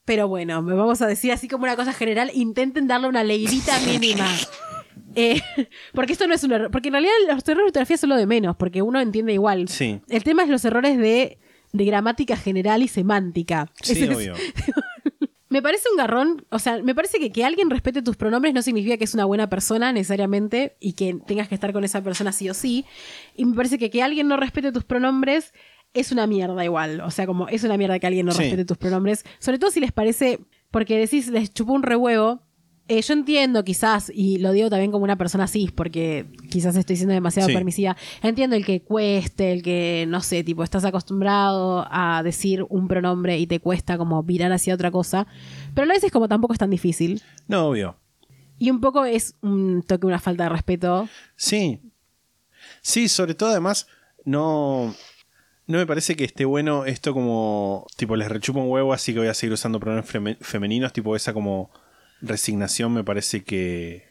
pero bueno, me vamos a decir así como una cosa general, intenten darle una leidita [LAUGHS] mínima. Eh, porque esto no es un error, porque en realidad los errores de ortografía son lo de menos, porque uno entiende igual. Sí. El tema es los errores de, de gramática general y semántica. Sí, Ese es- obvio. [LAUGHS] me parece un garrón, o sea, me parece que que alguien respete tus pronombres no significa que es una buena persona necesariamente y que tengas que estar con esa persona sí o sí. Y me parece que que alguien no respete tus pronombres es una mierda igual. O sea, como es una mierda que alguien no Sí. respete tus pronombres. Sobre todo si les parece, porque decís, les chupó un rehuevo. Eh, yo entiendo quizás, y lo digo también como una persona cis, porque quizás estoy siendo demasiado Sí. permisiva, entiendo el que cueste, el que, no sé, tipo, estás acostumbrado a decir un pronombre y te cuesta como virar hacia otra cosa, pero a veces como tampoco es tan difícil. No, obvio. Y un poco es un toque, una falta de respeto. Sí. Sí, sobre todo además, no. No me parece que esté bueno esto como. Tipo, les rechupo un huevo, así que voy a seguir usando pronombres feme- femeninos. Tipo, esa como resignación me parece que.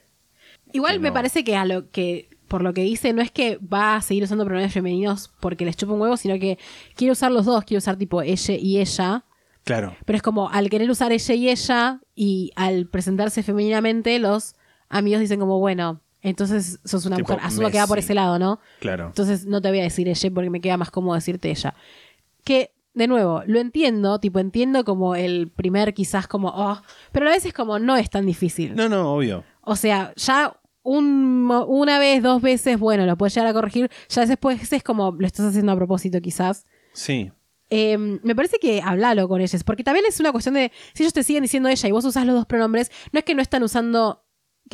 Igual Que me no. parece que a lo que por lo que dice no es que va a seguir usando pronombres femeninos porque les chupa un huevo, sino que quiere usar los dos, quiere usar tipo ella y ella, Claro. pero es como al querer usar ella y ella y al presentarse femeninamente los amigos dicen como bueno, entonces sos una Tipo mujer, asumo que va por ese lado, ¿no? Claro. Entonces no te voy a decir ella porque me queda más cómodo decirte ella. Que, de nuevo, lo entiendo, tipo entiendo como el primer quizás como, oh, pero a veces como no es tan difícil. No, no, obvio. O sea, ya un, una vez, dos veces, bueno, lo puedes llegar a corregir. Ya después es como lo estás haciendo a propósito, quizás. Sí. Eh, me parece que hablalo con ellos, porque también es una cuestión de si ellos te siguen diciendo ella y vos usás los dos pronombres, no es que no están usando,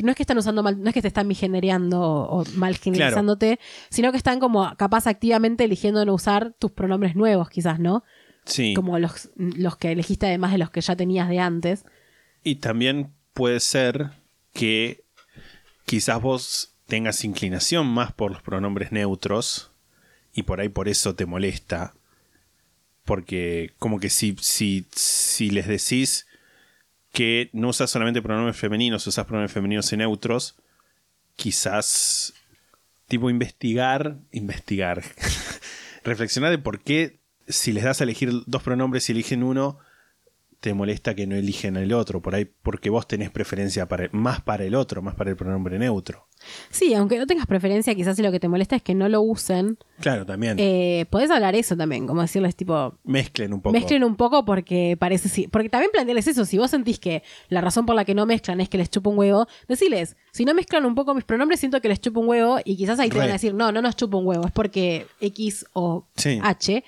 no es que están usando mal, no es que te están migenereando o, o mal generalizándote, sino que están como capaz activamente eligiendo no usar tus pronombres nuevos, quizás, ¿no? Sí. Como los, los que elegiste además de los que ya tenías de antes. Y también puede ser que quizás vos tengas inclinación más por los pronombres neutros y por ahí por eso te molesta. Porque como que si, si, si les decís que no usas solamente pronombres femeninos, usas pronombres femeninos y neutros, quizás tipo investigar, investigar, [LAUGHS] reflexionar de por qué si les das a elegir dos pronombres y eligen uno, te molesta que no eligen el otro, por ahí porque vos tenés preferencia para, más para el otro, más para el pronombre neutro. Sí, aunque no tengas preferencia, quizás si lo que te molesta es que no lo usen. Claro, también. Eh, podés hablar eso también, como decirles tipo, Mezclen un poco. mezclen un poco porque parece sí, porque también plantearles eso, si vos sentís que la razón por la que no mezclan es que les chupa un huevo, deciles, si no mezclan un poco mis pronombres siento que les chupa un huevo y quizás ahí te Re. van a decir, no, no nos chupa un huevo, es porque X o Sí. H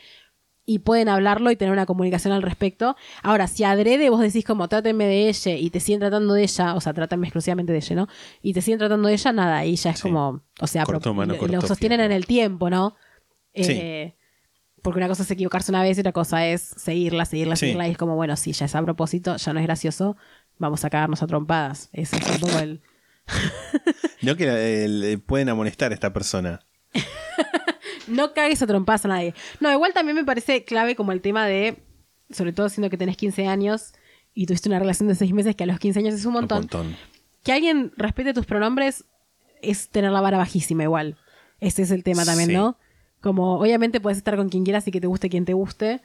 y pueden hablarlo y tener una comunicación al respecto. Ahora, si adrede vos decís como trátenme de ella y te siguen tratando de ella, o sea, trátenme exclusivamente de ella, ¿no? Y te siguen tratando de ella, nada, y ya es Sí. como, o sea, Cortó pro- mano, y lo- sostienen en el tiempo, ¿no? Sí. Eh, porque una cosa es equivocarse una vez y otra cosa es seguirla, seguirla, Sí. seguirla. Y es como, bueno, sí, ya es a propósito, ya no es gracioso, vamos a cagarnos a trompadas. Ese es un poco el. [LAUGHS] No que eh, le pueden amonestar a esta persona. [LAUGHS] No cagues a trompadas a nadie. No, igual también me parece clave como el tema de, sobre todo siendo que tenés 15 años y tuviste una relación de 6 meses, que a los 15 años es un montón. Un montón. Que alguien respete tus pronombres es tener la vara bajísima igual. Ese es el tema también, Sí. ¿no? Como obviamente puedes estar con quien quieras y que te guste quien te guste,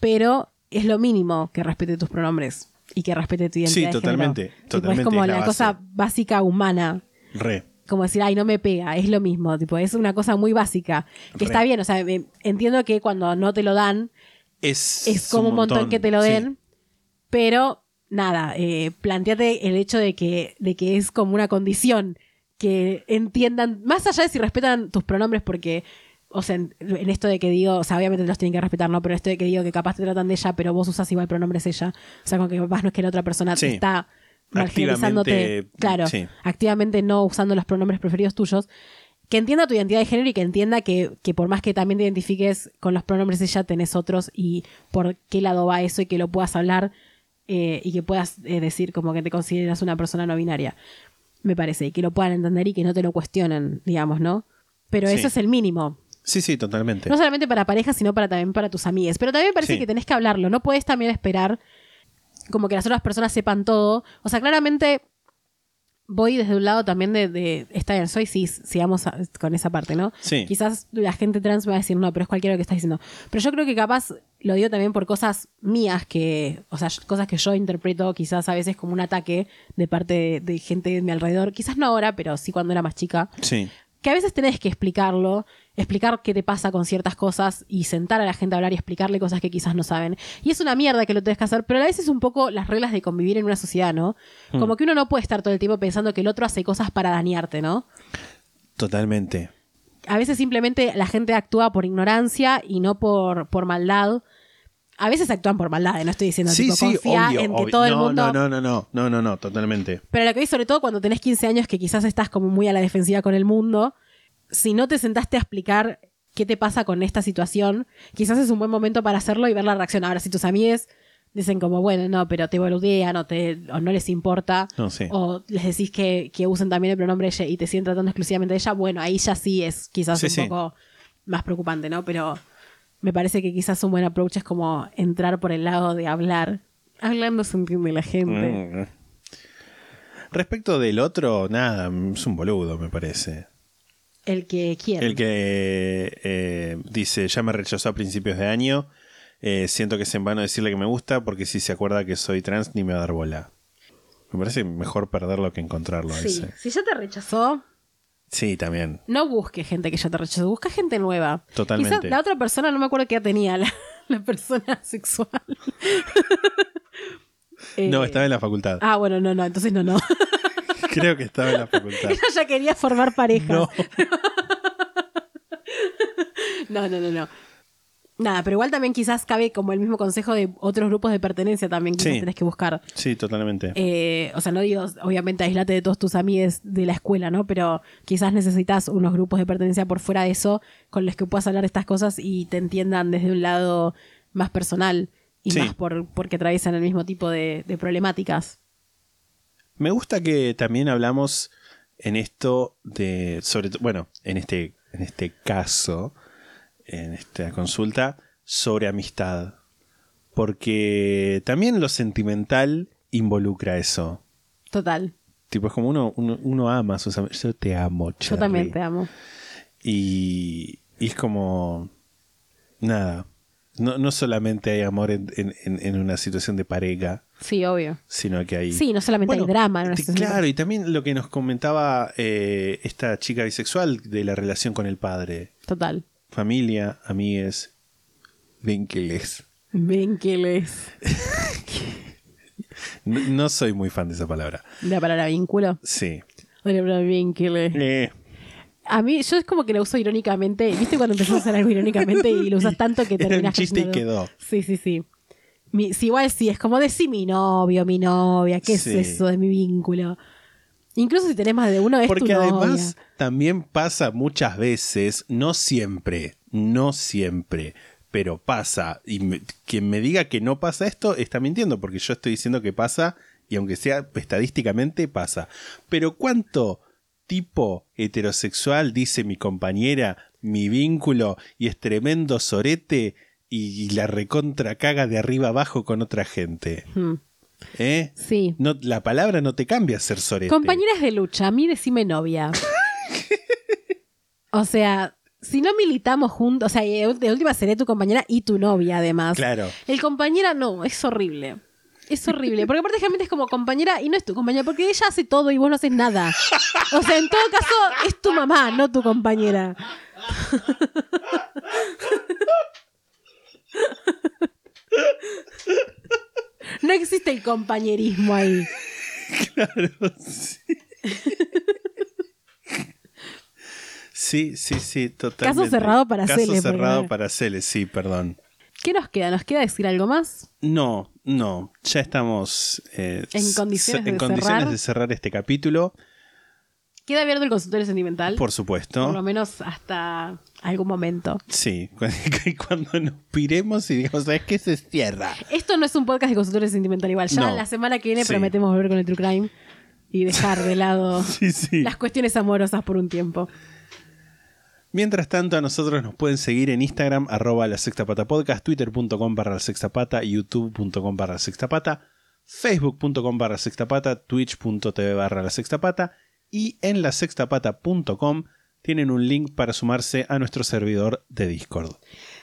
pero es lo mínimo que respete tus pronombres y que respete tu identidad. Sí, de totalmente, Tipo, totalmente, es como es la cosa básica humana. Re. Como decir, ay, no me pega, es lo mismo, tipo, es una cosa muy básica. Que Re. está bien, o sea, me- entiendo que cuando no te lo dan, Es, es como un montón, que te lo sí. den, pero nada, eh, planteate el hecho de que, de que es como una condición que entiendan, más allá de si respetan tus pronombres, porque, o sea, en, en esto de que digo, o sea, obviamente los tienen que respetar, ¿no? Pero esto de que digo que capaz te tratan de ella, pero vos usas igual pronombres ella, o sea, con que capaz no es que la otra persona te Sí. está marginalizándote, Activamente, claro, sí. activamente no usando los pronombres preferidos tuyos, que entienda tu identidad de género y que entienda que, que por más que también te identifiques con los pronombres ella, tenés otros y por qué lado va eso y que lo puedas hablar eh, y que puedas eh, decir como que te consideras una persona no binaria. Me parece, y que lo puedan entender y que no te lo cuestionen, digamos, ¿no? Pero Sí. eso es el mínimo. Sí, sí, totalmente. No solamente para parejas, sino para también para tus amigas. Pero también me parece Sí. que tenés que hablarlo. No puedes también esperar como que las otras personas sepan todo. O sea, claramente voy desde un lado también de, de está bien, soy cis, sigamos a- con esa parte, ¿no? Sí. Quizás la gente trans me va a decir, no, pero es cualquiera lo que estás diciendo. Pero yo creo que capaz lo digo también por cosas mías que, o sea, cosas que yo interpreto quizás a veces como un ataque de parte de, de gente de mi alrededor. Quizás no ahora, pero sí cuando era más chica Sí. Que a veces tenés que explicarlo, explicar qué te pasa con ciertas cosas y sentar a la gente a hablar y explicarle cosas que quizás no saben. Y es una mierda que lo tenés que hacer, pero a veces es un poco las reglas de convivir en una sociedad, ¿no? Como que uno no puede estar todo el tiempo pensando que el otro hace cosas para dañarte, ¿no? Totalmente. A veces simplemente la gente actúa por ignorancia y no por, por maldad. A veces actúan por maldad, no estoy diciendo Sí, tipo, sí, confía obvio, en que obvio. todo el no, mundo... No, no, no, no, no, no, no, totalmente. Pero lo que vi sobre todo cuando tenés 15 años que quizás estás como muy a la defensiva con el mundo, si no te sentaste a explicar qué te pasa con esta situación, quizás es un buen momento para hacerlo y ver la reacción. Ahora, si tus amigues dicen como, bueno, no, pero te boludean o, te, o no les importa, No, sí. o les decís que, que usen también el pronombre ella y te siguen tratando exclusivamente de ella, bueno, ahí ya sí es quizás un poco más preocupante, ¿no? Pero me parece que quizás un buen approach es como entrar por el lado de hablar. Hablando se entiende la gente. Mm. Respecto del otro, nada, es un boludo, me parece. El que quiere. El que eh, dice, ya me rechazó a principios de año, eh, siento que es en vano decirle que me gusta porque si se acuerda que soy trans ni me va a dar bola. Me parece mejor perderlo que encontrarlo. Sí, ese. si ya te rechazó, Sí, también. no busque gente que ya te rechazó, busca gente nueva. Totalmente. Quizás la otra persona, no me acuerdo qué tenía, la, [LAUGHS] la persona sexual. [LAUGHS] Eh, No, estaba en la facultad. Ah, bueno, no, no, entonces no, no. [LAUGHS] Creo que estaba en la facultad. Ella ya quería formar pareja. No. No, no, no, no. Nada, pero igual también quizás cabe como el mismo consejo de otros grupos de pertenencia también quizás Sí. tenés que buscar. Sí, totalmente. Eh, o sea, no digo, obviamente, aislate de todos tus amigos de la escuela, ¿no? Pero quizás necesitas unos grupos de pertenencia por fuera de eso con los que puedas hablar estas cosas y te entiendan desde un lado más personal y Sí. más por, porque atraviesan el mismo tipo de, de problemáticas. Me gusta que también hablamos en esto de, sobre bueno, en este, en este caso, en esta consulta, sobre amistad. Porque también lo sentimental involucra eso. Total. Tipo, es como uno, uno, uno ama a sus amigos. Yo te amo, Yo Cherry. también te amo. Y, y es como. Nada. No, no solamente hay amor en, en- una situación de pareja, Sí, obvio. sino que hay. Sí, no solamente hay drama en una situación de Claro, y también lo que nos comentaba eh, esta chica bisexual de la relación con el padre. Total. Familia, amigues, vínculos. Ven que les. No, no soy muy fan de esa palabra. La palabra vínculo. Sí. La palabra vínculo. Eh, A mí, yo es como que lo uso irónicamente. ¿Viste cuando empezás a hacer algo irónicamente y lo usas tanto que [LAUGHS] Era un terminas chiste y quedó. Sí, sí, sí. Mi- sí, igual sí, es como decir mi novio, mi novia, ¿qué Sí. es eso de mi vínculo? Incluso si tenés más de uno, es Porque tu novia. además también pasa muchas veces, no siempre, no siempre, pero pasa. Y me- quien me diga que no pasa esto está mintiendo, porque yo estoy diciendo que pasa, y aunque sea estadísticamente, pasa. Pero ¿cuánto tipo heterosexual dice mi compañera, mi vínculo, y es tremendo sorete y la recontra caga de arriba abajo con otra gente? Hmm. ¿Eh? Sí. No, la palabra no te cambia ser sorete. Compañeras de lucha, a mí decime novia. [LAUGHS] o sea, si no militamos juntos, o sea, de última seré tu compañera y tu novia además. Claro. El compañera no, es horrible. Es horrible, porque aparte generalmente es como compañera y no es tu compañera, porque ella hace todo y vos no haces nada. O sea, en todo caso es tu mamá, no tu compañera. [LAUGHS] No existe el compañerismo ahí. [LAUGHS] Sí, sí, sí, totalmente. Caso cerrado para Caso Cele, cerrado porque- para Cele, sí, perdón. ¿Qué nos queda? ¿Nos queda decir algo más? No, no, ya estamos eh, En condiciones en de condiciones cerrar. de cerrar este capítulo. Queda abierto el consultorio sentimental. Por supuesto. Por lo menos hasta algún momento. Sí, [LAUGHS] cuando nos piremos y digamos, ¿sabes qué? Se cierra. Esto no es un podcast de consultorio sentimental igual. Ya No. la semana que viene Sí. prometemos volver con el True Crime y dejar de lado [LAUGHS] Sí, sí. las cuestiones amorosas por un tiempo. Mientras tanto, a nosotros nos pueden seguir en Instagram, arroba la sexta pata podcast, twitter.com barra la sexta pata, youtube.com barra la sexta pata, facebook.com barra la sexta pata, twitch.tv barra la sexta pata y en la sextapata.com tienen un link para sumarse a nuestro servidor de Discord.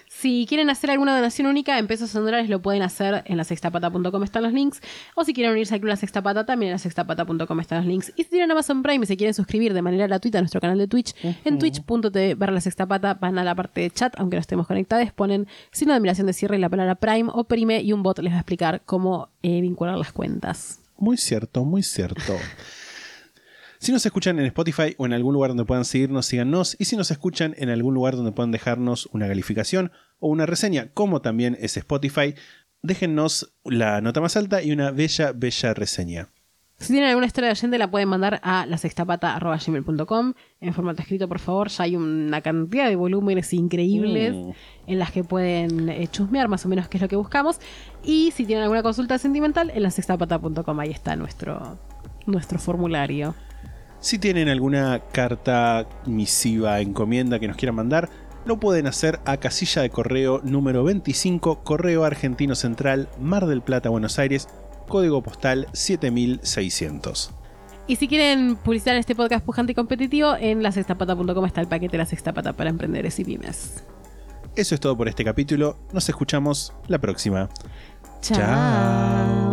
Si quieren hacer alguna donación única en pesos o en dólares, lo pueden hacer en la sextapata.com, están los links. O si quieren unirse al Club La Sextapata, también en la sextapata.com están los links. Y si tienen Amazon Prime y se quieren suscribir de manera gratuita a nuestro canal de Twitch, en twitch.tv barra la sextapata van a la parte de chat, aunque no estemos conectados, ponen signo de admiración de cierre y la palabra Prime o Prime y un bot les va a explicar cómo eh, vincular las cuentas. Muy cierto, muy cierto. [LAUGHS] Si nos escuchan en Spotify o en algún lugar donde puedan seguirnos, síganos. Y si nos escuchan en algún lugar donde puedan dejarnos una calificación o una reseña, como también es Spotify, déjennos la nota más alta y una bella, bella reseña. Si tienen alguna historia de oyente, la pueden mandar a lasextapata.gmail.com en formato escrito, por favor. Ya hay una cantidad de volúmenes increíbles Mm. en las que pueden eh, chusmear más o menos qué es lo que buscamos. Y si tienen alguna consulta sentimental, en lasextapata.com ahí está nuestro, nuestro formulario. Si tienen alguna carta, misiva, encomienda que nos quieran mandar, lo pueden hacer a casilla de correo número 25, Correo Argentino Central, Mar del Plata, Buenos Aires, código postal 7600. Y si quieren publicitar este podcast pujante y competitivo, en lasextapata.com está el paquete La Sextapata para emprendedores y pymes. Eso es todo por este capítulo. Nos escuchamos la próxima. Chao.